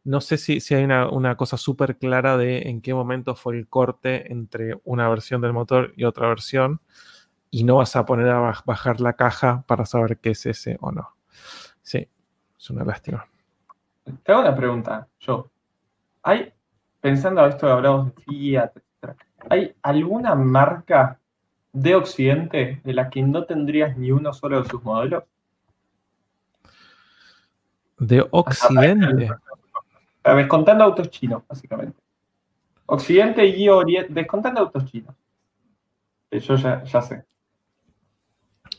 No sé si, si hay una, una cosa súper clara de en qué momento fue el corte entre una versión del motor y otra versión. Y no vas a poner a bajar la caja para saber qué es ese o no. Sí, es una lástima.
Te hago una pregunta, yo. ¿Hay, pensando a esto que hablamos de Fiat, etc., ¿hay alguna marca de Occidente de la que no tendrías ni uno solo de sus modelos?
De Occidente.
Descontando autos chinos, básicamente. Occidente y Oriente, descontando autos chinos. Yo ya, sé.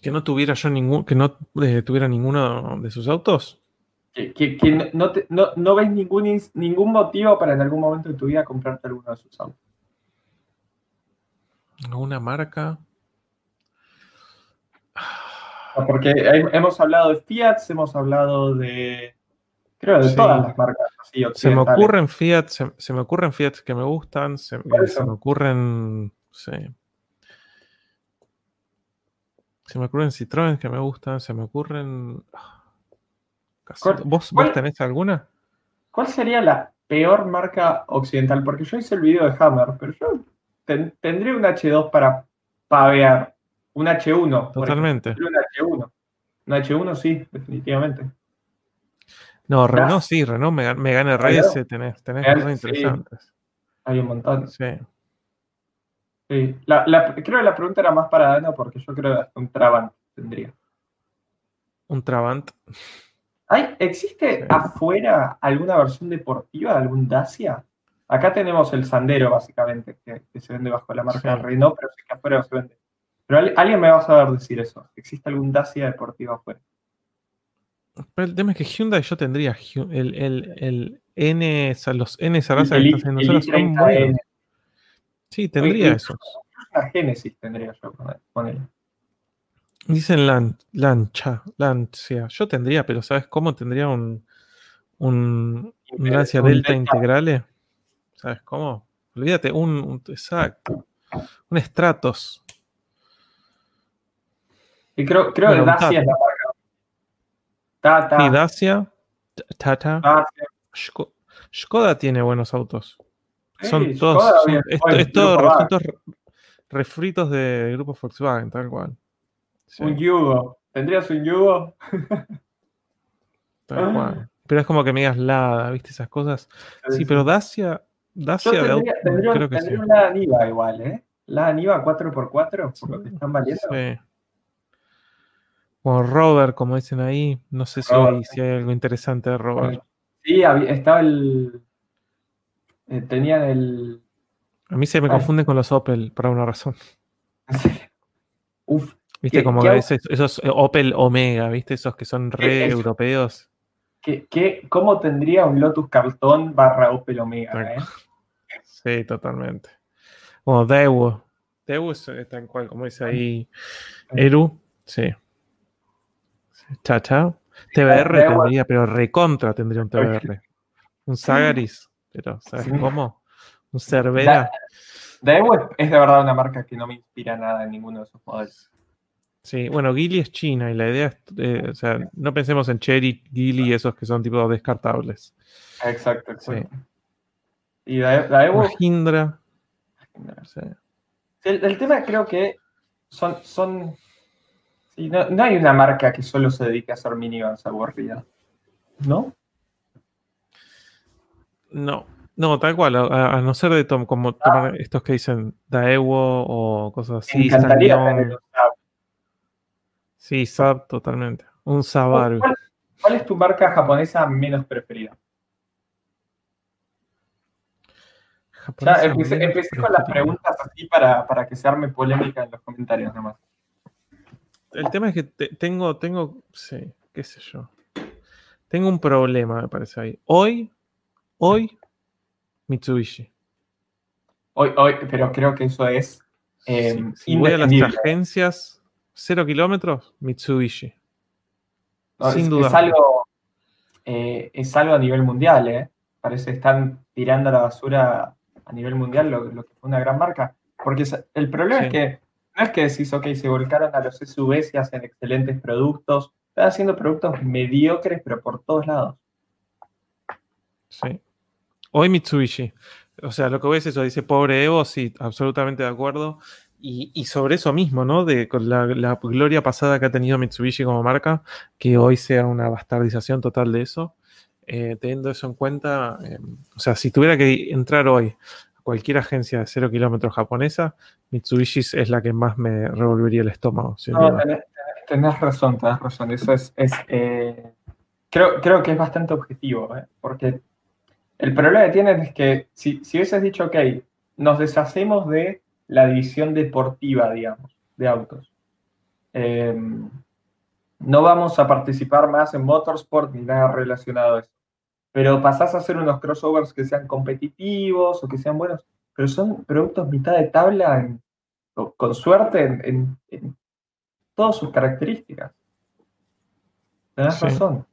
Que no tuviera yo ningún, que no eh, tuviera ninguno de sus autos.
Que, no, no, ves ningún, ningún motivo para en algún momento de tu vida comprarte alguno de sus autos.
¿Alguna marca?
Porque hemos hablado de Fiat, hemos hablado de. Creo de todas las marcas.
se me ocurren Fiat, se, me ocurren Fiat que me gustan, se, me ocurren. Sí. Se me ocurren Citroën que me gustan, se me ocurren. ¿Vos, ¿Vos tenés alguna?
¿Cuál sería la peor marca occidental? Porque yo hice el video de Hammer, pero yo tendría un H2 para pavear. Un H1.
Totalmente.
Un H1. Un H1 sí, definitivamente.
No, Renault sí, Renault me, me gana RS, tenés, tenés cosas interesantes.
Hay un montón. Sí. sí. La, creo que la pregunta era más para Dana porque yo creo que un Trabant tendría.
¿Un Trabant?
¿Hay, ¿Existe afuera alguna versión deportiva de algún Dacia? Acá tenemos el Sandero, básicamente, que, se vende bajo la marca Renault, pero sí que afuera se vende. Pero alguien me va a saber decir eso. ¿Existe algún Dacia deportivo afuera?
Pero el tema es que Hyundai yo tendría el, el, el N, los N Sarasa que están haciendo son buenos. Sí, tendría esos.
Una Genesis tendría yo con él.
Dicen lancha, lancia. Yo tendría, pero ¿sabes cómo? Tendría un, un, un Lancia Delta Integrale. ¿Sabes cómo? Olvídate, un, un exacto. Un Stratos.
Y creo, creo que Dacia es la marca.
Tata. Y Dacia, Tata. Skoda tiene buenos autos. son todos, son, todos refritos de grupo Volkswagen, tal cual.
Un yugo. ¿Tendrías un yugo?
tal cual. Pero es como que me digas Lada, ¿viste? Esas cosas. Sí, pero Dacia. Dacia
Yo tendría, de tendría, creo que tendría sí. una Niva igual, ¿eh? La Niva 4x4, por lo que están valiendo. Sí.
O Robert, como dicen ahí. No sé si hay, si hay, algo interesante de Robert.
Sí, estaba el. Eh, tenían el.
A mí se me confunde con los Opel, por alguna razón. [LAUGHS] Uf. ¿Viste como esos, eh, Opel Omega, ¿viste? Esos que son re europeos.
¿Qué, cómo tendría un Lotus Cartón barra Opel Omega? Eh? [LAUGHS]
Sí, totalmente. Bueno, Daewoo. Daewoo es tal cual, como dice ahí Eru. Sí. Chao, TBR tendría, pero recontra tendría un TBR. Un Sagaris, pero ¿sabes cómo? Un Cervera.
Daewoo es de verdad una marca que no me inspira nada en ninguno de sus modelos.
Sí, bueno, Gili es China y la idea es, eh, o sea, no pensemos en Cherry, Gili, esos que son tipo descartables.
Exacto, exacto. Y Daewoo...
Hindra.
El, el, tema creo que son, son no, hay una marca que solo se dedique a hacer minivans aburridas, ¿no?
No, no, tal cual, a, no ser de tom, como ah. estos que dicen Daewoo o cosas así. Sí, Saab totalmente. Un Sabaru.
¿Cuál, es tu marca japonesa menos preferida? Ya, empecé, con las preguntas así para, para que se arme polémica en los comentarios nomás
el tema es que tengo, tengo, sí, qué sé yo. Tengo un problema, me parece ahí. Hoy, hoy, Mitsubishi.
Hoy, hoy, pero creo que eso es.
Eh, si voy a las agencias, cero kilómetros, Mitsubishi.
Sin duda. Es algo, eh, es algo a nivel mundial, ¿eh? Parece que están tirando a la basura a nivel mundial lo, que fue una gran marca. Porque el problema es que no es que decís, ok, se volcaron a los SUVs y hacen excelentes productos. Están haciendo productos mediocres, pero por todos lados.
Sí. Hoy Mitsubishi. O sea, lo que ves es eso, dice pobre Evo, sí, absolutamente de acuerdo. Y, sobre eso mismo, ¿no? De con la, gloria pasada que ha tenido Mitsubishi como marca, que hoy sea una bastardización total de eso. Eh, teniendo eso en cuenta, eh, o sea, si tuviera que entrar hoy a cualquier agencia de cero kilómetros japonesa, Mitsubishi es la que más me revolvería el estómago.
No, tenés, razón, tenés razón. Eso es, eh, creo, creo que es bastante objetivo, porque el problema que tienen es que si, si hubieses dicho, ok, nos deshacemos de la división deportiva, digamos, de autos. Em, no vamos a participar más en motorsport ni nada relacionado a eso. Pero pasás a hacer unos crossovers que sean competitivos o que sean buenos, pero son productos mitad de tabla con suerte en, todas sus características. Tenés razón.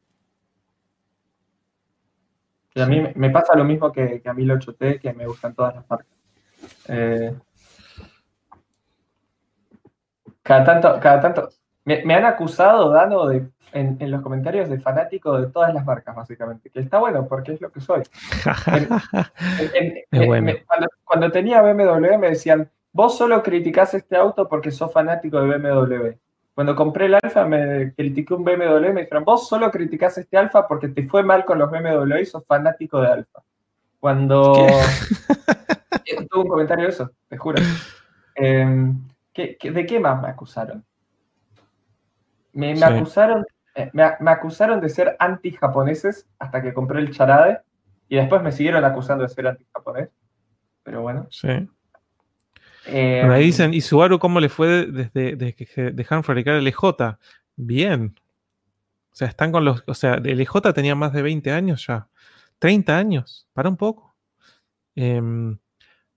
Y a mí me pasa lo mismo que, a mí el 8T, que me gustan todas las marcas. Eh, cada tanto, cada tanto. Me, han acusado, Dano, de, en, los comentarios de fanático de todas las marcas, básicamente. Que está bueno, porque es lo que soy. [LAUGHS] cuando, tenía BMW me decían, vos solo criticás este auto porque sos fanático de BMW. Cuando compré el Alfa me critiqué un BMW y me dijeron, vos solo criticás este Alfa porque te fue mal con los BMW y sos fanático de Alfa. Cuando... [LAUGHS] Tuve un comentario de eso, te juro. De qué más me acusaron? Me, acusaron, eh, me, acusaron de ser anti-japoneses hasta que compré el charade y después me siguieron acusando de ser anti-japonés. Pero bueno.
Sí. Eh, ahí dicen, ¿y Subaru cómo le fue desde, que dejaron fabricar el EJ? Bien. O sea, están con los. O sea, el EJ tenía más de 20 años ya. 30 años. Para un poco. Eh,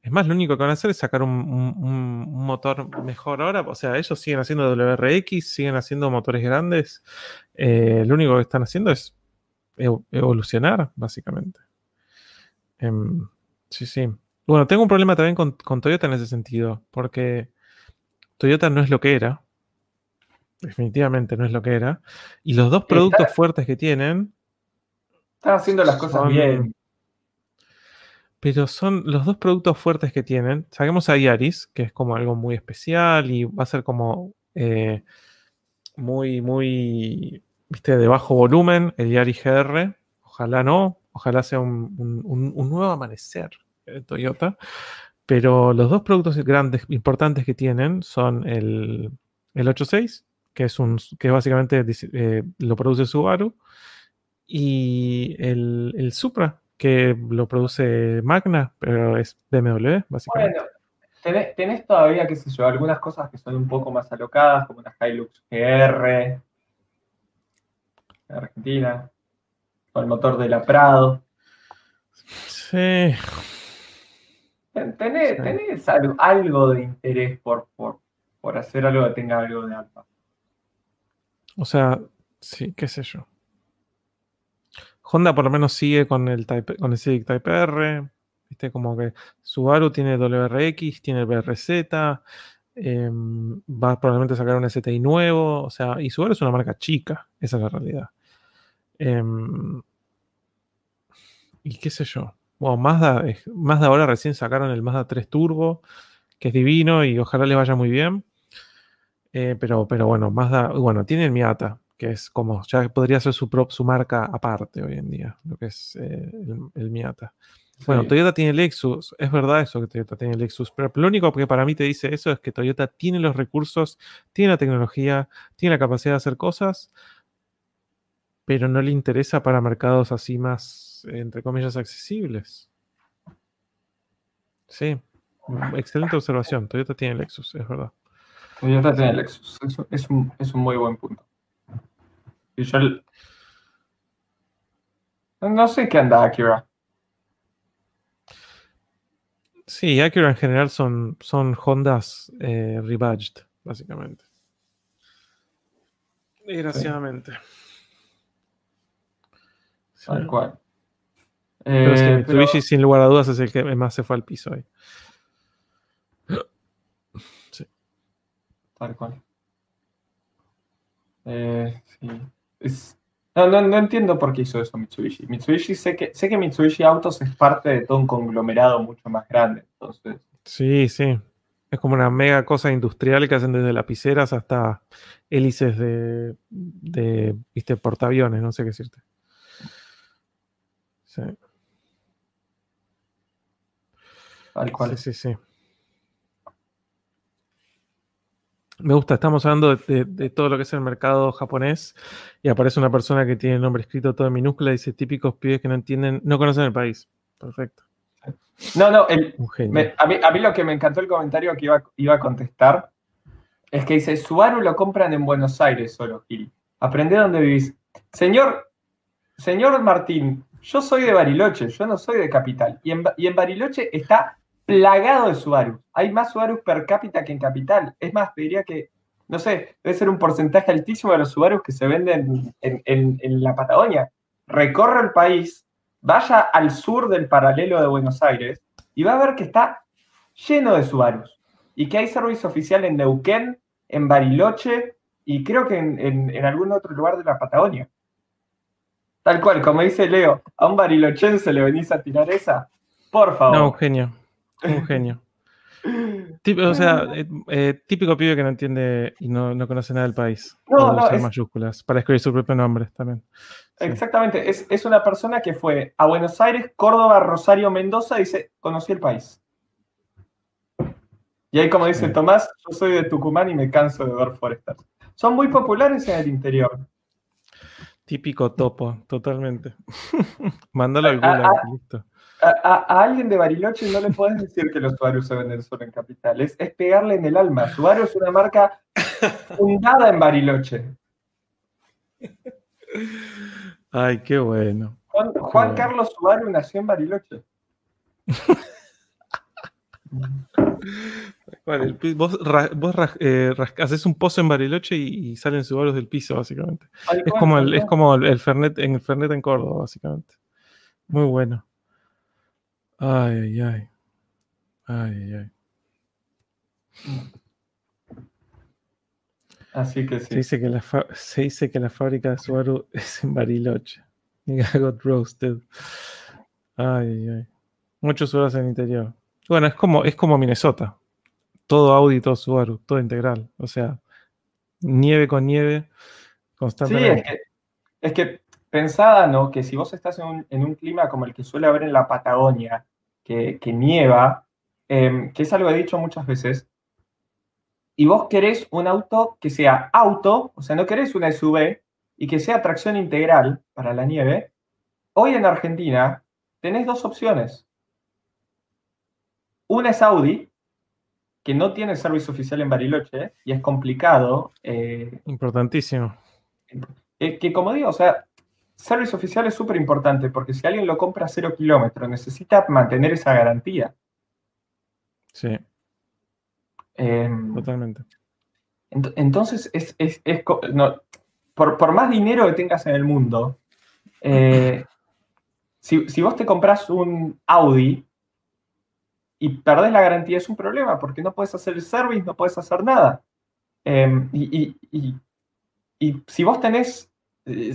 es más, lo único que van a hacer es sacar un, motor mejor ahora. O sea, ellos siguen haciendo WRX, siguen haciendo motores grandes. Eh, lo único que están haciendo es evolucionar, básicamente. Em, sí, sí. Bueno, tengo un problema también con, Toyota en ese sentido, porque Toyota no es lo que era. Definitivamente no es lo que era. Y los dos productos fuertes que tienen.
Están haciendo las cosas bien.
Pero son los dos productos fuertes que tienen. Saquemos a Yaris, que es como algo muy especial y va a ser como eh, muy, muy, viste, de bajo volumen, el Yaris GR. Ojalá no, ojalá sea un, nuevo amanecer de Toyota. Pero los dos productos grandes, importantes que tienen son el, el 86, que es un que básicamente eh, lo produce Subaru, y el, el Supra, que lo produce Magna, pero es BMW, básicamente.
Bueno, tenés, todavía, qué sé yo, algunas cosas que son un poco más alocadas, como una Hilux GR, Argentina, con el motor de la Prado.
Sí.
Tenés, algo, de interés por, por, por hacer algo que tenga algo de alfa.
O sea, sí, qué sé yo. Honda por lo menos sigue con el, type, con el Civic Type R. ¿viste? Como que Subaru tiene WRX, tiene el BRZ. Em, va probablemente a sacar un STI nuevo. O sea, y Subaru es una marca chica. Esa es la realidad. Em, y qué sé yo. Bueno, Mazda, ahora recién sacaron el Mazda 3 Turbo, que es divino y ojalá le vaya muy bien. Eh, pero, pero bueno, Mazda, bueno, tiene el Miata, que es como, ya podría ser su, su marca aparte hoy en día, lo que es eh, el, Miata. Bueno, Toyota tiene Lexus, es verdad eso que Toyota tiene Lexus, pero lo único que para mí te dice eso es que Toyota tiene los recursos, tiene la tecnología, tiene la capacidad de hacer cosas, pero no le interesa para mercados así más, entre comillas, accesibles. Sí, excelente observación. Toyota tiene Lexus, es verdad.
Toyota tiene Lexus, es un muy buen punto. Y yo no sé qué anda Acura.
Sí, Acura en general son, son Hondas eh, rebadged, básicamente. Desgraciadamente.
Tal cual.
Pero es que eh, Mitsubishi, sin lugar a dudas, es el que más se fue al piso ahí.
Tal cual. Eh, no, no, entiendo por qué hizo eso Mitsubishi. Mitsubishi sé que, sé que Mitsubishi Autos es parte de todo un conglomerado mucho más grande. Entonces.
Sí, sí. Es como una mega cosa industrial que hacen desde lapiceras hasta hélices de, de viste, portaaviones, no sé qué decirte. Sí.
Tal cual.
Sí, sí, sí. Me gusta, estamos hablando de, todo lo que es el mercado japonés y aparece una persona que tiene el nombre escrito todo en minúscula y dice típicos pibes que no entienden, no conocen el país. Perfecto.
No, no, a, mí, lo que me encantó el comentario que iba, iba a contestar es que dice, Subaru lo compran en Buenos Aires solo, Gil. Aprende dónde vivís. Señor, señor Martín, yo soy de Bariloche, yo no soy de Capital. Y en, y en Bariloche está plagado de Subaru. Hay más Subaru per cápita que en Capital. Es más, te diría que, no sé, debe ser un porcentaje altísimo de los Subaru que se venden en, la Patagonia. Recorre el país, vaya al sur del paralelo de Buenos Aires y va a ver que está lleno de Subaru. Y que hay servicio oficial en Neuquén, en Bariloche y creo que en, algún otro lugar de la Patagonia. Tal cual, como dice Leo, a un barilochense le venís a tirar esa. Por favor.
No, genio. Un genio. [LAUGHS] o sea, eh, eh, típico pibe que no entiende y no, conoce nada del país. No, no, es... mayúsculas para escribir su propio nombre también.
Exactamente, es, una persona que fue a Buenos Aires, Córdoba, Rosario, Mendoza y dice, conocí el país. Y ahí como dice Tomás, yo soy de Tucumán y me canso de ver forestas. Son muy populares en el interior.
Típico topo, totalmente. [LAUGHS] Mándalo al Google, listo.
A, alguien de Bariloche no le puedes decir que los Subaru se venden solo en capital. Es, pegarle en el alma. Subaru es una marca fundada en Bariloche.
Ay, qué bueno.
Juan, Carlos Subaru nació en Bariloche.
vos, eh, haces un pozo en Bariloche y, salen Subaru del piso, básicamente. es, como el, es como el Fernet en el Fernet en Córdoba, básicamente. Muy bueno. Ay, ay, ay. Ay, ay,
Así que sí.
Se dice que la, se dice que la fábrica de Subaru [LAUGHS] es en Bariloche. Nigga [LAUGHS] got roasted. Ay, ay. Muchos Subaru en el interior. Bueno, es como, es como Minnesota. Todo Audi, todo Subaru, todo integral. O sea, nieve con nieve constantemente.
Sí, es que, es que pensada, ¿no? Que si vos estás en un, clima como el que suele haber en la Patagonia, que, nieva, em, que es algo que he dicho muchas veces, y vos querés un auto que sea auto, o sea, no querés una SUV, y que sea tracción integral para la nieve, hoy en Argentina tenés dos opciones. Una es Audi, que no tiene servicio oficial en Bariloche y es complicado. Eh,
Importantísimo.
Eh, que como digo, o sea, service oficial es súper importante porque si alguien lo compra a cero kilómetros, necesita mantener esa garantía.
Sí.
Em,
Totalmente.
entonces, es, por, más dinero que tengas en el mundo, eh, [LAUGHS] si, vos te compras un Audi y perdés la garantía, es un problema porque no puedes hacer el service, no puedes hacer nada. Em, y, y si vos tenés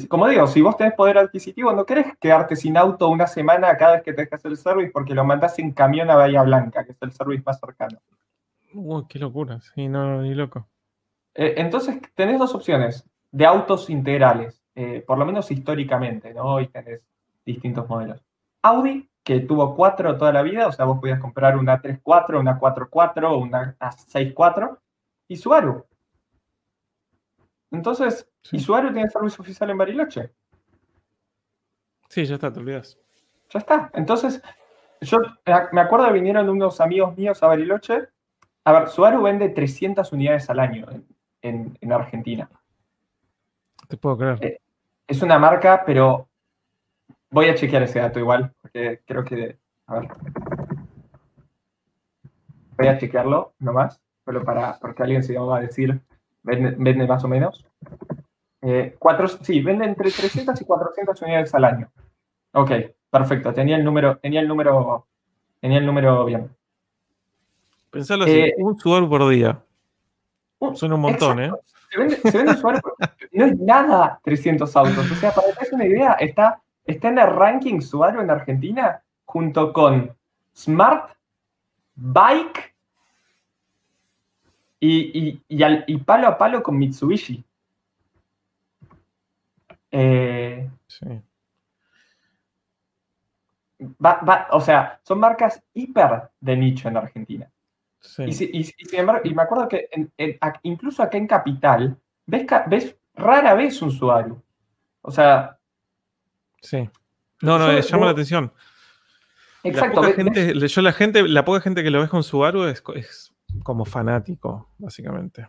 como digo, si vos tenés poder adquisitivo, no querés quedarte sin auto una semana cada vez que te dejas el service porque lo mandás en camión a Bahía Blanca, que es el service más cercano.
Uy, qué locura, sí, no, ni loco.
Eh, entonces, tenés dos opciones de autos integrales, eh, por lo menos históricamente, ¿no? Hoy tenés distintos modelos. Audi, que tuvo cuatro toda la vida, o sea, vos podías comprar una 3.4, una 4.4 o una 6.4, y Subaru, entonces, ¿y Subaru tiene servicio oficial en Bariloche?
Sí, ya está, te olvidas.
Ya está. Entonces, yo me acuerdo que vinieron unos amigos míos a Bariloche. A ver, Subaru vende 300 unidades al año en, Argentina.
Te puedo creer.
Eh, es una marca, pero voy a chequear ese dato igual, porque creo que. A ver. Voy a chequearlo nomás, pero para, porque alguien se va a decir vende, más o menos. Eh, cuatro, sí, vende entre 300 y 400 unidades al año. Ok, perfecto. Tenía el número, tenía el número, tenía el número bien.
Pensalo así, eh, un Subaru por día. Son un montón, ¿eh?
Se vende, se vende no es nada 300 autos. O sea, para que te una idea, está, está en el ranking Subaru en Argentina junto con Smart, Bike y, y, palo a palo con Mitsubishi. Eh, sí. o sea, son marcas hiper de nicho en Argentina. Y, me acuerdo que incluso acá en Capital, ves, ves rara vez un Subaru. O sea.
Sí. No, no, llama la atención. Exacto. La poca, gente, la gente, la poca gente que lo ves con Subaru es, es como fanático, básicamente.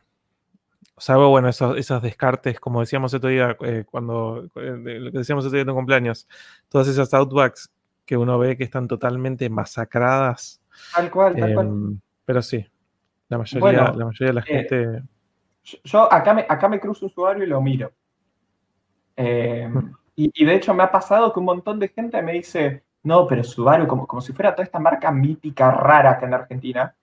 O sea, bueno, esos, esos descartes, como decíamos otro día, eh, cuando eh, lo que decíamos otro día en tu cumpleaños, todas esas Outbacks que uno ve que están totalmente masacradas.
Tal cual, tal cual.
Em, pero sí, la mayoría, la mayoría de la eh, gente.
yo acá me, acá me cruzo usuario y lo miro. Eh, mm. y, de hecho me ha pasado que un montón de gente me dice, no, pero Subaru, como, como si fuera toda esta marca mítica, rara acá en Argentina.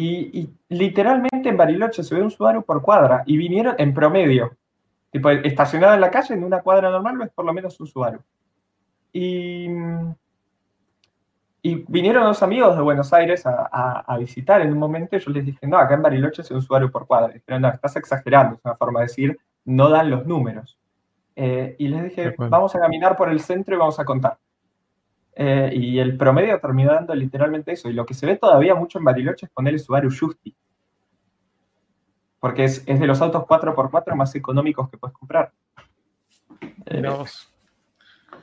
Y, literalmente en Bariloche se ve un Subaru por cuadra y vinieron en promedio. Tipo, estacionado en la calle, en una cuadra normal, ves por lo menos un Subaru. Y y vinieron dos amigos de Buenos Aires a, visitar en un momento y yo les dije, no, acá en Bariloche es un usuario por cuadra. Pero no, estás exagerando, es una forma de decir, no dan los números. Eh, y les dije, vamos a caminar por el centro y vamos a contar. Eh, y el promedio terminó dando literalmente eso. Y lo que se ve todavía mucho en Bariloche es poner el Subaru Justi. Porque es, de los autos 4x4 más económicos que puedes comprar.
Eh,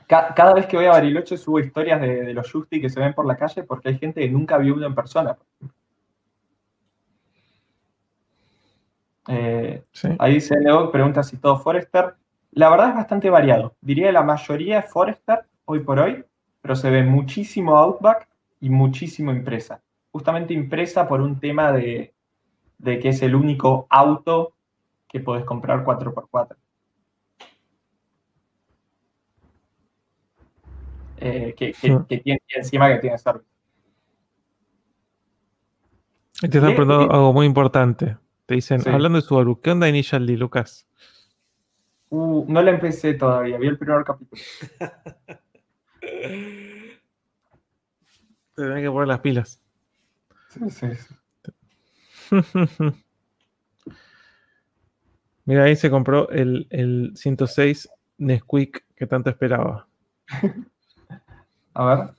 cada vez que voy a Bariloche subo historias de, los Justi que se ven por la calle porque hay gente que nunca vio uno en persona. Eh, ahí dice Leo, pregunta si todo Forester. La verdad es bastante variado. Diría que la mayoría es Forester hoy por hoy, pero se ve muchísimo Outback y muchísimo impresa. Justamente impresa por un tema de, de que es el único auto que puedes comprar 4x4. Eh, que, tiene encima que tiene service.
Te están preguntando algo muy importante. Te dicen, hablando de Subaru, ¿qué onda Initial D, Lucas?
Uh, no la empecé todavía, vi el primer capítulo. [LAUGHS]
Te tenés que poner las pilas.
Sí, sí, [LAUGHS]
Mira, ahí se compró el, el 106 Nesquik que tanto esperaba. [LAUGHS]
A ver.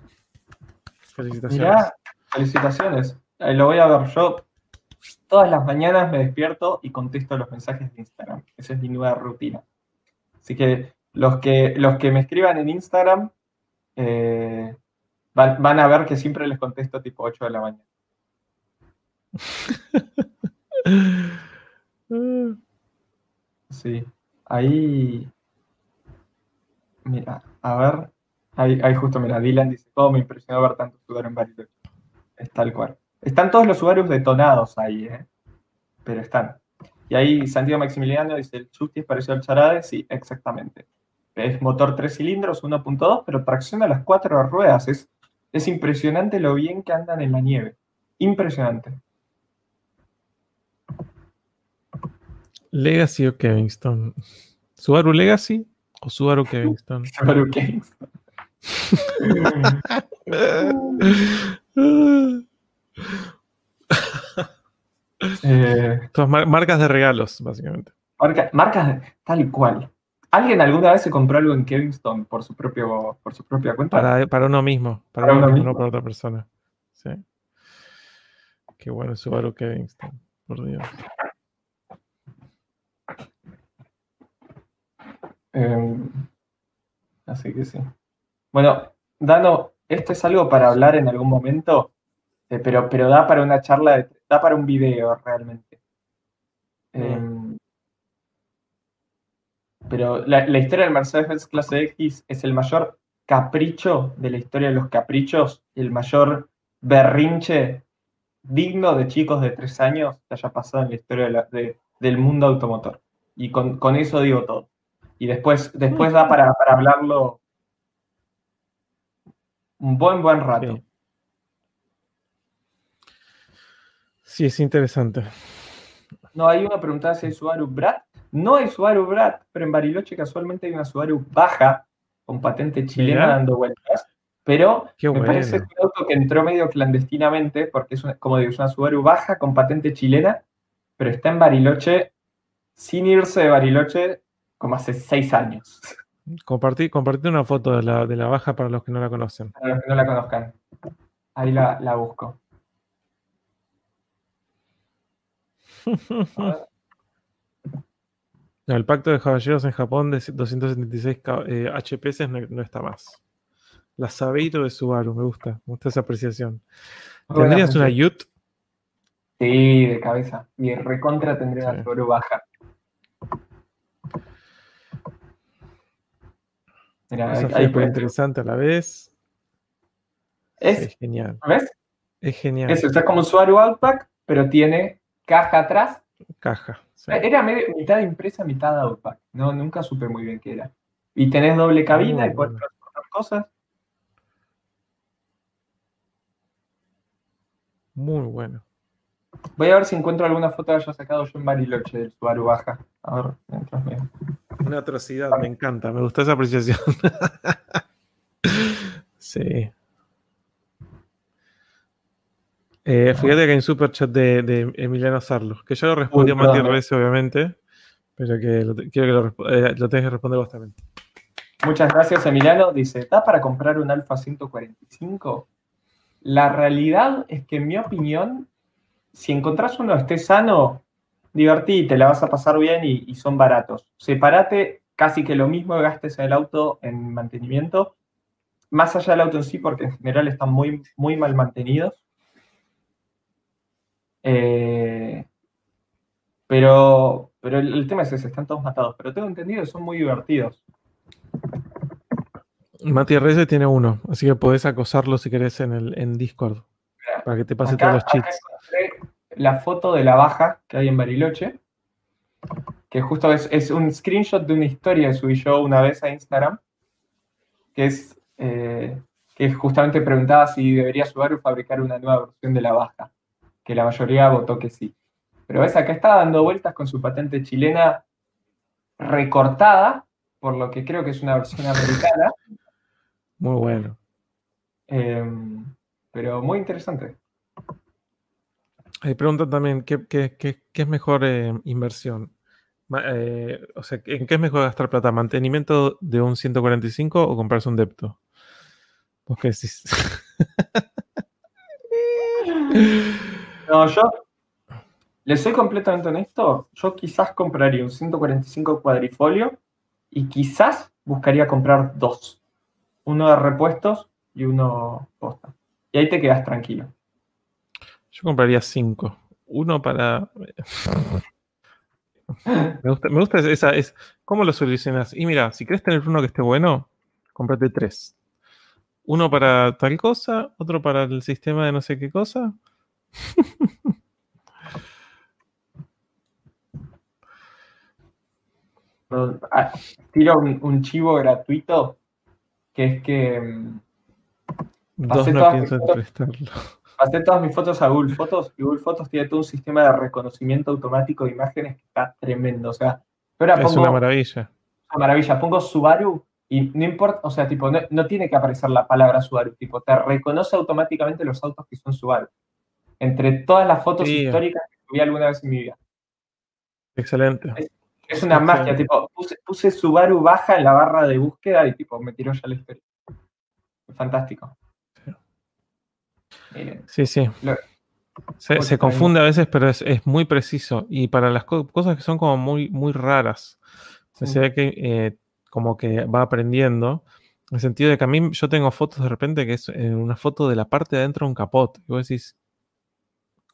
Felicitaciones. felicitaciones. lo voy a ver yo. Todas las mañanas me despierto y contesto los mensajes de Instagram. Esa es mi nueva rutina. Así que los que, los que me escriban en Instagram eh, van, a ver que siempre les contesto tipo 8 de la mañana. Sí, ahí. Mira, a ver. Ahí, justo, mira, Dylan dice, todo me impresionó ver tanto Subaru en Bariloche. Es tal cual. Están todos los Subarus detonados ahí, ¿eh? Pero están. Y ahí Santiago Maximiliano dice, el Chusti es parecido al Charade. Sí, exactamente. Es motor 3 cilindros, 1.2, pero tracciona las cuatro ruedas. Es, es impresionante lo bien que andan en la nieve. Impresionante.
Legacy o Kevingston. ¿Subaru Legacy o Subaru Kevingston? [LAUGHS]
Subaru Kevingston. [LAUGHS]
eh, marcas de regalos, básicamente.
marcas de, tal cual. ¿Alguien alguna vez se compró algo en Kevingston por su, propio, por su propia cuenta?
Para, uno mismo, para, uno mismo, no para otra persona. Sí. Qué bueno Subaru Kevingston, por Dios.
Em, así que sí. Bueno, Dano, esto es algo para hablar en algún momento, eh, pero, pero da para una charla, da para un video realmente. Em, pero la, historia del Mercedes-Benz clase X es el mayor capricho de la historia de los caprichos, el mayor berrinche digno de chicos de tres años que haya pasado en la historia del mundo automotor. Y con, eso digo todo. Y después, después da para, para hablarlo un buen, buen rato.
Sí. es interesante.
No, hay una pregunta si hay Subaru Brat. No hay Subaru Brat, pero en Bariloche casualmente hay una Subaru baja con patente chilena dando vueltas. Pero me parece un auto que entró medio clandestinamente, porque es una, como digo, es una Subaru baja con patente chilena, pero está en Bariloche sin irse de Bariloche como hace seis años.
Compartí, compartí una foto de la, de la baja para los que no la conocen.
Para los que no la conozcan. Ahí la, la busco. [LAUGHS]
el pacto de caballeros en Japón de 276 eh, HPS no, está más. La Sabeiro de Subaru, me gusta, me gusta esa apreciación. ¿Tendrías una Yut?
Sí, de cabeza. Y recontra tendría la Subaru baja.
Mira, es muy interesante a la vez.
Es,
genial.
¿Ves?
Es genial.
Eso, es como un Subaru Outback, pero tiene caja atrás.
Caja.
Era mitad impresa, mitad Outback. No, nunca supe muy bien qué era. Y tenés doble cabina y puedes transportar cosas.
Muy bueno.
Voy a ver si encuentro alguna foto que haya sacado yo en Bariloche del Subaru Baja. A ver, mientras
Una atrocidad, me encanta, me gustó esa apreciación. [LAUGHS] sí. Eh, fíjate que hay un super chat de, Emiliano Sarlo, que yo lo respondí a Matías Reyes, obviamente, pero que quiero que lo, eh, lo tengas que responder vos también.
Muchas gracias, Emiliano. Dice, ¿está para comprar un Alfa 145? La realidad es que, en mi opinión, si encontrás uno que esté sano, divertite, la vas a pasar bien y, son baratos. Separate casi que lo mismo que gastes en el auto en mantenimiento, más allá del auto en sí, porque en general están muy, muy mal mantenidos. Eh, pero, pero el, tema es ese, están todos matados. Pero tengo entendido que son muy divertidos.
Mati Reyes tiene uno, así que podés acosarlo si querés en, el, en Discord. Para que te pase todos los cheats.
La foto de la baja que hay en Bariloche, que justo es, un screenshot de una historia que subí yo una vez a Instagram, que es eh, que justamente preguntaba si debería Subaru fabricar una nueva versión de la baja que la mayoría votó que sí. Pero ves, acá está dando vueltas con su patente chilena recortada, por lo que creo que es una versión [LAUGHS] americana.
Muy bueno.
Em, pero muy interesante.
Hay preguntan también, ¿qué, es mejor eh, inversión? Eh, o sea, ¿en qué es mejor gastar plata? ¿Mantenimiento de un 145 o comprarse un depto? ¿Vos qué decís? [LAUGHS]
No, yo le soy completamente honesto. Yo quizás compraría un 145 cuadrifolio y quizás buscaría comprar dos. Uno de repuestos y uno posta. Y ahí te quedas tranquilo.
Yo compraría cinco. Uno para. [LAUGHS] me gusta, me gusta esa. Es, ¿Cómo lo solucionas? Y mira, si quieres tener uno que esté bueno, cómprate tres. Uno para tal cosa, otro para el sistema de no sé qué cosa,
tiro un, chivo gratuito que es que mm,
pasé, todas
mis fotos, a Google Fotos y Google Fotos tiene todo un sistema de reconocimiento automático de imágenes que está tremendo. O sea,
es una maravilla.
Una maravilla. Pongo Subaru y no importa, o sea, tipo, no, tiene que aparecer la palabra Subaru, tipo, te reconoce automáticamente los autos que son Subaru entre todas las fotos históricas que vi alguna vez en mi vida.
Excelente.
Es, una magia, tipo, puse, Subaru baja en la barra de búsqueda y tipo, me tiró ya la historia. Fantástico.
sí, sí. se, confunde a veces, pero es, muy preciso. Y para las cosas que son como muy, muy raras, se ve que eh, como que va aprendiendo. En el sentido de que a mí yo tengo fotos de repente que es eh, una foto de la parte de adentro de un capot. Y vos decís,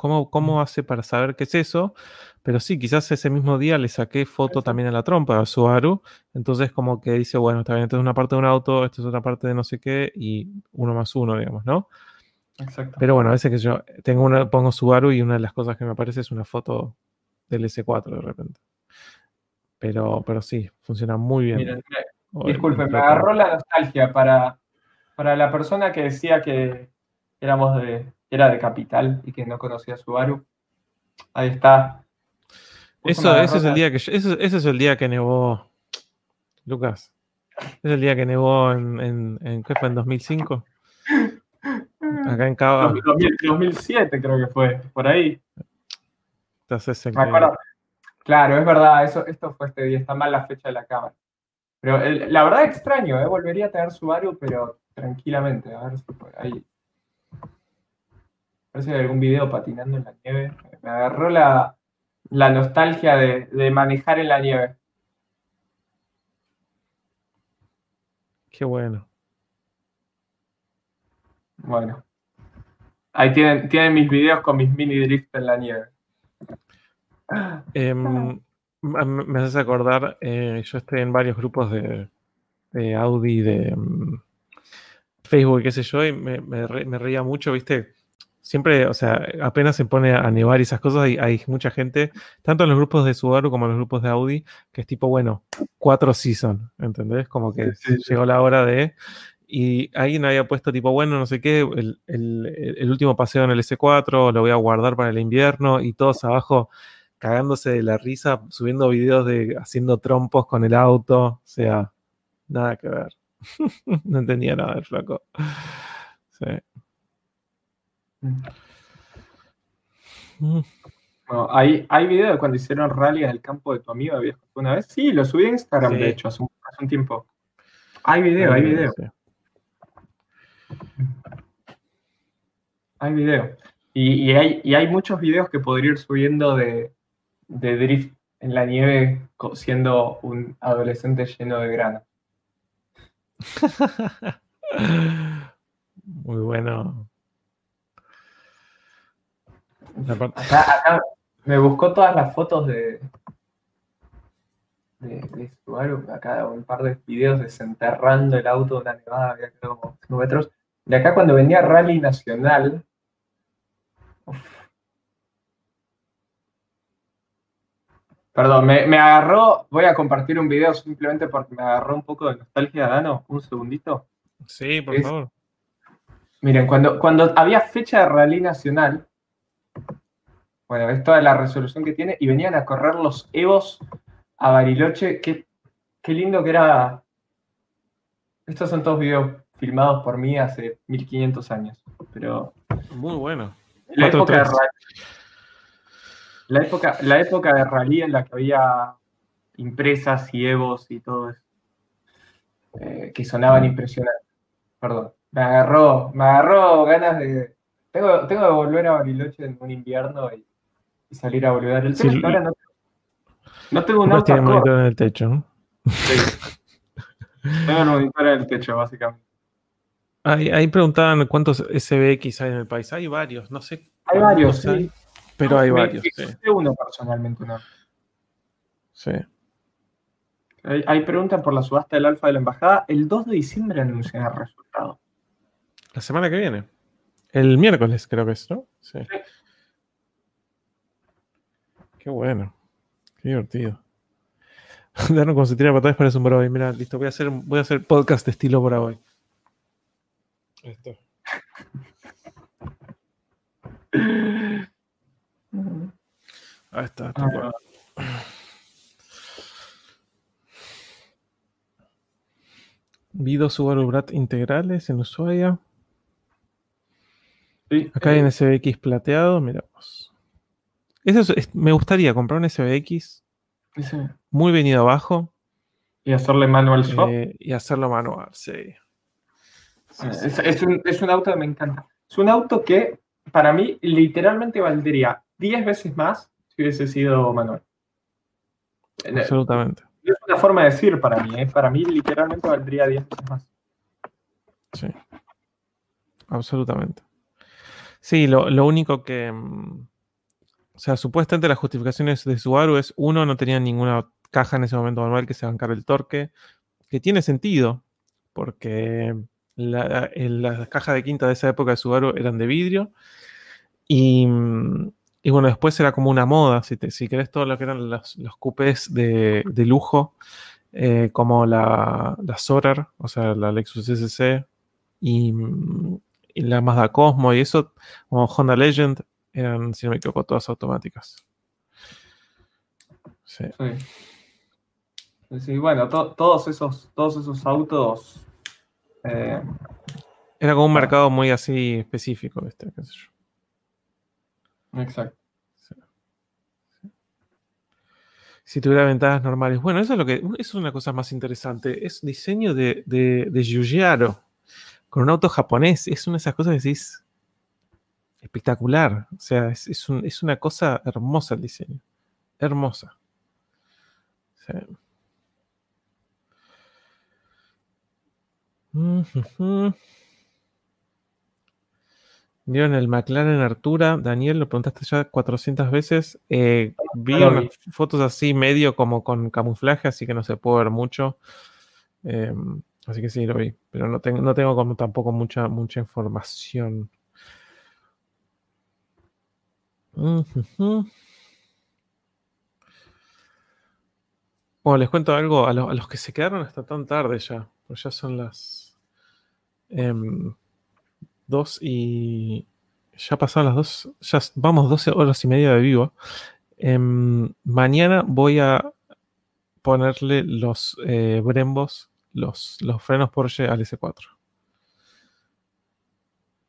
¿Cómo, hace para saber qué es eso? Pero sí, quizás ese mismo día le saqué foto también a la trompa a Subaru. Entonces, como que dice, bueno, está bien, esto es una parte de un auto, esto es otra parte de no sé qué, y uno más uno, digamos, ¿no? Exacto. Pero bueno, a veces que yo tengo una, pongo Subaru y una de las cosas que me aparece es una foto del S4 de repente. Pero, pero sí, funciona muy bien.
disculpe, me agarró la nostalgia para, para la persona que decía que éramos de, era de Capital y que no conocía Subaru. Ahí está.
Eso, ese es el día que ese, es el día que nevó. Lucas. Es el día que nevó en, en, en ¿qué fue? ¿En 2005?
Acá en Cava. 2007 creo que fue, por ahí.
Entonces,
Me acuerdo. Claro, es verdad, eso, esto fue este día, está mal la fecha de la cámara. Pero la verdad extraño, ¿eh? volvería a tener Subaru, pero tranquilamente, a ver si por ahí. Parece que hay algún video patinando en la nieve. Me agarró la, nostalgia de, manejar en la nieve.
Qué bueno.
Bueno. Ahí tienen, tienen mis videos con mis mini drift en la nieve.
Em, me haces acordar, eh, yo estoy en varios grupos de, Audi, de mm, Facebook qué sé yo, y me, reía mucho, ¿viste? Siempre, o sea, apenas se pone a nevar y esas cosas, hay, hay mucha gente, tanto en los grupos de Subaru como en los grupos de Audi, que es tipo, bueno, cuatro season, ¿entendés? Como que llegó la hora de y alguien había puesto tipo, bueno, no sé qué, el, el, último paseo en el S4, lo voy a guardar para el invierno y todos abajo cagándose de la risa, subiendo videos de haciendo trompos con el auto, o sea, nada que ver. [LAUGHS] no entendía nada del flaco. Sí.
Mm. hay, hay videos de cuando hicieron rally en el campo de tu amigo viejo una vez. Sí, lo subí a Instagram, de hecho, hace un, tiempo. Hay video, hay video. Hay video. Y, hay, y hay muchos videos que podría ir subiendo de, de drift en la nieve siendo un adolescente lleno de grano. [LAUGHS]
Muy bueno.
Me buscó todas las fotos de, de, Subaru, acá un par de videos desenterrando el auto de una nevada, había como 5 metros. De acá cuando venía Rally Nacional, Perdón, me, agarró, voy a compartir un video simplemente porque me agarró un poco de nostalgia, Dano, un segundito.
Sí, por favor.
Miren, cuando, cuando había fecha de rally nacional, bueno, es toda la resolución que tiene, y venían a correr los Evos a Bariloche, qué, qué lindo que era. Estos son todos videos filmados por mí hace 1500 años, pero...
Muy bueno.
La época de la época, la época de rally en la que había impresas y evos y todo eso, eh, que sonaban impresionantes. Perdón, me agarró, me agarró ganas de... Tengo, tengo que volver a Bariloche en un invierno y, salir a volver. El tema ahora no, no tengo un
auto. monitor en el techo.
tengo un monitor en el techo, básicamente.
Ahí, ahí, preguntaban cuántos SBX hay en el país. Hay varios, no sé.
Hay varios, sí.
Pero hay varios.
Sí. uno personalmente, ¿no?
Sí.
Hay, preguntas por la subasta del alfa de la embajada. El 2 de diciembre anuncian el resultado.
La semana que viene. El miércoles, creo que es, ¿no? Sí. Qué bueno. Qué divertido. [LAUGHS] Darnos como se tira patadas parece un hoy. Mira, listo, voy a hacer, voy a hacer podcast de estilo por hoy. Esto. Ahí está. Ah. Vido Subaru Brat integrales en Ushuaia. Acá hay eh. SBX plateado, miramos. Eso me gustaría comprar un SBX muy venido abajo.
Y hacerle manual swap.
Eh, y hacerlo manual, sí.
Ah, es, un, es un auto que me encanta. Es un auto que para mí literalmente valdría 10 veces más si hubiese sido manual.
Absolutamente.
Es una forma de decir para mí, ¿eh? para mí literalmente valdría 10 veces más.
Sí, absolutamente. Sí, lo, único que... Mm, o sea, supuestamente las justificaciones de Subaru es, uno, no tenía ninguna caja en ese momento manual que se bancara el torque, que tiene sentido, porque la, las cajas de quinta de esa época de Subaru eran de vidrio, y, y bueno, después era como una moda, si, te, si querés todo lo que eran los, los cupés de, lujo, eh, como la, la Sorar, o sea, la Lexus SC y, la Mazda Cosmo y eso, como Honda Legend, eran, si no me equivoco, todas automáticas. Sí.
Sí, bueno, todos, esos, todos esos autos. Eh,
Era como un mercado muy así específico, este, qué sé
yo. Exacto.
Si tuviera ventanas normales. Bueno, eso es lo que. Eso es una cosa más interesante. Es diseño de, de, de Giugiaro. Con un auto japonés. Es una de esas cosas que decís. Espectacular. O sea, es, es una cosa hermosa el diseño. Hermosa. Sí. Vieron el McLaren Artura, Daniel, lo preguntaste ya 400 veces. Eh, vi unas fotos así medio como con camuflaje, así que no se puede ver mucho. Em, así que sí, lo vi, pero no tengo, no tengo como tampoco mucha, mucha información. Bueno, les cuento algo a, los que se quedaron hasta tan tarde ya, pues ya son las em, dos y ya pasaron las dos, ya vamos 12 horas y media de vivo. Em, mañana voy a ponerle los eh, brembos, los, los frenos Porsche al S4.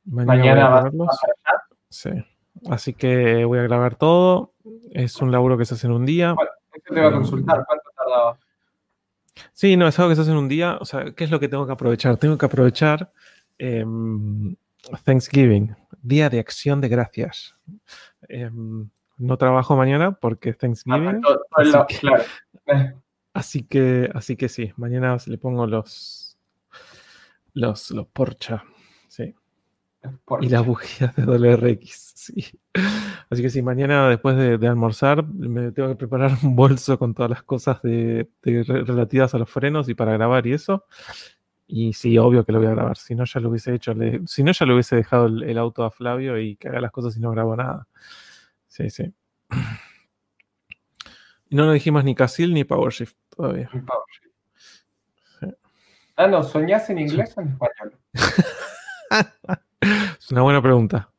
Mañana, a verlos.
Sí. Así que voy a grabar todo. Es un laburo que se hace en un día.
te va a consultar. ¿Cuánto
Sí, no, es algo que se hace en un día. O sea, ¿qué es lo que tengo que aprovechar? Tengo que aprovechar em, Thanksgiving, Día de Acción de Gracias. Em, no trabajo mañana porque es Thanksgiving. [LAUGHS] así, que, así, que, sí, mañana le pongo los los, los porcha. Sí. Y las bujías de WRX, sí. Así que si mañana después de, almorzar me tengo que preparar un bolso con todas las cosas de, relativas a los frenos y para grabar y eso. Y sí, obvio que lo voy a grabar. Si no, ya lo hubiese hecho. si no, ya lo hubiese dejado el, auto a Flavio y que haga las cosas y no grabo nada. Sí, sí. Y no nos dijimos ni Casil ni PowerShift todavía.
Ah, no, ¿soñás en inglés o en español? [LAUGHS]
es una buena pregunta.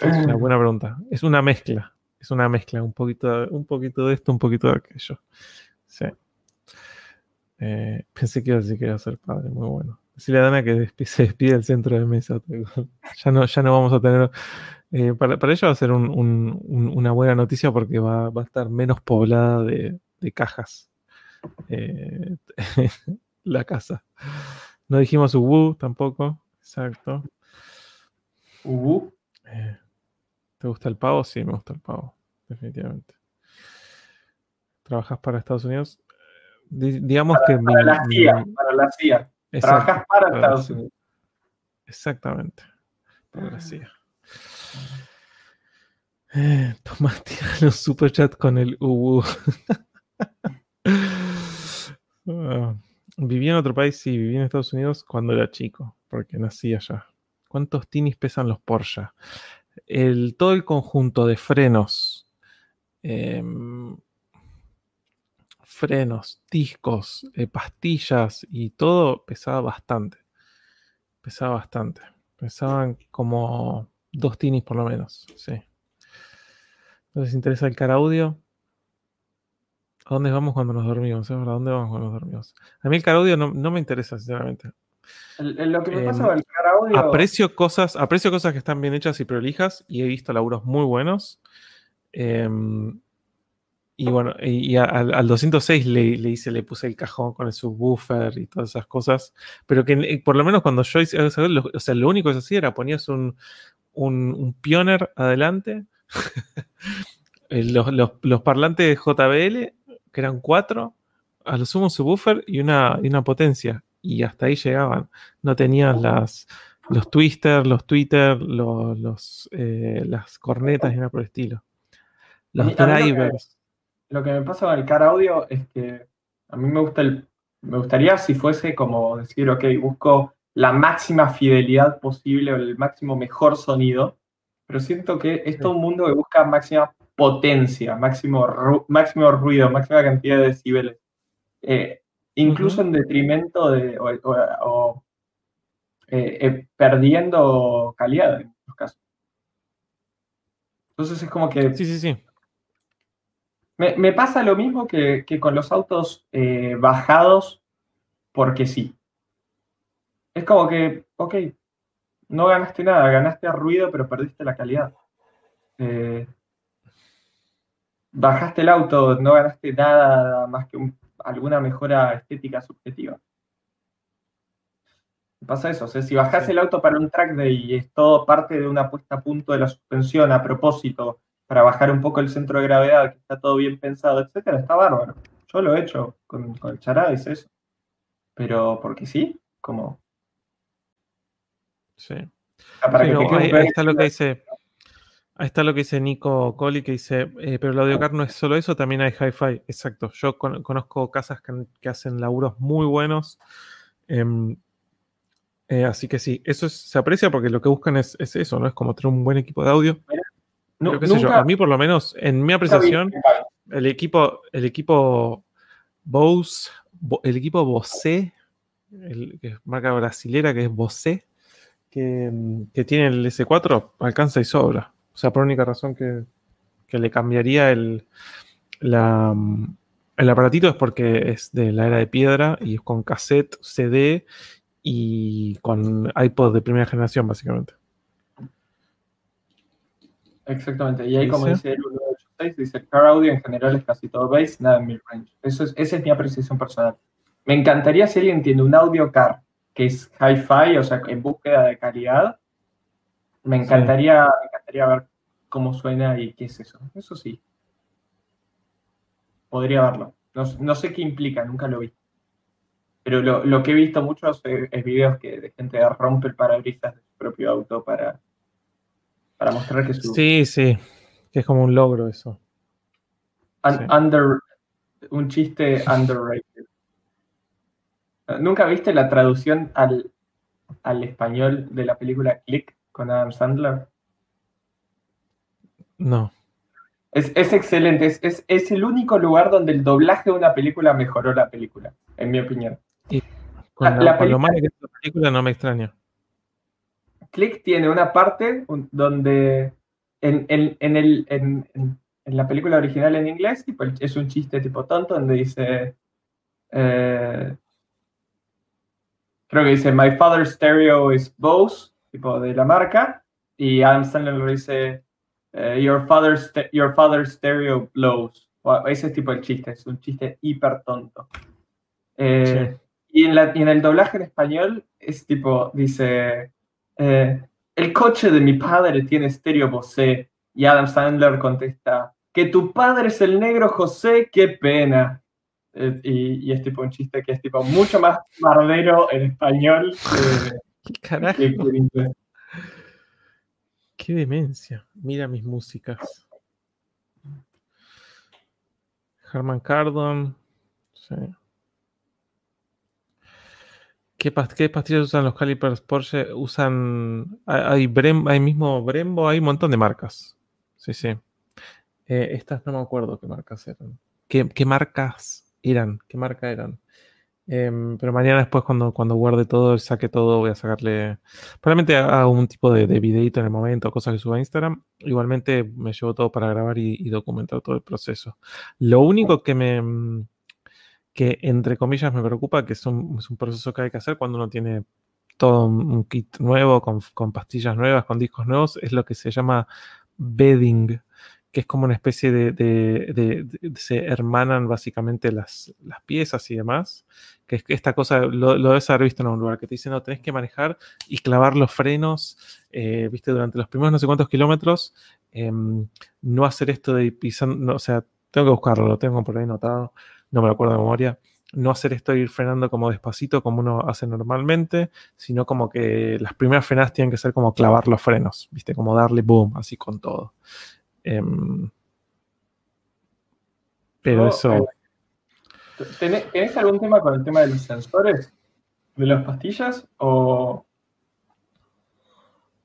Es una buena pregunta. Es una mezcla. Es una mezcla. Un poquito, un poquito de esto, un poquito de aquello. Sí. Eh, pensé que iba a decir que iba a ser padre. Muy bueno. Decirle a Dana que se despide del centro de mesa. [LAUGHS] Ya no, ya no vamos a tener. Eh, para, para, ella va a ser una buena noticia porque va, a estar menos poblada de, cajas. Eh, [LAUGHS] la casa. No dijimos Ubu tampoco. Exacto.
¿Ubu?
¿Te gusta el pavo? Sí, me gusta el pavo, definitivamente. ¿Trabajas para Estados Unidos? digamos que...
Para la CIA, para la CIA. Trabajas para, Estados Unidos.
Exactamente, para la CIA. Eh, Tomás [LAUGHS] tira los superchat con el UU. [LAUGHS] Ah, viví en otro país, sí, viví en Estados Unidos cuando era chico, porque nací allá. ¿Cuántos tinis pesan los Porsche? El, todo el conjunto de frenos, em, frenos, discos, eh, pastillas y todo pesaba bastante. Pesaba bastante. Pesaban como dos tinis por lo menos. Sí. ¿No les interesa el car audio? ¿A dónde vamos cuando nos dormimos? ¿A dónde vamos cuando nos dormimos? A mí el car audio no, no me interesa, sinceramente.
Lo que me el car audio.
Aprecio cosas, aprecio cosas que están bien hechas y prolijas y he visto laburos muy buenos. Em, y bueno, y, al, 206 le, hice, le puse el cajón con el subwoofer y todas esas cosas. Pero que eh, por lo menos cuando yo hice, o sea, lo único que se hacía era ponías un, un, pioner adelante, [LAUGHS] eh, los, los, parlantes JBL, que eran cuatro, a lo sumo un subwoofer y una, y una potencia. Y hasta ahí llegaban. No tenías las, los twisters, los twitter, los, eh, las cornetas y nada por el estilo. Los drivers
lo que me pasa con el car audio es que a mí me gusta el, me gustaría si fuese como decir, ok, busco la máxima fidelidad posible o el máximo mejor sonido, pero siento que es todo un mundo que busca máxima potencia, máximo, máximo ruido, máxima cantidad de decibeles, eh, incluso en detrimento de, o, eh, eh, perdiendo calidad en los casos. Entonces es como que
sí, sí, sí
Me, pasa lo mismo que, con los autos eh, bajados porque sí. Es como que, ok, no ganaste nada, ganaste ruido, pero perdiste la calidad. Bajaste el auto, no ganaste nada más que alguna mejora estética subjetiva. Pasa eso, o sea, si bajás el auto para un track day y es todo parte de una puesta a punto de la suspensión a propósito, para bajar un poco el centro de gravedad, que está todo bien pensado, etcétera, está bárbaro. Yo lo he hecho con, con el charada, es eso. Pero porque sí, como.
Sí. ahí, está lo que dice. Ahí está lo que dice Nico Colli, que dice, eh, pero el audiocar no es solo eso, también hay hi-fi. Exacto. Yo conozco casas que, hacen laburos muy buenos. Em, eh, así que sí, eso se aprecia porque lo que buscan es, eso, ¿no? Es como tener un buen equipo de audio. a mí por lo menos, en mi apreciación, el equipo, el equipo Bose, el equipo Bose, el, que es marca brasilera que es Bose, que, que tiene el S4, alcanza y sobra. O sea, por única razón que, le cambiaría el, el aparatito es porque es de la era de piedra y es con cassette, CD y con iPod de primera generación, básicamente.
Exactamente. Y ahí, como dice el 186, dice Car Audio en general es casi todo bass, nada en mid-range. Eso es, esa es mi apreciación personal. Me encantaría si alguien tiene un audio car que es hi-fi, o sea, en búsqueda de calidad, me encantaría, me encantaría ver cómo suena y qué es eso. Eso sí. Podría verlo. No, sé qué implica, nunca lo vi. Pero lo, que he visto muchos es, videos que de gente rompe el parabrisas de su propio auto para, para mostrar que su...
Sí, sí. Que es como un logro eso.
Under, un chiste [LAUGHS] underrated. ¿Nunca viste la traducción al, al español de la película Click? con Adam Sandler?
No.
Es, excelente, es, el único lugar donde el doblaje de una película mejoró la película, en mi opinión.
la, película, que la película no me extraña.
Click tiene una parte donde en, el, en, la película original en inglés es un chiste tipo tonto donde dice eh, creo que dice My father's stereo is Bose tipo de la marca, y Adam Sandler lo dice, eh, your, father's your father's stereo blows. ese es tipo el chiste, es un chiste hiper tonto. Eh, y, en la, en el doblaje en español es tipo, dice, eh, el coche de mi padre tiene estéreo Bose. Y Adam Sandler contesta, que tu padre es el negro José, qué pena. y, es tipo un chiste que es tipo mucho más barbero en español que, [LAUGHS]
¿Qué demencia. Mira mis músicas. Herman Cardon. ¿Qué, pastillas usan los calipers Porsche? Usan. Hay, hay mismo Brembo, hay un montón de marcas. Sí, sí. Eh, estas no me acuerdo qué marcas eran. ¿Qué, ¿Qué, marcas eran? ¿Qué marca eran? Em, pero mañana después cuando, cuando guarde todo, saque todo, voy a sacarle... Probablemente haga un tipo de, de videito en el momento, cosas que suba a Instagram. Igualmente me llevo todo para grabar y, documentar todo el proceso. Lo único que me... Mm, que entre comillas me preocupa, que es un, es un proceso que hay que hacer cuando uno tiene todo un, kit nuevo, con, con pastillas nuevas, con discos nuevos, es lo que se llama bedding que es como una especie de, se hermanan básicamente las, las, piezas y demás, que es esta cosa, lo, debes haber visto en un lugar, que te dicen, no, tenés que manejar y clavar los frenos, eh, viste, durante los primeros no sé cuántos kilómetros, em, no hacer esto de pisando, o sea, tengo que buscarlo, lo tengo por ahí notado, no me lo acuerdo de memoria, no hacer esto de ir frenando como despacito como uno hace normalmente, sino como que las primeras frenadas tienen que ser como clavar los frenos, viste, como darle boom, así con todo. Em, pero eso. Eh,
¿Tenés, algún tema con el tema de los sensores? ¿De las pastillas? ¿O,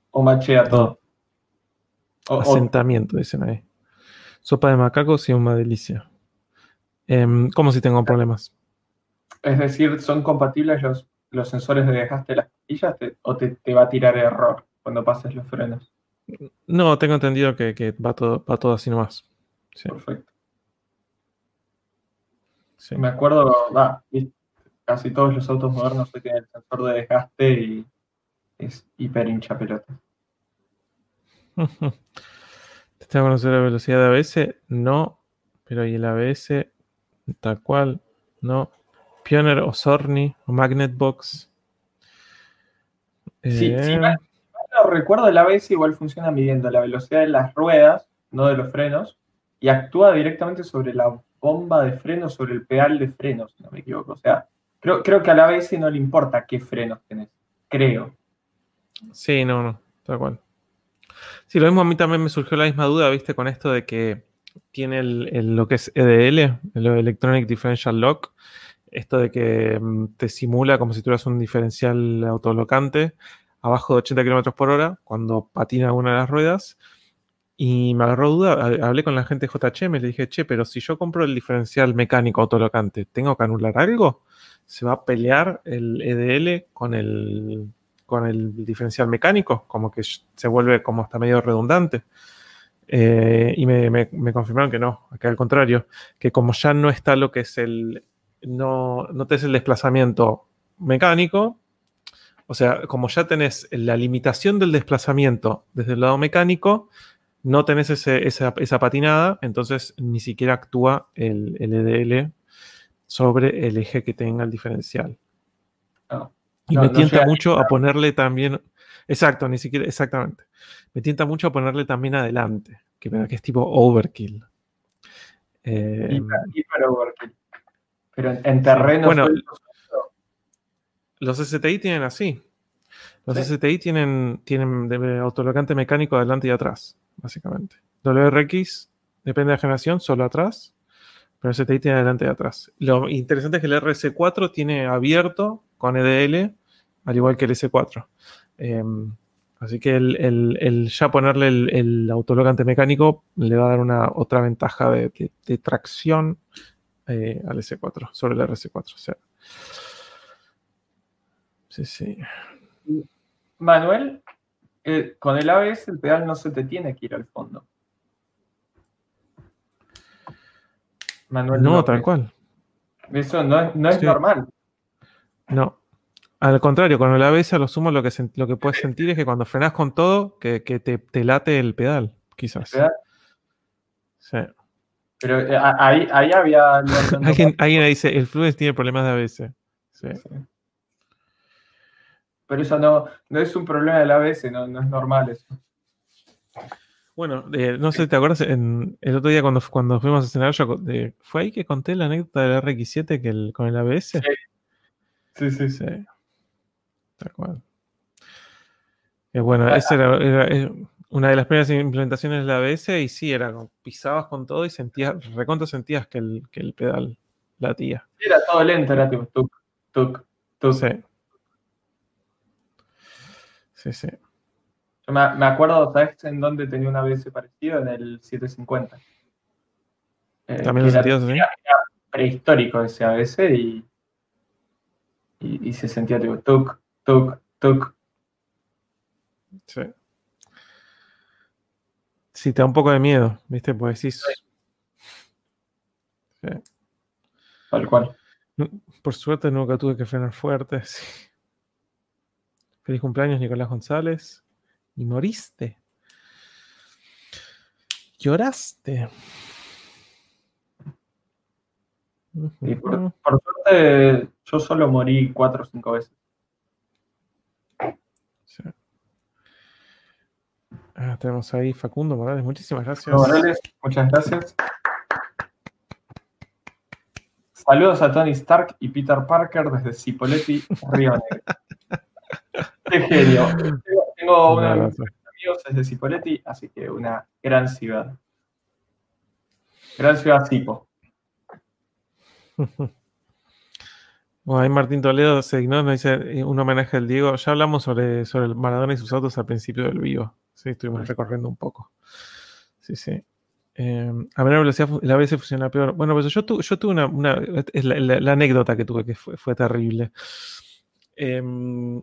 o machea todo?
Asentamiento, dicen ahí. Sopa de macacos y una delicia. Em, ¿Cómo si tengo problemas?
Es decir, ¿son compatibles los, los sensores de desgaste de las pastillas o te, te va a tirar error cuando pases los frenos?
No, tengo entendido que, va, todo, todo así nomás.
Perfecto. Me acuerdo, casi todos los autos modernos tienen el sensor de desgaste y es hiper hincha pelota. [LAUGHS]
¿Te a conocer la velocidad de ABS? No, pero ¿y el ABS? Tal cual, no. Pioneer o Sorny o Magnet Box.
Sí, si eh, no recuerdo, el ABS igual funciona midiendo la velocidad de las ruedas, no de los frenos, y actúa directamente sobre la bomba de frenos, sobre el pedal de frenos, si no me equivoco. O sea, creo, creo que al ABS no le importa qué frenos tenés, creo.
Sí, no, no, tal cual. Sí, lo mismo a mí también me surgió la misma duda, viste, con esto de que tiene lo que es EDL, el Electronic Differential Lock, esto de que mm, te simula como si tuvieras un diferencial autolocante abajo de 80 km por hora cuando patina una de las ruedas. Y me agarró duda, hablé con la gente de JHM, le dije, che, pero si yo compro el diferencial mecánico autolocante, ¿tengo que anular algo? ¿Se va a pelear el EDL con el, con el diferencial mecánico? Como que se vuelve como hasta medio redundante. Eh, y me, confirmaron que no, que al contrario, que como ya no está lo que es el, no, no tenés el desplazamiento mecánico, o sea, como ya tenés la limitación del desplazamiento desde el lado mecánico, no tenés esa, patinada, entonces ni siquiera actúa el, EDL sobre el eje que tenga el diferencial. Ah. y me tienta mucho a ponerle también, exacto, ni siquiera, exactamente. Me tienta mucho a ponerle también adelante, que, que es tipo overkill.
Eh, overkill. Pero en, terreno.
Bueno, los STI tienen así. Los STI tienen, tienen autolocante mecánico adelante y atrás, básicamente. WRX depende de la generación, solo atrás. Pero STI tiene adelante y atrás. Lo interesante es que el RS4 tiene abierto con EDL, al igual que el S4. Em, así que el, ya ponerle el, autolocante mecánico le va a dar una otra ventaja de tracción eh, al S4, sobre el RS4. Sí, sí.
Manuel, eh, con el ABS el pedal no se te tiene que ir al fondo.
Manuel, no, tal cual.
Eso no es, normal.
No. Al contrario, con el ABS a lo sumo lo que, lo que puedes sentir es que cuando frenas con todo, que, te, late el pedal, quizás.
Sí. Pero eh, ahí, ahí había... [LAUGHS]
alguien, alguien dice, el Fluence tiene problemas de ABS. Sí.
Pero eso no, no es un problema del ABS, no, no es normal eso.
Bueno, eh, no sé, ¿te acuerdas? En, el otro día cuando, cuando fuimos a cenar, yo, ¿fue ahí que conté la anécdota del RX7 que el, con el ABS? Sí.
Sí, sí. sí.
Tal cual. Eh, bueno, esa era, una de las primeras implementaciones de la ABS y sí, era como pisabas con todo y sentías, recontra sentías que el, que el pedal latía.
Era todo lento, era tipo tuk, tuk, tuk.
Sí. Sí, sí.
Yo me, me acuerdo, ¿sabes en dónde tenía una ABS parecido? En el 750.
Eh, También lo sentías así. Era
prehistórico ese ABS y, y, y se sentía tipo tuk, tuk, tuk.
Sí. Sí, te da un poco de miedo, ¿viste? Pues sí.
Tal cual.
Por suerte nunca tuve que frenar fuerte. [LAUGHS] Feliz cumpleaños, Nicolás González. Y moriste. Lloraste.
Y por, suerte yo solo morí cuatro o cinco veces. Sí.
Ah, tenemos ahí Facundo Morales, muchísimas gracias.
Morales, muchas gracias. Saludos a Tony Stark y Peter Parker desde Cipoletti, Río Negro. [LAUGHS] Qué genio. Tengo unos amigos desde Cipoletti, así que una gran ciudad. Gran ciudad Cipo. [LAUGHS]
Bueno, ahí Martín Toledo se ignora, nos dice eh, un homenaje al Diego. Ya hablamos sobre, sobre el Maradona y sus autos al principio del vivo. Sí, estuvimos recorriendo un poco. Sí, sí. Eh, a menor velocidad la ABS funciona peor. Bueno, pues yo, yo tuve una, es la, anécdota que tuve que fue, terrible. Em,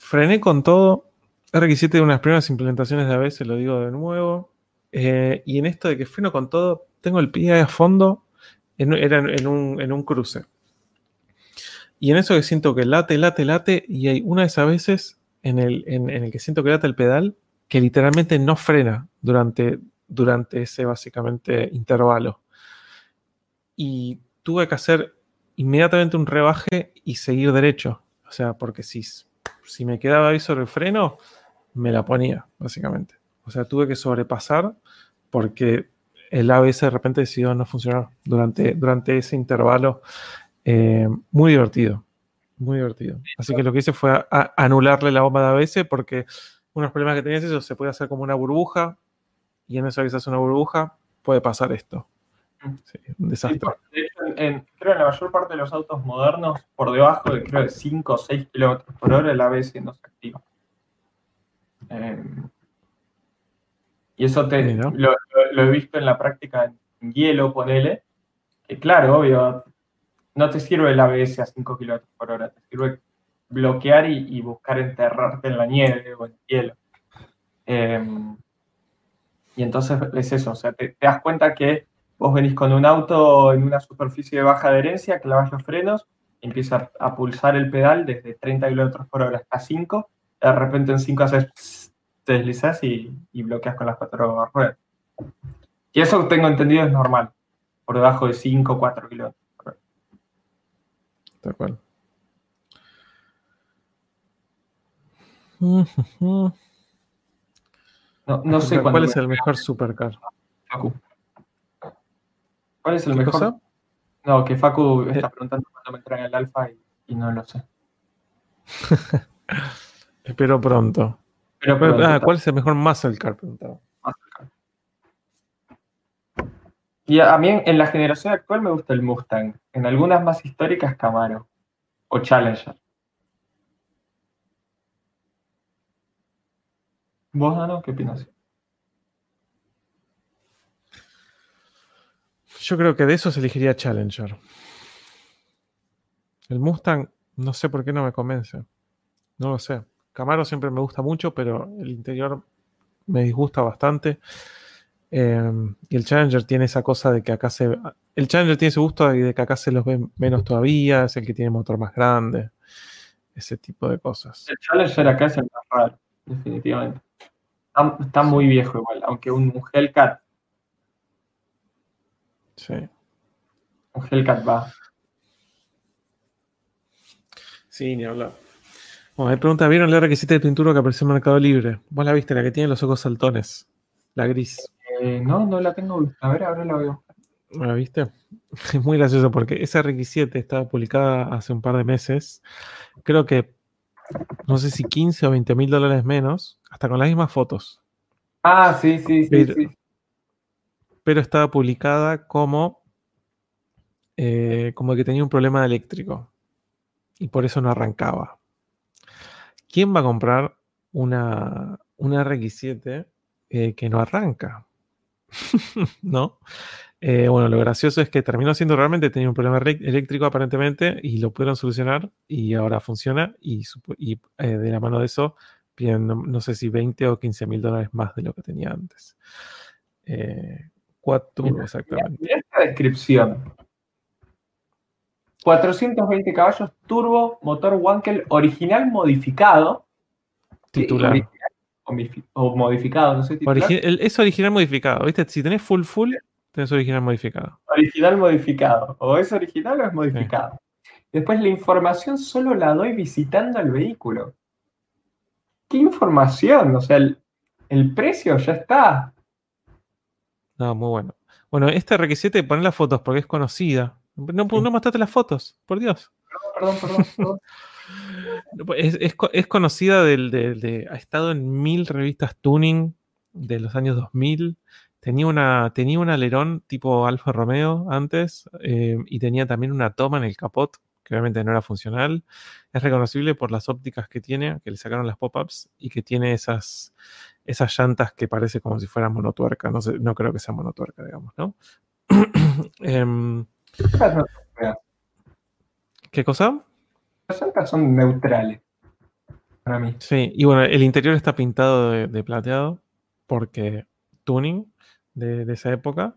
frené con todo. RX7 de unas primeras implementaciones de ABS, lo digo de nuevo. Eh, y en esto de que freno con todo, tengo el pie a fondo era en un, en un cruce. Y en eso que siento que late, late, late, y hay una de esas veces en el, en, el que siento que late el pedal que literalmente no frena durante, durante ese básicamente intervalo. Y tuve que hacer inmediatamente un rebaje y seguir derecho. O sea, porque si, si me quedaba ahí sobre el freno, me la ponía, básicamente. O sea, tuve que sobrepasar porque el ABS de repente decidió no funcionar durante, durante ese intervalo. Eh, muy divertido, muy divertido. Así que lo que hice fue anularle la bomba de ABS porque unos problemas que tenías eso se puede hacer como una burbuja y en eso que se hace una burbuja puede pasar esto.
Sí, un desastre. creo en la mayor parte de los autos modernos, por debajo de creo de 5 o 6 kilómetros por hora, el ABS no se activa. Em, y eso te, lo, he visto en la práctica en hielo, ponele, que claro, obvio, no te sirve el ABS a 5 kilómetros por hora, te sirve bloquear y, buscar enterrarte en la nieve o en el hielo. Em, y entonces es eso, o sea, te, das cuenta que vos venís con un auto en una superficie de baja adherencia, clavas los frenos, empieza a pulsar el pedal desde 30 kilómetros por hora hasta 5, de repente en 5 haces, te deslizas y, bloqueas con las cuatro ruedas. Y eso tengo entendido es normal, por debajo de 5 o 4 kilómetros por hora.
De acuerdo. [LAUGHS] No, sé cuál es el mejor supercar.
Facu. ¿Cuál es el mejor? Cosa? No, que Facu está eh. preguntando cuándo me en el alfa y, no lo sé. [LAUGHS]
Espero pronto. ah, ¿Cuál es el mejor muscle car? Preguntaba.
Y a mí en la generación actual me gusta el Mustang. En algunas más históricas, Camaro. O Challenger. ¿Vos, Ana, qué opinas?
Yo creo que de eso se elegiría Challenger. El Mustang, no sé por qué no me convence. No lo sé. Camaro siempre me gusta mucho, pero el interior me disgusta bastante. Em, y el Challenger tiene esa cosa de que acá se. El Challenger tiene ese gusto de que acá se los ve menos todavía, es el que tiene motor más grande. Ese tipo de cosas.
El Challenger acá es el más raro, definitivamente. Está, muy viejo igual, aunque un, Hellcat.
Sí.
Un Hellcat va.
Sí, ni hablar. Bueno, me pregunta, ¿vieron la requisita de pintura que apareció en Mercado Libre? Vos la viste, la que tiene los ojos saltones. La gris.
Eh, no, no la tengo A ver, ahora la veo.
¿La viste? [LAUGHS] Es muy gracioso porque esa requisita estaba publicada hace un par de meses. Creo que no sé si 15 o 20 mil dólares menos, hasta con las mismas fotos.
Ah, sí, sí, sí.
Pero, estaba publicada como, eh, como que tenía un problema eléctrico y por eso no arrancaba. ¿Quién va a comprar una, una RX7 eh, que no arranca? [LAUGHS] ¿No? Eh, bueno, lo gracioso es que terminó siendo realmente, tenía un problema eléctrico aparentemente y lo pudieron solucionar y ahora funciona y, de la mano de eso piden no, sé si 20 o 15 mil dólares más de lo que tenía antes. Turbo, exactamente.
Mira esta descripción. 420 caballos turbo, motor Wankel original modificado.
Titular.
o, modificado, no sé.
es original modificado, ¿viste? Si tenés full full, Tienes original modificado.
Original modificado. O es original o es modificado. Después la información solo la doy visitando el vehículo. ¿Qué información? O sea, el, precio ya está.
No, muy bueno. Bueno, este requisito poner las fotos porque es conocida. No, no mostraste las fotos, por Dios.
Perdón, perdón, perdón. [LAUGHS]
Es, conocida del, de, ha estado en mil revistas tuning de los años 2000. Tenía, una, tenía un alerón tipo Alfa Romeo antes eh, y tenía también una toma en el capot, que obviamente no era funcional. Es reconocible por las ópticas que tiene, que le sacaron las pop-ups y que tiene esas, esas llantas que parece como si fuera monotuerca. No, sé, no creo que sea monotuerca, digamos, ¿no? [CLEARS THROAT] Em, ¿Qué cosa?
Las llantas son neutrales para mí.
Sí, y bueno, el interior está pintado de plateado porque tuning de, esa época.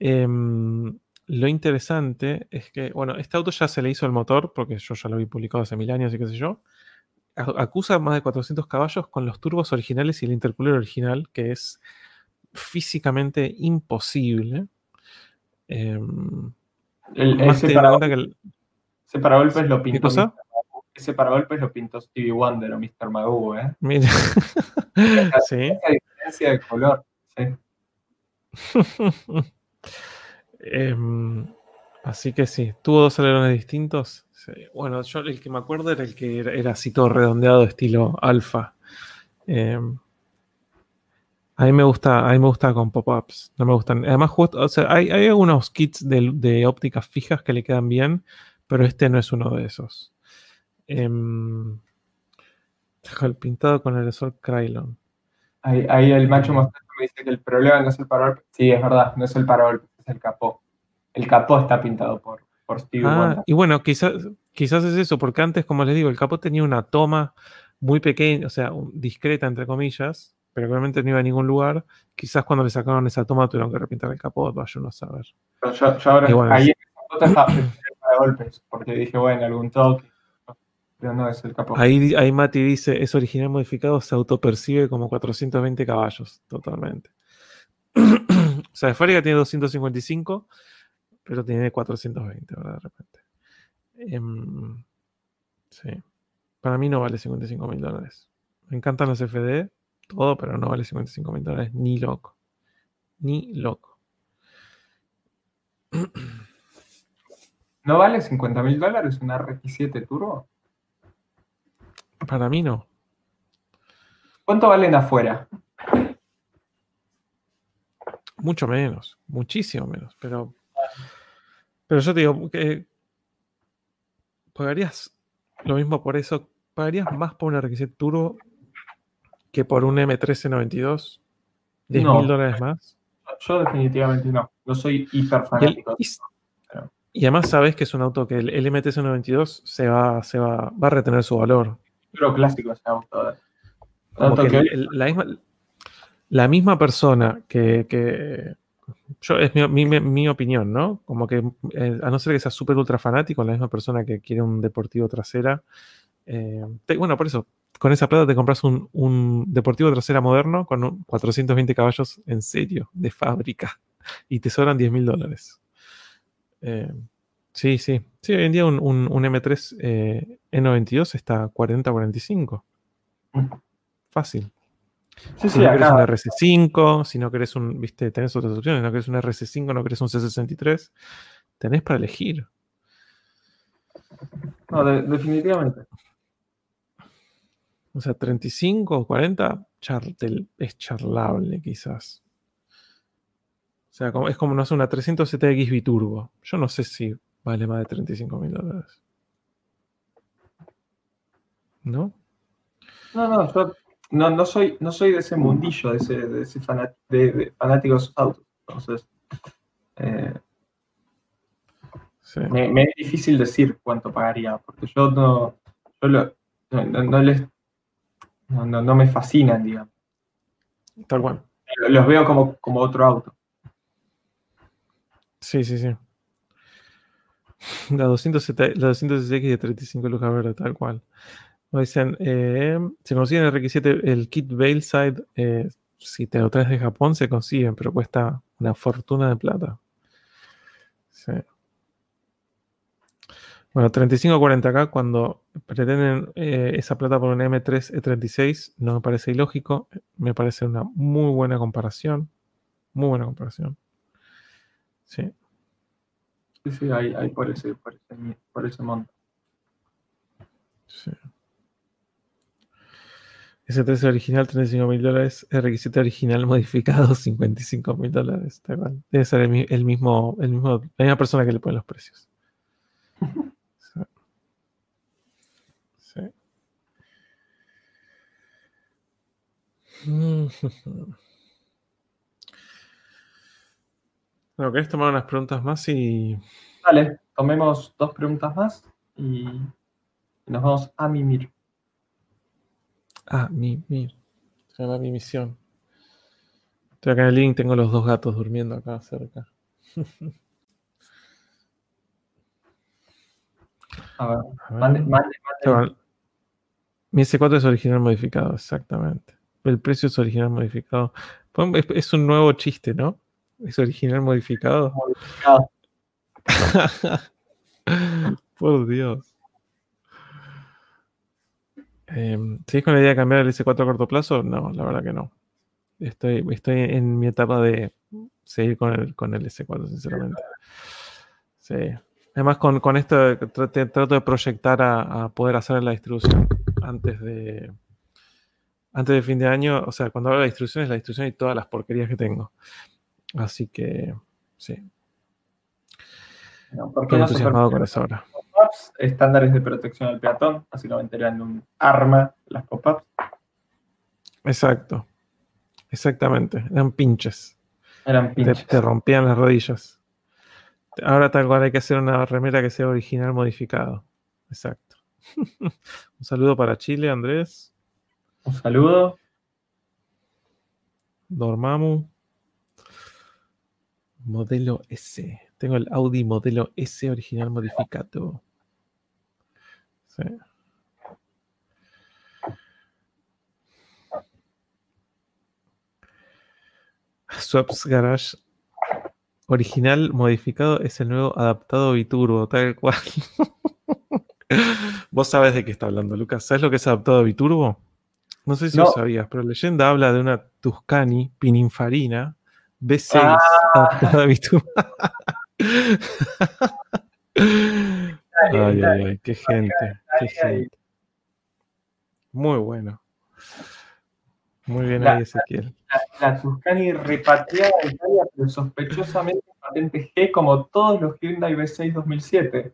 Em, lo interesante es que, bueno, este auto ya se le hizo el motor, porque yo ya lo vi publicado hace mil años y qué sé yo. Acusa más de 400 caballos con los turbos originales y el intercooler original, que es físicamente imposible.
Em, ese, para golpes lo pintó. Ese lo pintó Stevie Wonder o Mr. Magoo, ¿eh? Mira. [LAUGHS] sí. Esa diferencia de color, sí. [LAUGHS]
Em, así que sí, tuvo dos alerones distintos. Bueno, yo el que me acuerdo era el que era, así todo redondeado, estilo alfa. Em, a mí me gusta, a mí me gusta con pop-ups. No me gustan. Además, justo, hay, algunos kits de, ópticas fijas que le quedan bien, pero este no es uno de esos. Eh, el pintado con el sol Krylon.
Ahí, el macho me dice que el problema no es el parol. Sí, es verdad, no es el parol, es el capó. El capó está pintado por, por Steve ah,
Y bueno, quizás, quizás es eso, porque antes, como les digo, el capó tenía una toma muy pequeña, o sea, discreta, entre comillas, pero realmente no iba a ningún lugar. Quizás cuando le sacaron esa toma tuvieron que repintar el capó, vaya uno a saber.
yo, yo ahora, ahí en para golpes, porque dije, bueno, algún toque. Pero no es el capó.
Ahí, ahí Mati dice, es original modificado, se autopercibe como 420 caballos, totalmente. [CLEARS THROAT] o sea, fábrica tiene 255, pero tiene 420, ¿verdad? De repente. Em, sí. Para mí no vale 55 mil dólares. Me encantan los FD, todo, pero no vale 55 mil dólares ni loco. Ni loco.
¿No vale 50 mil dólares una RX7 Turbo?
Para mí no.
¿Cuánto valen afuera?
Mucho menos, muchísimo menos, pero, pero yo te digo que pagarías lo mismo por eso, pagarías más por una RX7 Turbo que por un M1392? ¿10 mil dólares más?
Yo definitivamente no. No soy hiper fanático.
Y, además sabes que es un auto que el, M1392 se va, se va, va a retener su valor.
Pero clásico ese auto.
la, misma, la misma persona que, yo, es mi, opinión, ¿no? Como que eh, a no ser que sea súper ultra fanático, la misma persona que quiere un deportivo trasera. Eh, bueno, por eso, con esa plata te compras un, deportivo trasera moderno con 420 caballos en serio, de fábrica, y te sobran 10 mil dólares. Eh, sí, sí. Sí, hoy en día un, M3 eh, E92 está 40-45. Fácil. Si no querés un RC5, si no querés un, viste, tenés otras opciones, si no querés un RC5, no querés un C63, tenés para elegir.
No, definitivamente.
O sea, 35 o 40 es charlable quizás. O sea, es como no sé, una 307X biturbo. Yo no sé si vale más de 35 mil dólares. ¿No?
No, no, yo no, soy, no soy de ese mundillo, de ese, de ese de, fanáticos autos. Entonces, eh, me, es difícil decir cuánto pagaría, porque yo no, yo no, no les no, no, me fascinan, digamos.
Tal cual.
Los veo como, como otro auto.
Sí, sí, sí. La 207, la 200X de 35 lucas verde, tal cual. Dicen, eh, se consiguen el R7, el kit Bailside, eh, si te lo traes de Japón se consiguen, pero cuesta una fortuna de plata. Sí. Bueno, 35-40 acá, cuando pretenden eh, esa plata por un M3 E36, no me parece ilógico. Me parece una muy buena comparación. Muy buena comparación. Sí.
Sí, sí, hay, por, ese, por, ese, monto. Sí.
S3 original, 35 mil dólares. R7 original [LAUGHS] modificado, 55 mil dólares. Debe ser el, el, mismo, el mismo, la misma persona que le pone los precios. [LAUGHS] Bueno, ¿querés tomar unas preguntas más y.
Dale, tomemos dos preguntas más y nos vamos a mimir.
Ah, mi, mi. Se llama mi misión. Estoy acá en el link, tengo los dos gatos durmiendo acá cerca. [LAUGHS]
A ver,
Mi S4 es original modificado, exactamente. El precio es original modificado. Es un nuevo chiste, ¿no? Es original modificado. modificado. [LAUGHS] Por Dios. Eh, ¿Sigues con la idea de cambiar el S4 a corto plazo? No, la verdad que no. Estoy, estoy en mi etapa de seguir con el, con el S4, sinceramente. Sí. Además, con, esto trato, de proyectar a, poder hacer la distribución antes de antes de fin de año. O sea, cuando hablo de la distribución es la distribución y todas las porquerías que tengo. Así que, sí. Estoy entusiasmado con eso ahora.
Estándares de protección al peatón, así no en un arma las pop-ups.
Exacto. Exactamente. Eran pinches.
Eran pinches.
Te, rompían las rodillas. Ahora tal cual hay que hacer una remera que sea original modificado. Exacto. [LAUGHS] un saludo para Chile, Andrés.
Un saludo.
Dormamu. Modelo S. Tengo el Audi modelo S original modificado. Sí. Swaps Garage original modificado es el nuevo adaptado biturbo, tal cual. [LAUGHS] Vos sabés de qué está hablando, Lucas. ¿Sabes lo que es adaptado biturbo? No sé si lo sabías, pero leyenda habla de una Tuscany Pininfarina B6 ah. adaptada biturbo. [LAUGHS] ay, ay, ay, qué gente, qué gente. Muy bueno. Muy bien ahí, Ezequiel.
La, Tuscany repatriada Italia, pero sospechosamente patente G, como todos los Hyundai V6 2007.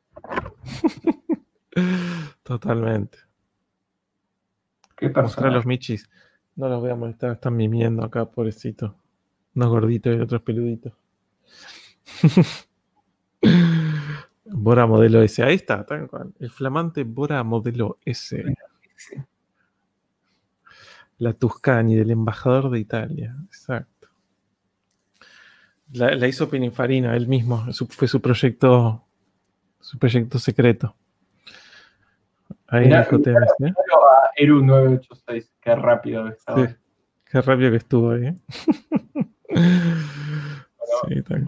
[LAUGHS]
Totalmente.
Qué persona.
los michis. No los voy a molestar, están mimiendo acá, pobrecito. Unos gorditos y otros peluditos. [LAUGHS] Bora modelo S. Ahí está, tal cual. El flamante Bora modelo S. La Tuscany del embajador de Italia. Exacto. La, hizo Pininfarina, él mismo. fue su proyecto. Su proyecto secreto.
Ahí en el ¿eh? Eru 986. Qué rápido estaba.
qué rápido que estuvo ahí. ¿eh? [LAUGHS]
sí, super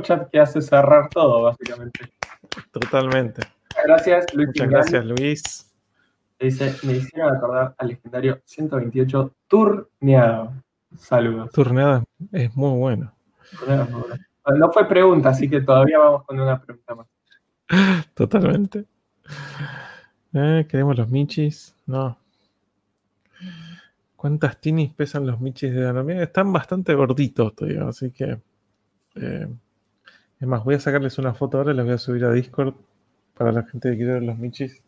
chat que hace cerrar todo, básicamente.
Totalmente.
Gracias, Luis.
Muchas gracias, Luis.
Dice, me hicieron acordar al legendario 128 Turneado. Saludos.
Turneado es muy bueno.
No fue pregunta, así que todavía vamos con una pregunta más. [LAUGHS]
Totalmente. Eh, queremos los michis. No. ¿Cuántas tinis pesan los michis de Danomia? Están bastante gorditos todavía, así que. Eh, es más, voy a sacarles una foto ahora y las voy a subir a Discord para la gente que quiere ver los michis.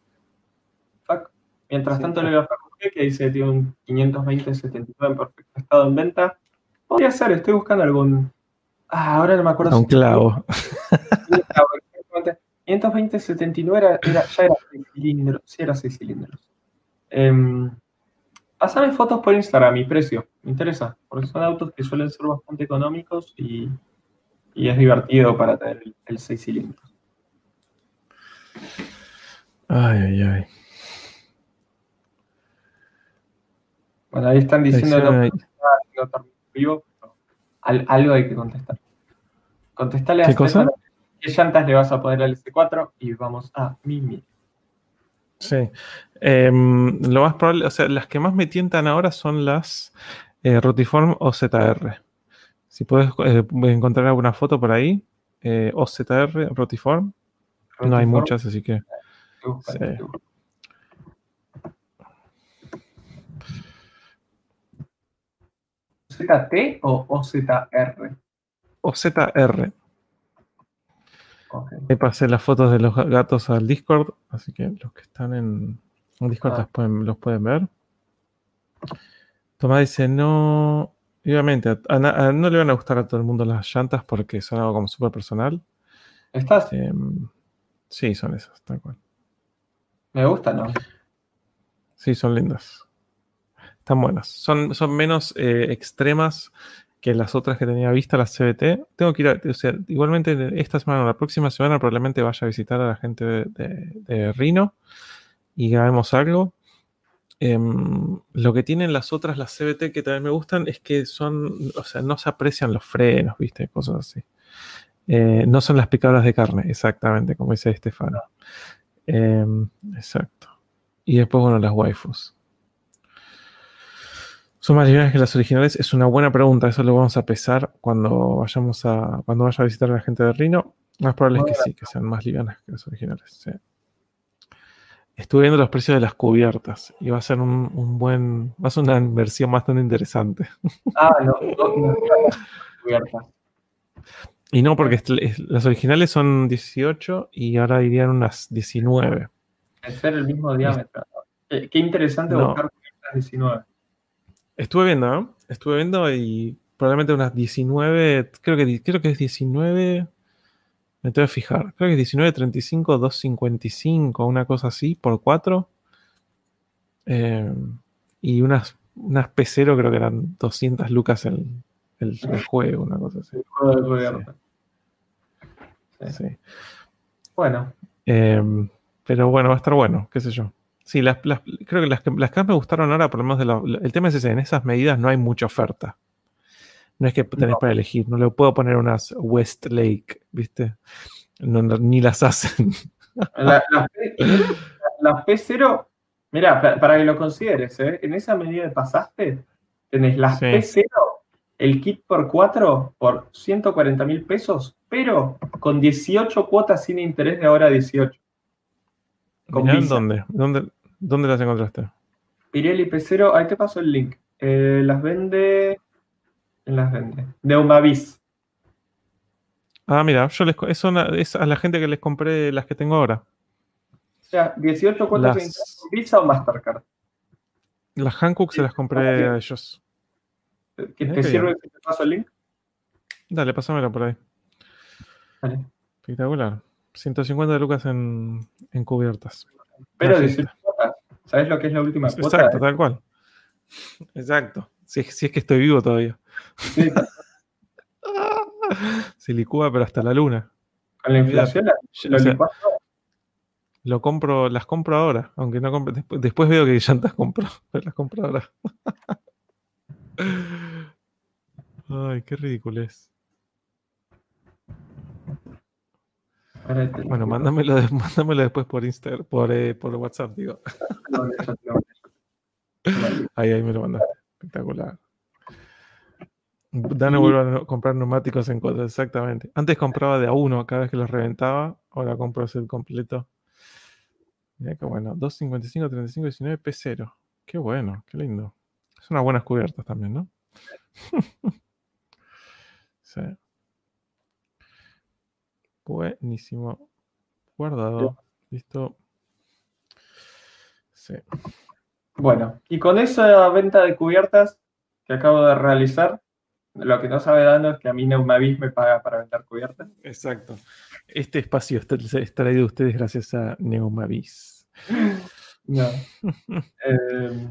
Mientras tanto, le veo a que dice que tiene un 520-79 en perfecto estado en venta. Podría ser, estoy buscando algún. Ah, ahora no me acuerdo.
Un clavo. [LAUGHS]
520-79 era, ya era 6 cilindros. Sí, era 6 cilindros. Eh, pasame fotos por Instagram, mi precio. Me interesa, porque son autos que suelen ser bastante económicos y, y es divertido para tener el, el 6 cilindros.
Ay, ay, ay.
Bueno, ahí están diciendo no, vivo. algo hay que contestar. Contestale a
¿Qué cosa?
qué llantas le vas a poner al S4 y vamos a Mimi.
Sí. Em, lo más probable, o sea, las que más me tientan ahora son las eh, Rotiform o ZR. Si puedes eh, encontrar alguna foto por ahí, eh, o ZR, Rotiform. No hay muchas, así que. Sí.
¿ZT o OZR?
OZR. Okay. Me pasé las fotos de los gatos al Discord, así que los que están en, Discord ah. los, pueden, ver. Tomás dice, no, obviamente, no le van a gustar a todo el mundo las llantas porque son algo como súper personal.
¿Estás?
Em, sí, son esas, tal cual.
Me gustan, ¿no?
Sí, son lindas. Están buenas. Son, son menos eh, extremas que las otras que tenía vista, las CBT. Tengo que ir a, o sea, igualmente esta semana o la próxima semana probablemente vaya a visitar a la gente de, Rino y grabemos algo. Em, lo que tienen las otras, las CBT que también me gustan, es que son, o sea, no se aprecian los frenos, ¿viste? Cosas así. Eh, no son las picadoras de carne, exactamente, como dice Estefano. Em, exacto. Y después, bueno, las waifus. ¿Son más livianas que las originales? Es una buena pregunta. Eso lo vamos a pesar cuando vayamos a. cuando vaya a visitar a la gente de Rino. Más probable es que sí, que sean más livianas que las originales. Estuve viendo los precios de las cubiertas y va a ser un, buen. Va a ser una inversión bastante interesante. [LAUGHS] Ah, no, no, no, Y no, porque las originales son 18 y ahora irían unas 19.
Es ser el mismo diámetro. Qué, interesante buscar cubiertas 19.
Estuve viendo, ¿no? Estuve viendo y probablemente unas 19, creo que, creo que es 19, me tengo que fijar, creo que es 19.35, 2.55, una cosa así, por 4. Eh, y unas, unas P0 creo que eran 200 lucas el, el, juego, una cosa así.
Sí. sí. Bueno.
Eh, pero bueno, va a estar bueno, qué sé yo. Sí, las, creo que las, que las que más me gustaron ahora, por lo menos de el tema es ese, en esas medidas no hay mucha oferta. No es que tenés para elegir, no le puedo poner unas Westlake, ¿viste? ni las [LAUGHS] hacen.
las P0, mira, para, que lo consideres, ¿eh? en esa medida de pasaste, tenés las P0, el kit por 4 por 140 mil pesos, pero con 18 cuotas sin interés de ahora 18.
¿dónde? ¿dónde? ¿Dónde las encontraste?
Pirelli P0, ahí te paso el link. Eh, las vende. Las vende. Neumavis.
Ah, mira, yo les, es, es, a la gente que les compré las que tengo ahora.
O sea, 18 cuotas las... Visa o Mastercard.
Las Hankook se las compré a ellos.
¿Qué te sirve si te paso el link?
Dale, pásamelo por ahí. Vale. Espectacular. 150 de lucas en, en cubiertas.
Pero 18 cuotas. ¿Sabes lo que es la última
cuota? Exacto, tal cual. Exacto. Si, es que estoy vivo todavía. Se licúa, pero hasta la luna.
Con la inflación, lo,
lo compro, las compro ahora, aunque no compre, después, después, veo que llantas compro, [LAUGHS] las compro ahora. Ay, qué ridículo es. Bueno, mándamelo, [LAUGHS] mándamelo, después por Instagram, por, eh, por WhatsApp, digo. ahí, ahí me lo mandaste. Espectacular. Dano vuelve a comprar neumáticos en cuotas, exactamente. Antes compraba de a uno cada vez que los reventaba, ahora compro el completo. Mira qué bueno, 255, 35, 19, P0. Qué bueno, qué lindo. Son unas buenas cubiertas también, ¿no? [LAUGHS] sí. Buenísimo. Guardado. Listo.
Sí. Bueno, y con esa venta de cubiertas que acabo de realizar, lo que no sabe dando es que a mí Neumavis me paga para vender cubiertas.
Exacto. Este espacio está, traído de ustedes gracias a Neumavis.
No. [LAUGHS] Eh,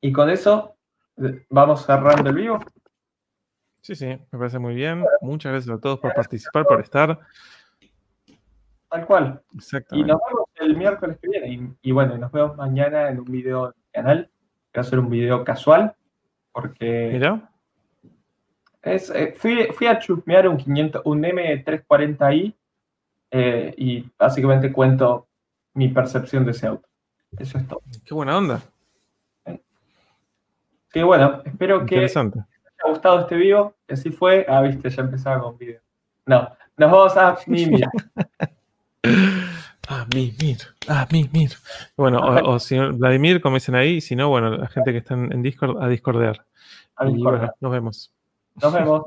y con eso eh, vamos cerrando el vivo.
Sí, sí, me parece muy bien. Muchas gracias a todos por participar, por estar.
Tal cual. Y nos vemos el miércoles que viene. Y, bueno, nos vemos mañana en un video del canal. Voy a hacer un video casual. Porque.
Mira.
Es, eh, fui, a chusmear un, 500, un M340i eh, y básicamente cuento mi percepción de ese auto. Eso es todo.
Qué buena onda.
Sí, bueno, espero que ha gustado este video. Así fue. Ah, viste, ya empezaba con video. No, nos vamos a Mimir. [LAUGHS]
ah, Mimir. Ah, Mimir. Bueno, o, si Vladimir, como dicen ahí, si no, bueno, la gente que está en, Discord, a Discordear. A. Y bueno, nos vemos.
Nos vemos.